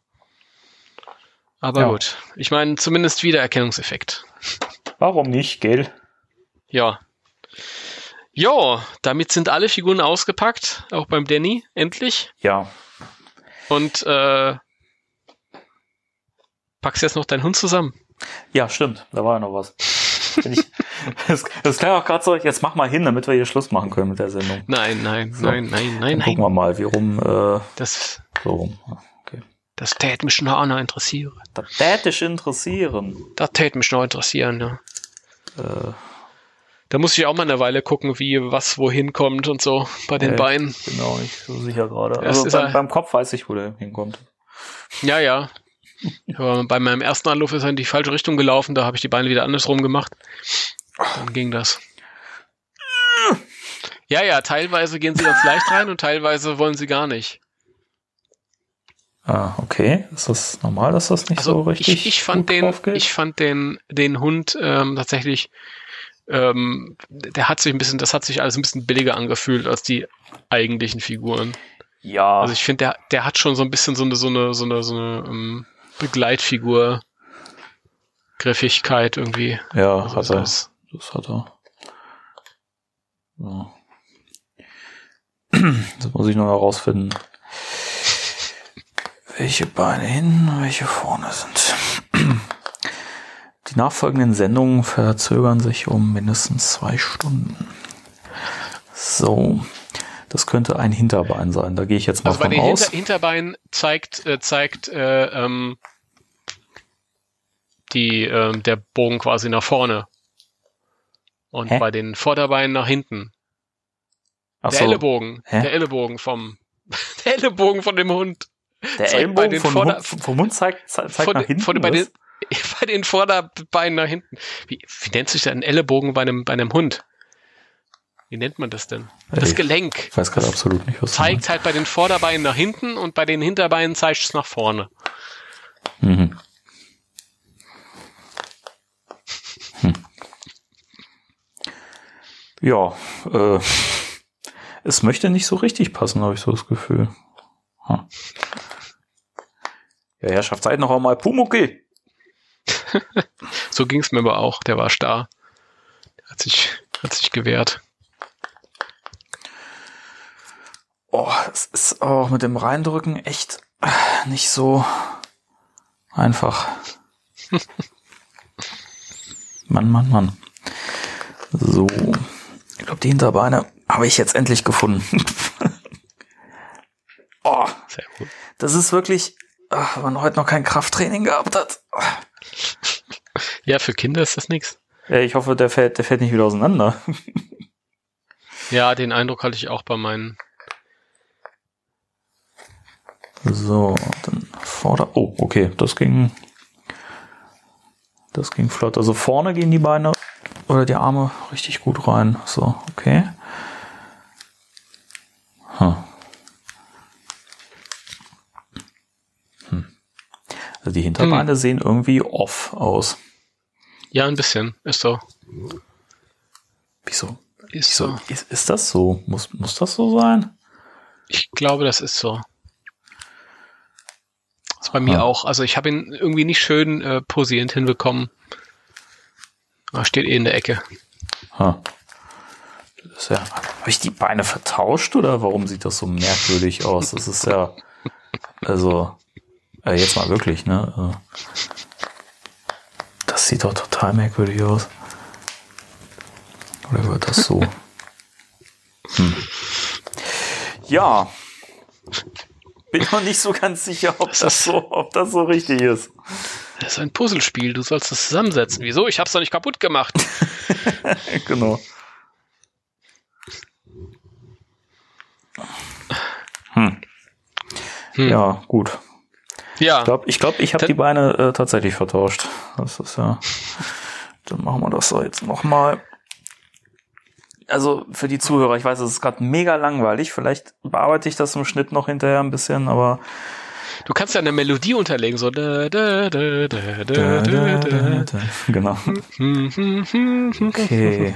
Aber Ja. gut, ich meine zumindest Wiedererkennungseffekt. Warum nicht, gell? Ja. Jo, damit sind alle Figuren ausgepackt, auch beim Danny, endlich. Ja. Und äh, packst jetzt noch deinen Hund zusammen. Ja, stimmt. Da war ja noch was. Ich, [LAUGHS] das, das klang auch gerade so, jetzt mach mal hin, damit wir hier Schluss machen können mit der Sendung. Nein, nein, So. nein, nein, nein, Dann gucken nein. wir mal, wie rum, äh, Das, so rum. Okay. das tät mich noch auch noch interessieren. Das tät dich interessieren. Das tät mich noch interessieren, ja. Äh, Da muss ich auch mal eine Weile gucken, wie was wohin kommt und so bei den Äh, Beinen. bin auch nicht so sicher gerade. Das Also beim, beim Kopf weiß ich, wo der hinkommt. Ja, ja. Aber bei meinem ersten Anlauf ist er in die falsche Richtung gelaufen, da habe ich die Beine wieder andersrum gemacht. Dann ging das. Ja, ja, teilweise gehen sie ganz [LAUGHS] leicht rein und teilweise wollen sie gar nicht. Ah, okay. Ist das normal, dass das nicht so Also richtig ich, ich fand den, ich fand den, den Hund ähm, tatsächlich, ähm, der hat sich ein bisschen, das hat sich alles ein bisschen billiger angefühlt als die eigentlichen Figuren. ja, Also ich finde, der, der hat schon so ein bisschen so eine, so eine, so eine, so eine ähm, Begleitfigur, Griffigkeit irgendwie. ja, Also hat er. das- Das hat er. Ja. Das muss ich noch herausfinden. Welche Beine hinten, welche vorne sind. Die nachfolgenden Sendungen verzögern sich um mindestens zwei Stunden. So. Das könnte ein Hinterbein sein. Da gehe ich jetzt mal Also bei von den aus. Hinter Hinterbeinen zeigt, äh, zeigt äh, ähm, die, ähm, der Bogen quasi nach vorne. Und Hä? bei den Vorderbeinen nach hinten. Ach der so, Ellenbogen. Hä? Der Ellenbogen vom [LAUGHS] der Ellenbogen von dem Hund. der bei Ellenbogen Vorder- Hund, vom Hund zeigt, zeigt von, nach hinten. von, bei, den, [LAUGHS] bei den Vorderbeinen nach hinten. Wie, wie nennt sich denn ein Ellenbogen bei einem, bei einem Hund? Wie nennt man das denn? Das Ich Gelenk. Ich weiß gerade absolut nicht, was Zeigt halt bei den Vorderbeinen nach hinten und bei den Hinterbeinen zeigt es nach vorne. Mhm. Hm. Ja, äh, es möchte nicht so richtig passen, habe ich so das Gefühl. Hm. Ja, Herrschaft, seid noch einmal Pumuckel. [LAUGHS] So ging es mir aber auch. Der war starr. Der hat sich, hat sich gewehrt. Oh, es ist auch mit dem Reindrücken echt nicht so einfach. [LAUGHS] Mann, Mann, Mann. So. Ich glaube, die Hinterbeine habe ich jetzt endlich gefunden. [LAUGHS] oh, Sehr gut. das ist wirklich, ach, wenn man heute noch kein Krafttraining gehabt hat. Ja, für Kinder ist das nichts. Ja, ich hoffe, der fällt, der fällt nicht wieder auseinander. Ja, den Eindruck hatte ich auch bei meinen. So, dann vorder. Oh, okay, das ging. Das ging flott. Also vorne gehen die Beine oder die Arme richtig gut rein. So, okay. Hm. Hm. die Hinterbeine hm. sehen irgendwie off aus. Ja, ein bisschen. Ist so. Wieso? Ist so. Ist, ist das so? Muss, muss das so sein? Ich glaube, das ist so. Das ist bei mir auch. Also ich habe ihn irgendwie nicht schön äh, posierend hinbekommen. Er steht eh in der Ecke. Ha. Das ja, habe ich die Beine vertauscht oder warum sieht das so merkwürdig aus? Das ist ja, also, äh, jetzt mal wirklich, ne? Äh, das sieht doch total merkwürdig aus. Oder wird das so? [LAUGHS] Hm. Ja. Bin noch nicht so ganz sicher, ob das so, ob das so richtig ist. Das ist ein Puzzlespiel, du sollst es zusammensetzen. Wieso? Ich hab's doch nicht kaputt gemacht. [LAUGHS] genau. Hm. Hm. Ja, gut. Ja. Ich glaube, ich, glaub, ich habe die Beine äh, tatsächlich vertauscht. Das ist ja. Dann machen wir das so jetzt nochmal. Also für die Zuhörer, ich weiß, es ist gerade mega langweilig. Vielleicht bearbeite ich das im Schnitt noch hinterher ein bisschen, aber Du kannst ja eine Melodie unterlegen, so da, da, da, da, da, da, da. Genau. Okay.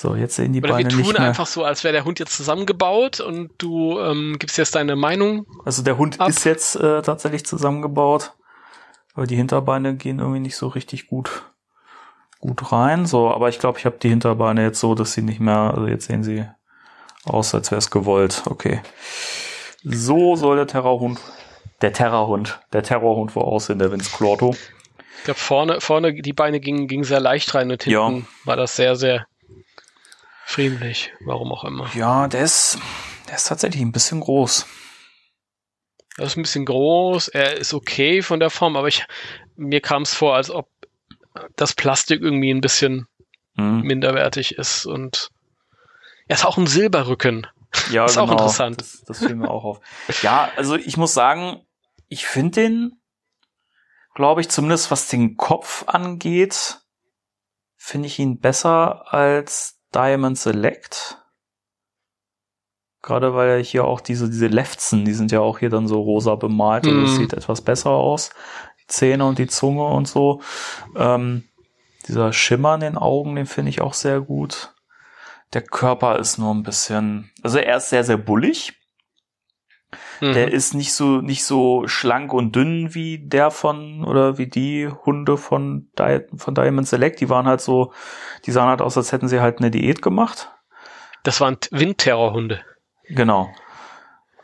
So, jetzt sehen die Oder Beine wir tun einfach so, als wäre der Hund jetzt zusammengebaut und du ähm, gibst jetzt deine Meinung. Also der Hund ab. ist jetzt äh, tatsächlich zusammengebaut, aber die Hinterbeine gehen irgendwie nicht so richtig gut gut rein. So, aber ich glaube, ich habe die Hinterbeine jetzt so, dass sie nicht mehr. Also jetzt sehen sie aus, als wäre es gewollt. Okay. So soll der Terrorhund der Terrorhund, der Terrorhund wohl aussehen, der Vince Clorto. Ich glaube, vorne, vorne die Beine gingen, gingen sehr leicht rein und hinten ja. war das sehr, sehr friedlich. Warum auch immer. Ja, der ist, der ist tatsächlich ein bisschen groß. Er ist ein bisschen groß, er ist okay von der Form, aber ich, mir kam es vor, als ob das Plastik irgendwie ein bisschen hm. minderwertig ist und er ist auch ein Silberrücken. Ja, das [LAUGHS] ist genau. auch interessant. Das, das fiel mir auch auf. Ja, also ich muss sagen, ich finde den, glaube ich, zumindest was den Kopf angeht, finde ich ihn besser als Diamond Select. Gerade weil er hier auch diese, diese Lefzen, die sind ja auch hier dann so rosa bemalt. Also das mhm. sieht etwas besser aus. Die Zähne und die Zunge und so. Ähm, dieser Schimmer in den Augen, den finde ich auch sehr gut. Der Körper ist nur ein bisschen, also er ist sehr, sehr bullig. Mhm. Der ist nicht so, nicht so schlank und dünn wie der von, oder wie die Hunde von, Di von Diamond Select. Die waren halt so, die sahen halt aus, als hätten sie halt eine Diät gemacht. Das waren Windterrorhunde. Genau.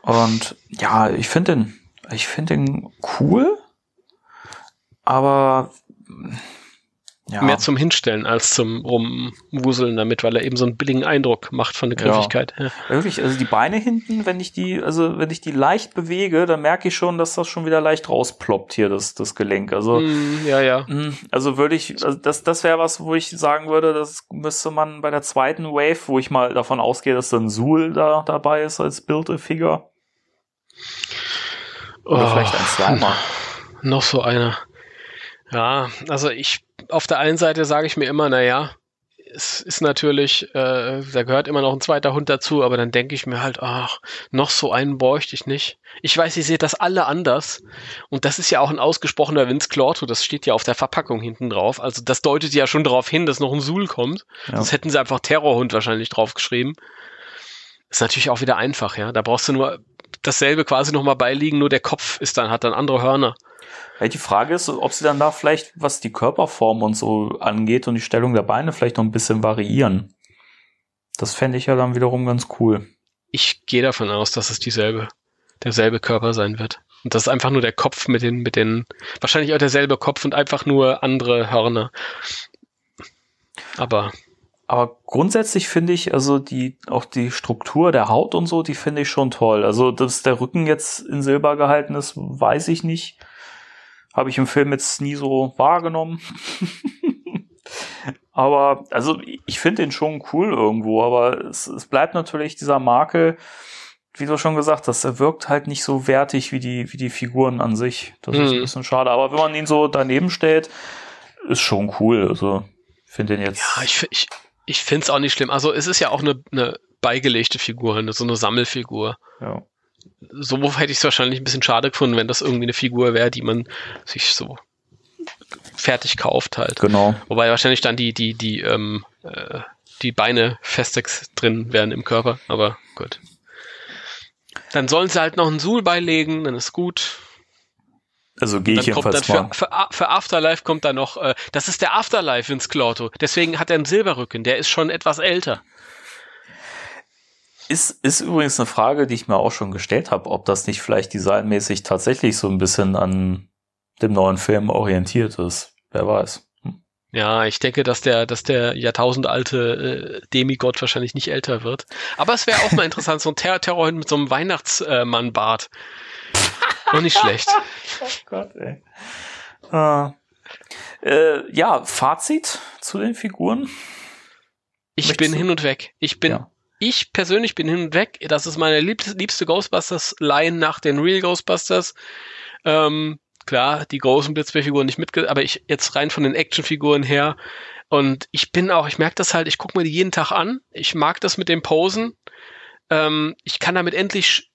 Und ja, ich finde den, ich finde den cool, aber ja. mehr zum Hinstellen als zum Rumwuseln damit, weil er eben so einen billigen Eindruck macht von der Griffigkeit. Ja. Wirklich, also die Beine hinten, wenn ich die, also wenn ich die leicht bewege, dann merke ich schon, dass das schon wieder leicht rausploppt hier, das, das Gelenk. Also, mm, ja, ja. Mm, also würde ich, also das, das wäre was, wo ich sagen würde, das müsste man bei der zweiten Wave, wo ich mal davon ausgehe, dass dann Suhl da dabei ist als Build-A-Figure. Oder oh, vielleicht ein Slimer. Noch so einer. Ja, also ich auf der einen Seite sage ich mir immer, naja, es ist natürlich, äh, da gehört immer noch ein zweiter Hund dazu, aber dann denke ich mir halt, ach, noch so einen bräuchte ich nicht. Ich weiß, ihr seht das alle anders. Und das ist ja auch ein ausgesprochener Vince Clorto, das steht ja auf der Verpackung hinten drauf. Also das deutet ja schon darauf hin, dass noch ein Suhl kommt. Ja. Das hätten sie einfach Terrorhund wahrscheinlich draufgeschrieben. Ist natürlich auch wieder einfach, ja. Da brauchst du nur dasselbe quasi nochmal beiliegen, nur der Kopf ist dann, hat dann andere Hörner. Die Frage ist, ob sie dann da vielleicht, was die Körperform und so angeht und die Stellung der Beine vielleicht noch ein bisschen variieren. Das fände ich ja dann wiederum ganz cool. Ich gehe davon aus, dass es dieselbe, derselbe Körper sein wird. Und das ist einfach nur der Kopf mit den, mit den, wahrscheinlich auch derselbe Kopf und einfach nur andere Hörner. Aber. Aber grundsätzlich finde ich, also die, auch die Struktur der Haut und so, die finde ich schon toll. Also, dass der Rücken jetzt in Silber gehalten ist, weiß ich nicht. Habe ich im Film jetzt nie so wahrgenommen. [LAUGHS] aber, also ich finde den schon cool irgendwo, aber es, es bleibt natürlich dieser Makel, wie du schon gesagt hast, er wirkt halt nicht so wertig wie die, wie die Figuren an sich. Das mhm. ist ein bisschen schade. Aber wenn man ihn so daneben stellt, ist schon cool. Also, finde den jetzt. Ja, ich, ich, ich finde es auch nicht schlimm. Also, es ist ja auch eine, eine beigelegte Figur, eine, so eine Sammelfigur. Ja. So hätte ich es wahrscheinlich ein bisschen schade gefunden, wenn das irgendwie eine Figur wäre, die man sich so fertig kauft halt. Genau. Wobei wahrscheinlich dann die, die, die, ähm, äh, die Beine festex drin wären im Körper, aber gut. Dann sollen sie halt noch einen Suhl beilegen, dann ist gut. Also gehe ich jedenfalls mal. für, für, für Afterlife kommt da noch, äh, das ist der Afterlife ins Clorto. Deswegen hat er einen Silberrücken, der ist schon etwas älter. Ist, ist übrigens eine Frage, die ich mir auch schon gestellt habe, ob das nicht vielleicht designmäßig tatsächlich so ein bisschen an dem neuen Film orientiert ist. Wer weiß. Hm. Ja, ich denke, dass der, dass der jahrtausendalte äh, Demigott wahrscheinlich nicht älter wird. Aber es wäre auch mal interessant, so ein Ter Terrorhund mit so einem Weihnachtsmann-Bart. [LAUGHS] Und nicht schlecht. Oh Gott, ey. Äh, äh, ja, Fazit zu den Figuren. Ich Möchtest bin du- hin und weg. Ich bin, Ja. Ich persönlich bin hin und weg. Das ist meine liebste, Ghostbusters-Line nach den Real Ghostbusters. Ähm, klar, die großen Blitzbärfiguren nicht mitge, aber ich jetzt rein von den Actionfiguren her. Und ich bin auch, ich merke das halt, ich gucke mir die jeden Tag an. Ich mag das mit dem Posen. Ähm, ich kann damit endlich,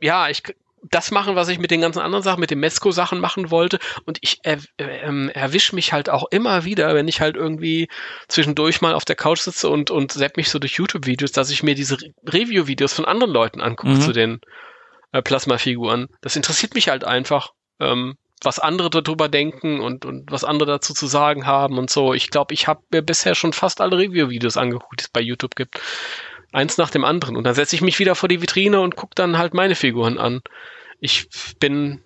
ja, ich das machen, was ich mit den ganzen anderen Sachen, mit den Mesco-Sachen machen wollte. Und ich er, ähm, erwische mich halt auch immer wieder, wenn ich halt irgendwie zwischendurch mal auf der Couch sitze und, und zapp mich so durch YouTube-Videos, dass ich mir diese Re- Review-Videos von anderen Leuten angucke Mhm. zu den äh, Plasma-Figuren. Das interessiert mich halt einfach, ähm, was andere darüber denken und, und was andere dazu zu sagen haben und so. Ich glaube, ich habe mir bisher schon fast alle Review-Videos angeguckt, die es bei YouTube gibt. Eins nach dem anderen. Und dann setze ich mich wieder vor die Vitrine und gucke dann halt meine Figuren an. Ich bin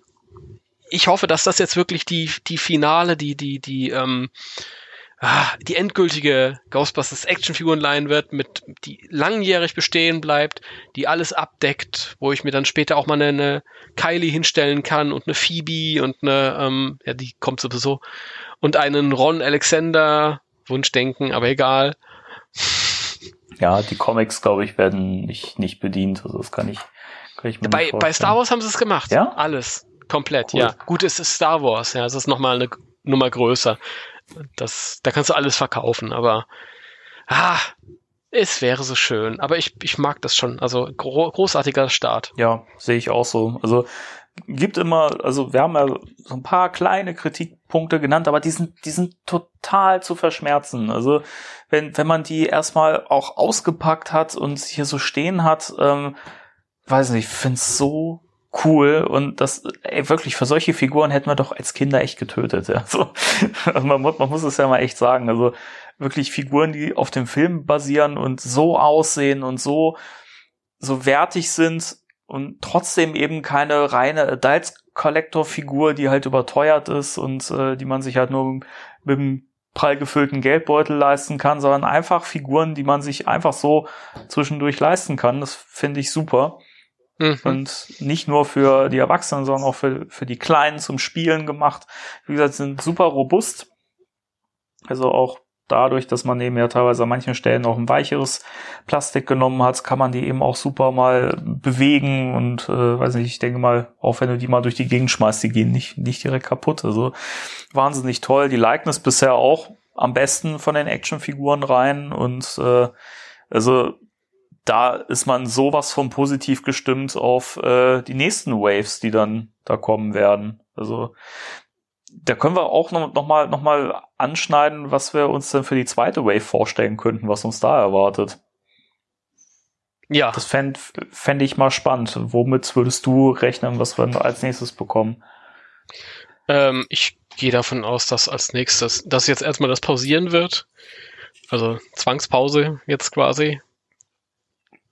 ich hoffe, dass das jetzt wirklich die, die Finale, die, die, die, ähm, ah, die endgültige Ghostbusters Actionfigurenline wird, mit, die langjährig bestehen bleibt, die alles abdeckt, wo ich mir dann später auch mal eine, Kylie hinstellen kann und eine Phoebe und eine, ähm, ja, die kommt sowieso, und einen Ron Alexander, Wunschdenken, aber egal. Ja, die Comics, glaube ich, werden nicht, nicht bedient. Also das kann ich, kann ich mir Bei, nicht bei. Star Wars haben sie es gemacht. Ja? Alles. Komplett, Cool. ja. Gut, es ist Star Wars, ja. Es ist nochmal eine Nummer größer. Das, da kannst du alles verkaufen, aber ah, es wäre so schön. Aber ich, ich mag das schon. Also gro großartiger Start. Ja, sehe ich auch so. Also gibt immer, also wir haben ja so ein paar kleine Kritikpunkte genannt, aber die sind, die sind total zu verschmerzen. Also wenn, wenn man die erstmal auch ausgepackt hat und hier so stehen hat, ähm, weiß nicht, ich find's so cool und das, ey, wirklich, für solche Figuren hätten wir doch als Kinder echt getötet. Ja. So, [LAUGHS] man, man muss es ja mal echt sagen. Also wirklich Figuren, die auf dem Film basieren und so aussehen und so, so wertig sind und trotzdem eben keine reine Adult Collector Figur, die halt überteuert ist und äh, die man sich halt nur mit einem prall gefüllten Geldbeutel leisten kann, sondern einfach Figuren, die man sich einfach so zwischendurch leisten kann. Das finde ich super. Mhm. Und nicht nur für die Erwachsenen, sondern auch für, für die Kleinen zum Spielen gemacht. Wie gesagt, sind super robust. Also auch dadurch, dass man eben ja teilweise an manchen Stellen auch ein weicheres Plastik genommen hat, kann man die eben auch super mal bewegen und äh, weiß nicht, ich denke mal, auch wenn du die mal durch die Gegend schmeißt, die gehen nicht, nicht direkt kaputt. Also wahnsinnig toll. Die Likeness bisher auch am besten von den Actionfiguren rein und äh, also da ist man sowas von positiv gestimmt auf äh, die nächsten Waves, die dann da kommen werden. Also da können wir auch noch, noch, mal, noch mal anschneiden, was wir uns denn für die zweite Wave vorstellen könnten, was uns da erwartet. Ja, Das fände fänd ich mal spannend. Womit würdest du rechnen, was wir als nächstes bekommen? ähm, ich gehe davon aus, dass als nächstes, dass jetzt erstmal das pausieren wird. Also Zwangspause jetzt quasi.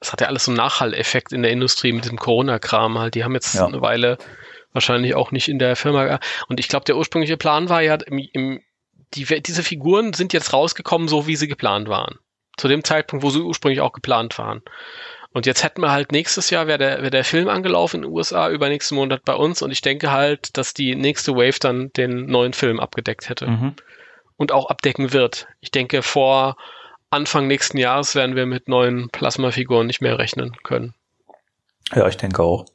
Das hat ja alles so einen Nachhalleffekt in der Industrie mit dem Corona-Kram halt. Die haben jetzt Ja. eine Weile wahrscheinlich auch nicht in der Firma. Und ich glaube, der ursprüngliche Plan war ja, im, im, die, diese Figuren sind jetzt rausgekommen, so wie sie geplant waren. Zu dem Zeitpunkt, wo sie ursprünglich auch geplant waren. Und jetzt hätten wir halt nächstes Jahr, wäre der, wär der Film angelaufen in den USA, übernächsten Monat bei uns. Und ich denke halt, dass die nächste Wave dann den neuen Film abgedeckt hätte. Mhm. Und auch abdecken wird. Ich denke, vor Anfang nächsten Jahres werden wir mit neuen Plasmafiguren nicht mehr rechnen können. Ja, ich denke auch.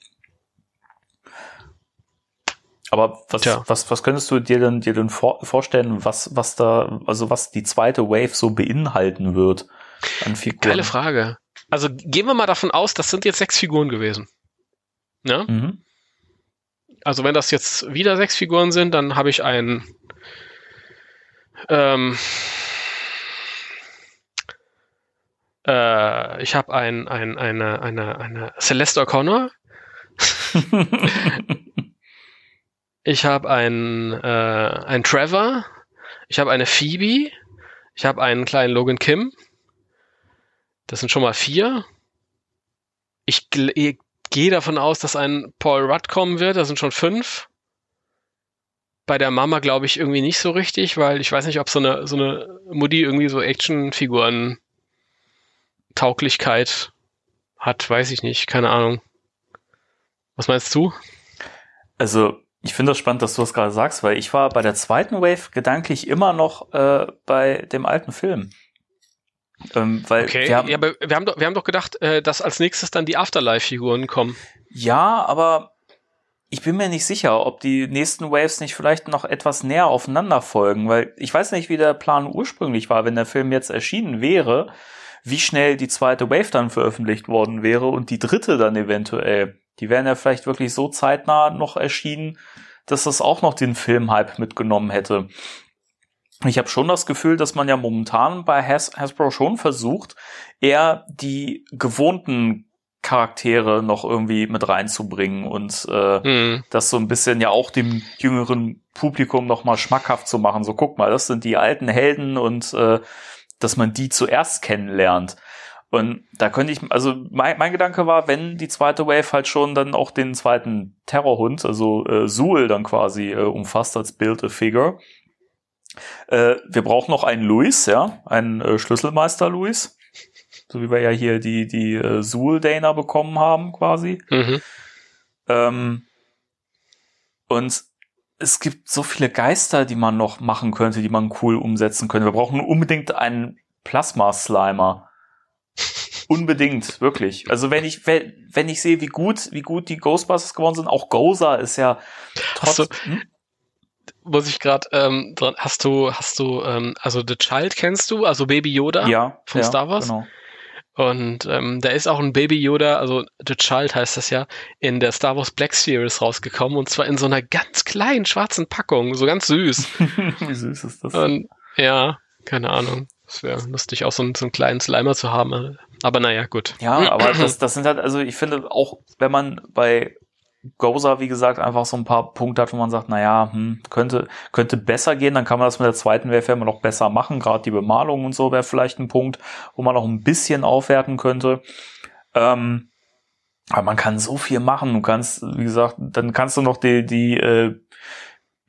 Aber was, Tja. was, was könntest du dir denn, dir denn vor, vorstellen, was, was da, also was die zweite Wave so beinhalten wird an Figuren? Geile Frage. Also gehen wir mal davon aus, das sind jetzt sechs Figuren gewesen. Ja? Mhm. Also wenn das jetzt wieder sechs Figuren sind, dann habe ich ein ähm, äh, ich habe ein, ein, eine, eine, eine Celeste O'Connor. [LAUGHS] [LAUGHS] ich habe einen, äh, einen Trevor. Ich habe eine Phoebe. Ich habe einen kleinen Logan Kim. Das sind schon mal vier. Ich, ich gehe davon aus, dass ein Paul Rudd kommen wird. Das sind schon fünf. Bei der Mama glaube ich irgendwie nicht so richtig, weil ich weiß nicht, ob so eine, so eine Mutti irgendwie so Actionfiguren Tauglichkeit hat, weiß ich nicht, keine Ahnung. Was meinst du? Also, ich finde das spannend, dass du das gerade sagst, weil ich war bei der zweiten Wave gedanklich immer noch äh, bei dem alten Film. Ähm, weil Okay, wir haben, ja, aber wir haben doch, wir haben doch gedacht, äh, dass als nächstes dann die Afterlife-Figuren kommen. ja, aber ich bin mir nicht sicher, ob die nächsten Waves nicht vielleicht noch etwas näher aufeinander folgen, weil ich weiß nicht, wie der Plan ursprünglich war, wenn der Film jetzt erschienen wäre, wie schnell die zweite Wave dann veröffentlicht worden wäre und die dritte dann eventuell. Die wären ja vielleicht wirklich so zeitnah noch erschienen, dass das auch noch den Filmhype mitgenommen hätte. Ich habe schon das Gefühl, dass man ja momentan bei Has Hasbro schon versucht, eher die gewohnten Charaktere noch irgendwie mit reinzubringen und äh, Hm. das so ein bisschen ja auch dem jüngeren Publikum noch mal schmackhaft zu machen. So guck mal, das sind die alten Helden und äh, dass man die zuerst kennenlernt. Und da könnte ich, also mein, mein Gedanke war, wenn die zweite Wave halt schon dann auch den zweiten Terrorhund, also äh, Suhl dann quasi äh, umfasst als Build a Figure. Äh, wir brauchen noch einen Luis, ja, einen äh, Schlüsselmeister Luis. So wie wir ja hier die, die äh, Suhl-Dana bekommen haben, quasi. Mhm. Ähm, und es gibt so viele Geister, die man noch machen könnte, die man cool umsetzen könnte. Wir brauchen unbedingt einen Plasma-Slimer. Unbedingt, wirklich. Also wenn ich, wenn, wenn ich sehe, wie gut, wie gut die Ghostbusters geworden sind, auch Gozer ist ja trotz, Hast hm? Muss ich gerade ähm, dran, hast du, hast du, ähm, also The Child kennst du, also Baby Yoda? ja, von ja, Star Wars? Genau. Und ähm, da ist auch ein Baby Yoda, also The Child heißt das ja, in der Star Wars Black Series rausgekommen und zwar in so einer ganz kleinen schwarzen Packung, so ganz süß. [LAUGHS] wie süß ist das? Und ja, keine Ahnung. Es wäre lustig, auch so einen, so einen kleinen Slimer zu haben. Aber naja, gut. Ja, [CLEARS THROAT] aber das, das sind halt, also ich finde auch, wenn man bei Gozer, wie gesagt, einfach so ein paar Punkte hat, wo man sagt, naja, hm, könnte, könnte besser gehen, dann kann man das mit der zweiten Wave immer noch besser machen. Gerade die Bemalung und so wäre vielleicht ein Punkt, wo man noch ein bisschen aufwerten könnte. Ähm, aber man kann so viel machen. Du kannst, wie gesagt, dann kannst du noch die, die äh,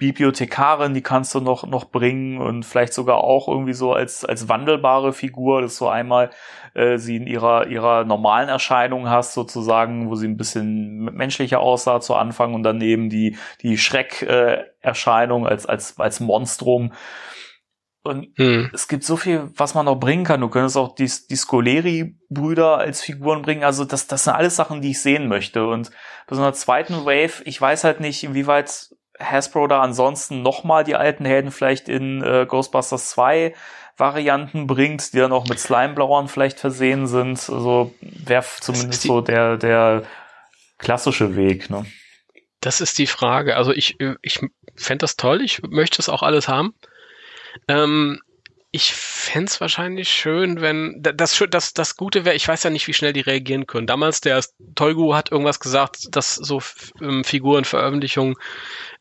Bibliothekarin, die kannst du noch, noch bringen und vielleicht sogar auch irgendwie so als, als wandelbare Figur, dass du einmal äh, sie in ihrer, ihrer normalen Erscheinung hast, sozusagen, wo sie ein bisschen menschlicher aussah zu Anfang und daneben die, die Schreckerscheinung äh, als, als, als Monstrum. Und Hm. es gibt so viel, was man noch bringen kann. Du könntest auch die, die Scoleri-Brüder als Figuren bringen. Also das, das sind alles Sachen, die ich sehen möchte. Und bei so einer zweiten Wave, ich weiß halt nicht, inwieweit Hasbro da ansonsten nochmal die alten Helden vielleicht in äh, Ghostbusters 2 Varianten bringt, die dann auch mit Slimeblauern vielleicht versehen sind. Also wäre zumindest so der, der klassische Weg. Ne? Das ist die Frage. Also ich, äh, ich fände das toll, ich möchte es auch alles haben. Ähm, ich fände es wahrscheinlich schön, wenn da- das, das, das Gute wäre, ich weiß ja nicht, wie schnell die reagieren können. Damals, der Tolgu hat irgendwas gesagt, dass so ähm, Figurenveröffentlichungen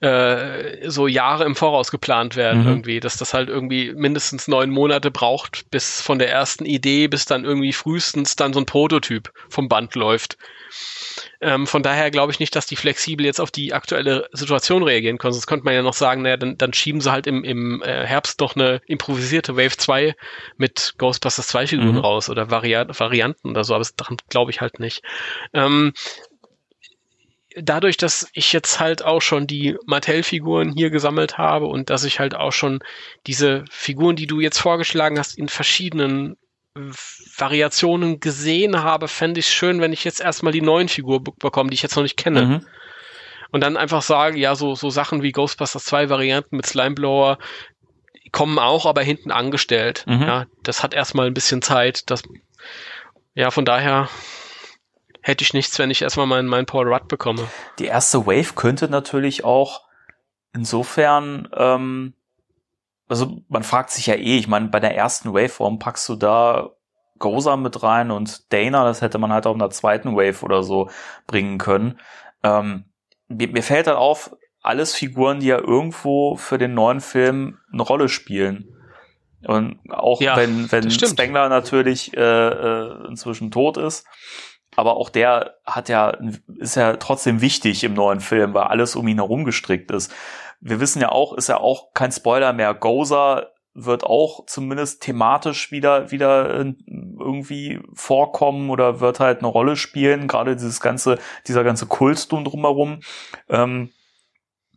äh, so Jahre im Voraus geplant werden Mhm. irgendwie, dass das halt irgendwie mindestens neun Monate braucht, bis von der ersten Idee bis dann irgendwie frühestens dann so ein Prototyp vom Band läuft. Ähm, von daher glaube ich nicht, dass die flexibel jetzt auf die aktuelle Situation reagieren können. Sonst könnte man ja noch sagen, naja, dann, dann schieben sie halt im, im äh, Herbst doch eine improvisierte Wave 2 mit Ghostbusters 2 Figuren Mhm. raus oder Vari Varianten oder so, aber das daran glaube ich halt nicht. Ähm, dadurch, dass ich jetzt halt auch schon die Mattel-Figuren hier gesammelt habe und dass ich halt auch schon diese Figuren, die du jetzt vorgeschlagen hast, in verschiedenen Variationen gesehen habe, fände ich es schön, wenn ich jetzt erstmal die neuen Figuren be- bekomme, die ich jetzt noch nicht kenne. Mhm. Und dann einfach sage, ja, so, so Sachen wie Ghostbusters 2 Varianten mit Slimeblower kommen auch, aber hinten angestellt. Mhm. Ja, das hat erstmal ein bisschen Zeit. Das, ja, von daher hätte ich nichts, wenn ich erstmal meinen, meinen Paul Rudd bekomme. Die erste Wave könnte natürlich auch insofern, ähm, also man fragt sich ja eh, ich meine, bei der ersten Wave, warum packst du da Goza mit rein und Dana, das hätte man halt auch in der zweiten Wave oder so bringen können. Ähm, mir, mir fällt halt auf, alles Figuren, die ja irgendwo für den neuen Film eine Rolle spielen. Und auch Ja, wenn, wenn. Spengler natürlich äh, äh, inzwischen tot ist, aber auch der hat ja, ist ja trotzdem wichtig im neuen Film, weil alles um ihn herum gestrickt ist. Wir wissen ja auch, ist ja auch kein Spoiler mehr. Goza wird auch zumindest thematisch wieder, wieder irgendwie vorkommen oder wird halt eine Rolle spielen. Gerade dieses ganze, dieser ganze Kult drum- drumherum. Ähm,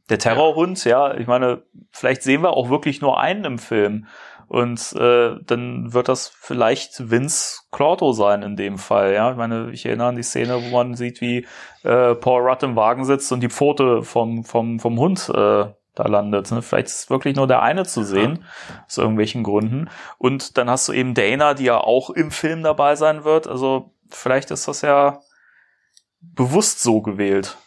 der Terrorhund, ja, ich meine, vielleicht sehen wir auch wirklich nur einen im Film. Und äh, dann wird das vielleicht Vince Clorto sein in dem Fall, ja. Ich meine, ich erinnere an die Szene, wo man sieht, wie äh, Paul Rudd im Wagen sitzt und die Pfote vom, vom, vom Hund äh, da landet. Ne? Vielleicht ist wirklich nur der eine zu sehen, aus irgendwelchen Gründen. Und dann hast du eben Dana, die ja auch im Film dabei sein wird. Also vielleicht ist das ja bewusst so gewählt.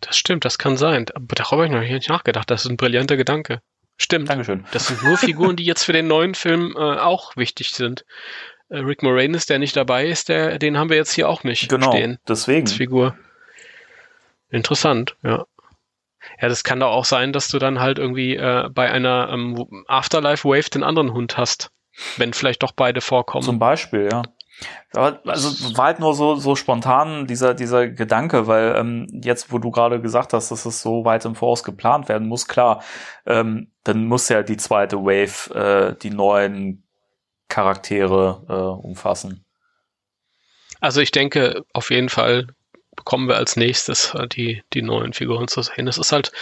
Das stimmt, das kann sein. Aber darüber habe ich noch nicht nachgedacht. Das ist ein brillanter Gedanke. Stimmt. Dankeschön. Das sind nur Figuren, die jetzt für den neuen Film äh, auch wichtig sind. Äh, Rick Moranis, der nicht dabei ist, der, den haben wir jetzt hier auch nicht Genau, stehen deswegen. als Figur. Interessant, ja. Ja, das kann doch auch sein, dass du dann halt irgendwie äh, bei einer ähm, Afterlife Wave den anderen Hund hast. Wenn vielleicht doch beide vorkommen. Zum Beispiel, ja. Also war halt nur so, so spontan dieser, dieser Gedanke, weil ähm, jetzt, wo du gerade gesagt hast, dass es so weit im Voraus geplant werden muss, klar, ähm, dann muss ja die zweite Wave äh, die neuen Charaktere äh, umfassen. Also ich denke, auf jeden Fall bekommen wir als nächstes äh, die, die neuen Figuren zu sehen. Das ist halt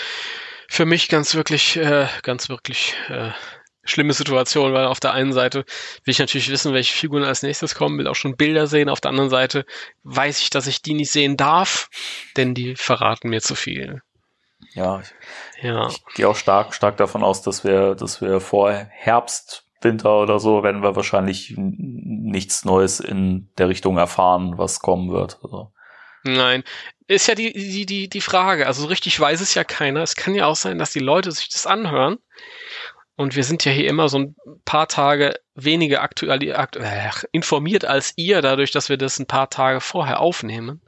für mich ganz wirklich, äh, ganz wirklich äh, schlimme Situation, weil auf der einen Seite will ich natürlich wissen, welche Figuren als nächstes kommen, will auch schon Bilder sehen. Auf der anderen Seite weiß ich, dass ich die nicht sehen darf, denn die verraten mir zu viel. Ja, ich, Ja, ich gehe auch stark, stark davon aus, dass wir, dass wir vor Herbst, Winter oder so werden wir wahrscheinlich nichts Neues in der Richtung erfahren, was kommen wird. Also, Nein, ist ja die, die, die, die Frage. Also so richtig weiß es ja keiner. Es kann ja auch sein, dass die Leute sich das anhören. Und wir sind ja hier immer so ein paar Tage weniger aktuell, aktu äh, informiert als ihr, dadurch, dass wir das ein paar Tage vorher aufnehmen.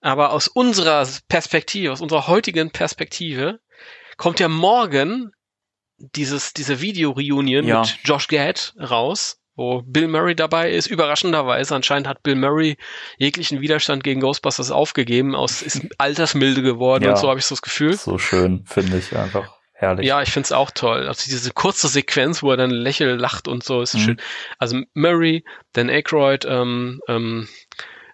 Aber aus unserer Perspektive, aus unserer heutigen Perspektive, kommt ja morgen dieses, diese Video-Reunion Ja. mit Josh Gad raus, wo Bill Murray dabei ist. Überraschenderweise, anscheinend hat Bill Murray jeglichen Widerstand gegen Ghostbusters aufgegeben, aus ist [LAUGHS] altersmilde geworden Ja. und so habe ich so das Gefühl. so schön, finde ich einfach herrlich. Ja, ich find's auch toll. Also diese kurze Sequenz, wo er dann lächelt, lacht und so, ist Mhm. schön. Also Murray, Dan Aykroyd, ähm, ähm,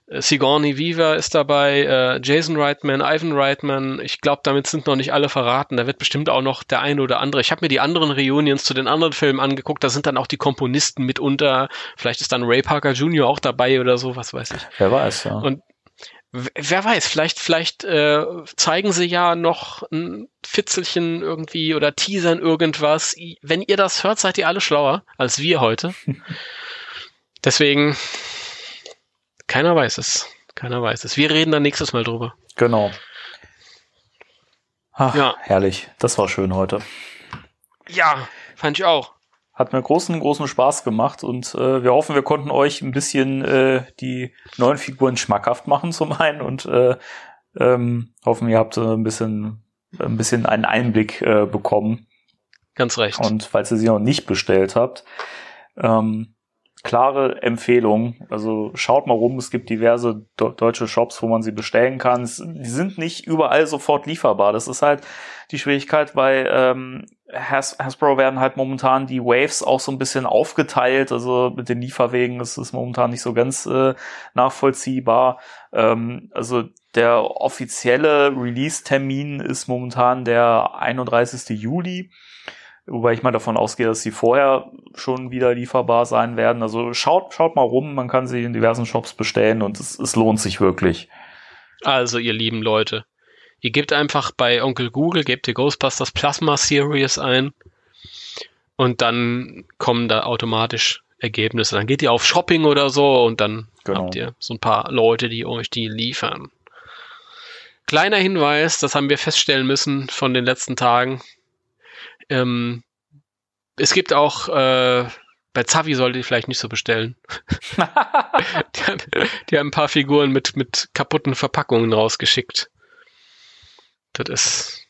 Sigourney Weaver ist dabei, äh, Jason Reitman, Ivan Reitman. Ich glaube, damit sind noch nicht alle verraten. Da wird bestimmt auch noch der eine oder andere. Ich habe mir die anderen Reunions zu den anderen Filmen angeguckt. Da sind dann auch die Komponisten mitunter. Vielleicht ist dann Ray Parker Jr. auch dabei oder so, was weiß ich. Wer weiß, ja. Und Wer weiß, vielleicht, vielleicht äh, zeigen sie ja noch ein Fitzelchen irgendwie oder teasern irgendwas. Wenn ihr das hört, seid ihr alle schlauer als wir heute. [LAUGHS] Deswegen, keiner weiß es. Keiner weiß es. Wir reden dann nächstes Mal drüber. Genau. Ach, Ja. herrlich. Das war schön heute. Ja, fand ich auch. Hat mir großen, großen Spaß gemacht und äh, wir hoffen, wir konnten euch ein bisschen äh, die neuen Figuren schmackhaft machen zum einen und äh, ähm, hoffen, ihr habt äh, ein bisschen, ein bisschen einen Einblick äh, bekommen. Ganz recht. Und falls ihr sie noch nicht bestellt habt, ähm, klare Empfehlung. Also schaut mal rum, es gibt diverse deutsche Shops, wo man sie bestellen kann. Es, die sind nicht überall sofort lieferbar. Das ist halt die Schwierigkeit bei ähm, Has Hasbro werden halt momentan die Waves auch so ein bisschen aufgeteilt. Also mit den Lieferwegen ist es momentan nicht so ganz äh, nachvollziehbar. Ähm, also der offizielle Release-Termin ist momentan der 31. Juli. Wobei ich mal davon ausgehe, dass sie vorher schon wieder lieferbar sein werden. Also schaut, schaut mal rum, man kann sie in diversen Shops bestellen und es, es lohnt sich wirklich. Also, ihr lieben Leute, ihr gebt einfach bei Onkel Google, gebt ihr Ghostbusters Plasma Series ein und dann kommen da automatisch Ergebnisse. Dann geht ihr auf Shopping oder so und dann Genau. habt ihr so ein paar Leute, die euch die liefern. Kleiner Hinweis, das haben wir feststellen müssen von den letzten Tagen. Ähm, es gibt auch, äh, bei Zavi solltet ihr vielleicht nicht so bestellen. [LAUGHS] [LAUGHS] die, haben, die haben ein paar Figuren mit, mit kaputten Verpackungen rausgeschickt. Das ist,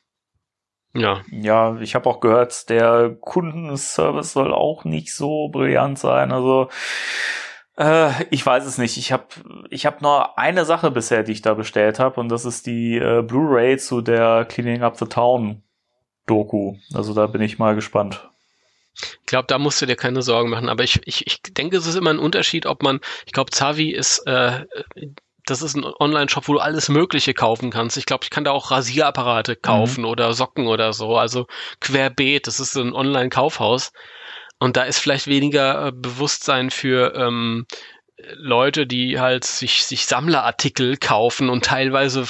ja, Ja, ich habe auch gehört, der Kundenservice soll auch nicht so brillant sein. Also äh, ich weiß es nicht. Ich habe ich hab nur eine Sache bisher, die ich da bestellt habe, und das ist die äh, Blu-ray zu der Cleaning Up the Town Doku. Also da bin ich mal gespannt. Ich glaube, da musst du dir keine Sorgen machen. Aber ich, ich, ich denke, es ist immer ein Unterschied, ob man, ich glaube, Zavi ist, äh, das ist ein Online-Shop, wo du alles Mögliche kaufen kannst. Ich glaube, ich kann da auch Rasierapparate kaufen oder Socken oder so. Also querbeet, das ist so ein Online-Kaufhaus. Und da ist vielleicht weniger äh, Bewusstsein für ähm, Leute, die halt sich, sich Sammlerartikel kaufen und teilweise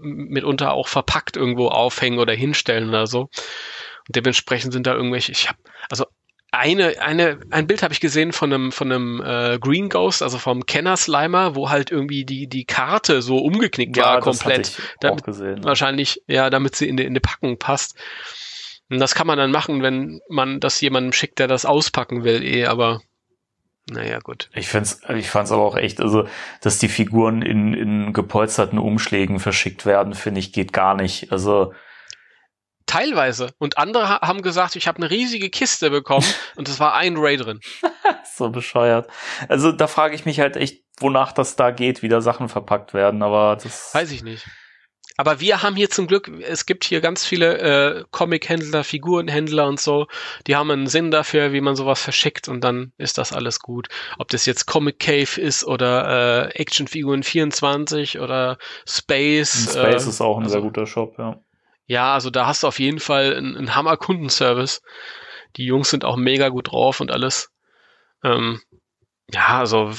mitunter auch verpackt irgendwo aufhängen oder hinstellen oder so. Und dementsprechend sind da irgendwelche, ich habe, also eine, eine, ein Bild habe ich gesehen von einem, von einem äh, Green Ghost, also vom Kenner Slimer, wo halt irgendwie die, die Karte so umgeknickt war das komplett. Damit- auch gesehen. Wahrscheinlich, ja, damit sie in die, in die Packung passt. Und das kann man dann machen, wenn man das jemandem schickt, der das auspacken will, eh, aber naja, gut. Ich find's, ich fand's aber auch echt, also, dass die Figuren in, in gepolsterten Umschlägen verschickt werden, finde ich, geht gar nicht. Also, Teilweise. Und andere ha- haben gesagt, ich habe eine riesige Kiste bekommen [LAUGHS] und es war ein Ray drin. [LAUGHS] so bescheuert. Also, da frage ich mich halt echt, wonach das da geht, wie da Sachen verpackt werden, aber das. Weiß ich nicht. Aber wir haben hier zum Glück, es gibt hier ganz viele äh, Comic-Händler, Figurenhändler und so, die haben einen Sinn dafür, wie man sowas verschickt und dann ist das alles gut. Ob das jetzt Comic Cave ist oder äh, Actionfiguren 24 oder Space. Space äh, ist auch ein also- sehr guter Shop, ja. Ja, also da hast du auf jeden Fall einen, einen Hammer-Kundenservice. Die Jungs sind auch mega gut drauf und alles. Ähm, ja, also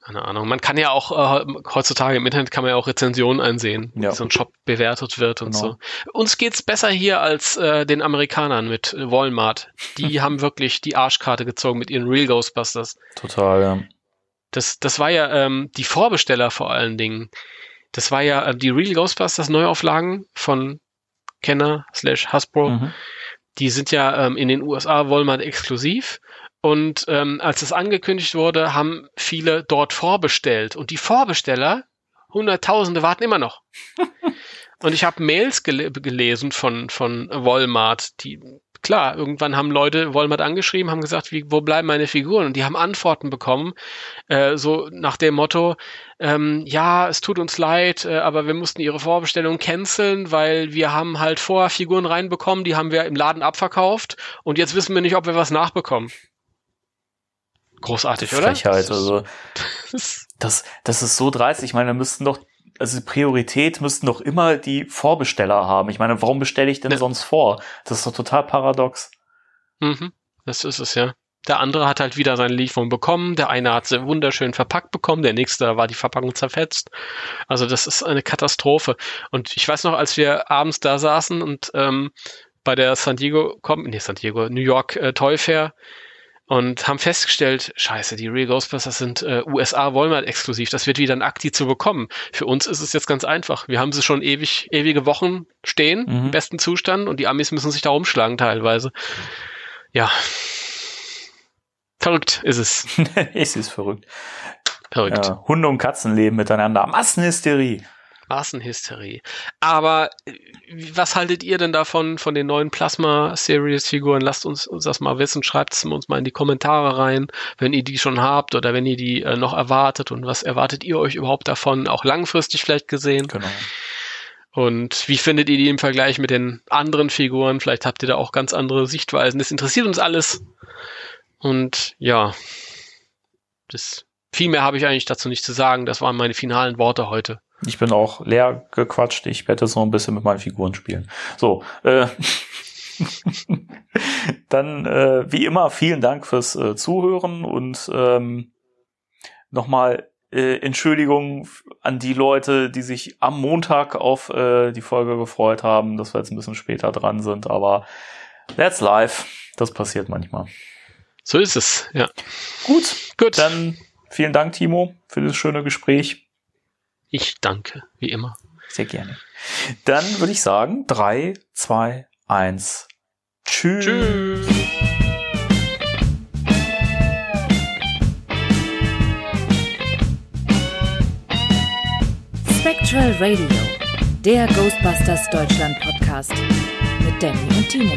keine Ahnung. Man kann ja auch äh, heutzutage im Internet kann man ja auch Rezensionen einsehen, Ja. wie so ein Shop bewertet wird und Genau. so. Uns geht's besser hier als äh, den Amerikanern mit Walmart. Die [LAUGHS] haben wirklich die Arschkarte gezogen mit ihren Real Ghostbusters. Total, ja. Das, das war ja ähm, die Vorbesteller vor allen Dingen. Das war ja äh, die Real Ghostbusters Neuauflagen von Kenner slash Hasbro. Mhm. Die sind ja ähm, in den USA Walmart exklusiv. Und ähm, als es angekündigt wurde, haben viele dort vorbestellt. Und die Vorbesteller, Hunderttausende, warten immer noch. [LAUGHS] Und ich habe Mails gele gelesen von, von Walmart, die, klar, irgendwann haben Leute Walmart angeschrieben, haben gesagt, wie, wo bleiben meine Figuren? Und die haben Antworten bekommen, äh, so nach dem Motto, ähm, ja, es tut uns leid, äh, aber wir mussten ihre Vorbestellung canceln, weil wir haben halt vorher Figuren reinbekommen, die haben wir im Laden abverkauft und jetzt wissen wir nicht, ob wir was nachbekommen. Großartig, oder? Frechheit, Das ist- also, das- [LAUGHS] das, das ist so dreist. Ich meine, da müssten doch, also Priorität müssten doch immer die Vorbesteller haben. Ich meine, warum bestelle ich denn Ne. sonst vor? Das ist doch total paradox. Mhm, das ist es, ja. Der andere hat halt wieder seine Lieferung bekommen. Der eine hat sie wunderschön verpackt bekommen. Der nächste war die Verpackung zerfetzt. Also das ist eine Katastrophe. Und ich weiß noch, als wir abends da saßen und ähm, bei der San Diego, nee, San Diego, New York äh, Toy Fair und haben festgestellt, scheiße, die Real Ghostbusters sind äh, USA Walmart exklusiv. Das wird wieder ein Akti zu bekommen. Für uns ist es jetzt ganz einfach. Wir haben sie schon ewig, ewige Wochen stehen, Mhm. im besten Zustand und die Amis müssen sich da rumschlagen teilweise. Ja. Verrückt ist es. [LAUGHS] es ist verrückt. Verrückt. Ja, Hunde und Katzen leben miteinander. Massenhysterie. Massenhysterie. Aber äh, was haltet ihr denn davon, von den neuen Plasma-Series-Figuren? Lasst uns, uns das mal wissen. Schreibt es uns mal in die Kommentare rein, wenn ihr die schon habt oder wenn ihr die äh, noch erwartet und was erwartet ihr euch überhaupt davon, auch langfristig vielleicht gesehen. Genau. Und wie findet ihr die im Vergleich mit den anderen Figuren? Vielleicht habt ihr da auch ganz andere Sichtweisen. Das interessiert uns alles. Und ja, das viel mehr habe ich eigentlich dazu nicht zu sagen. Das waren meine finalen Worte heute. Ich bin auch leer gequatscht. Ich werde jetzt noch ein bisschen mit meinen Figuren spielen. So, äh, [LAUGHS] dann äh, wie immer vielen Dank fürs äh, Zuhören und ähm, nochmal äh, Entschuldigung an die Leute, die sich am Montag auf äh, die Folge gefreut haben, dass wir jetzt ein bisschen später dran sind, aber that's live. Das passiert manchmal. So ist es, ja. Gut, Gut. dann vielen Dank, Timo, für das schöne Gespräch. Ich danke, wie immer. Sehr gerne. Dann würde ich sagen, drei, zwei, eins. Tschüss. Tschüss. Spectral Radio, der Ghostbusters Deutschland Podcast mit Danny und Timo.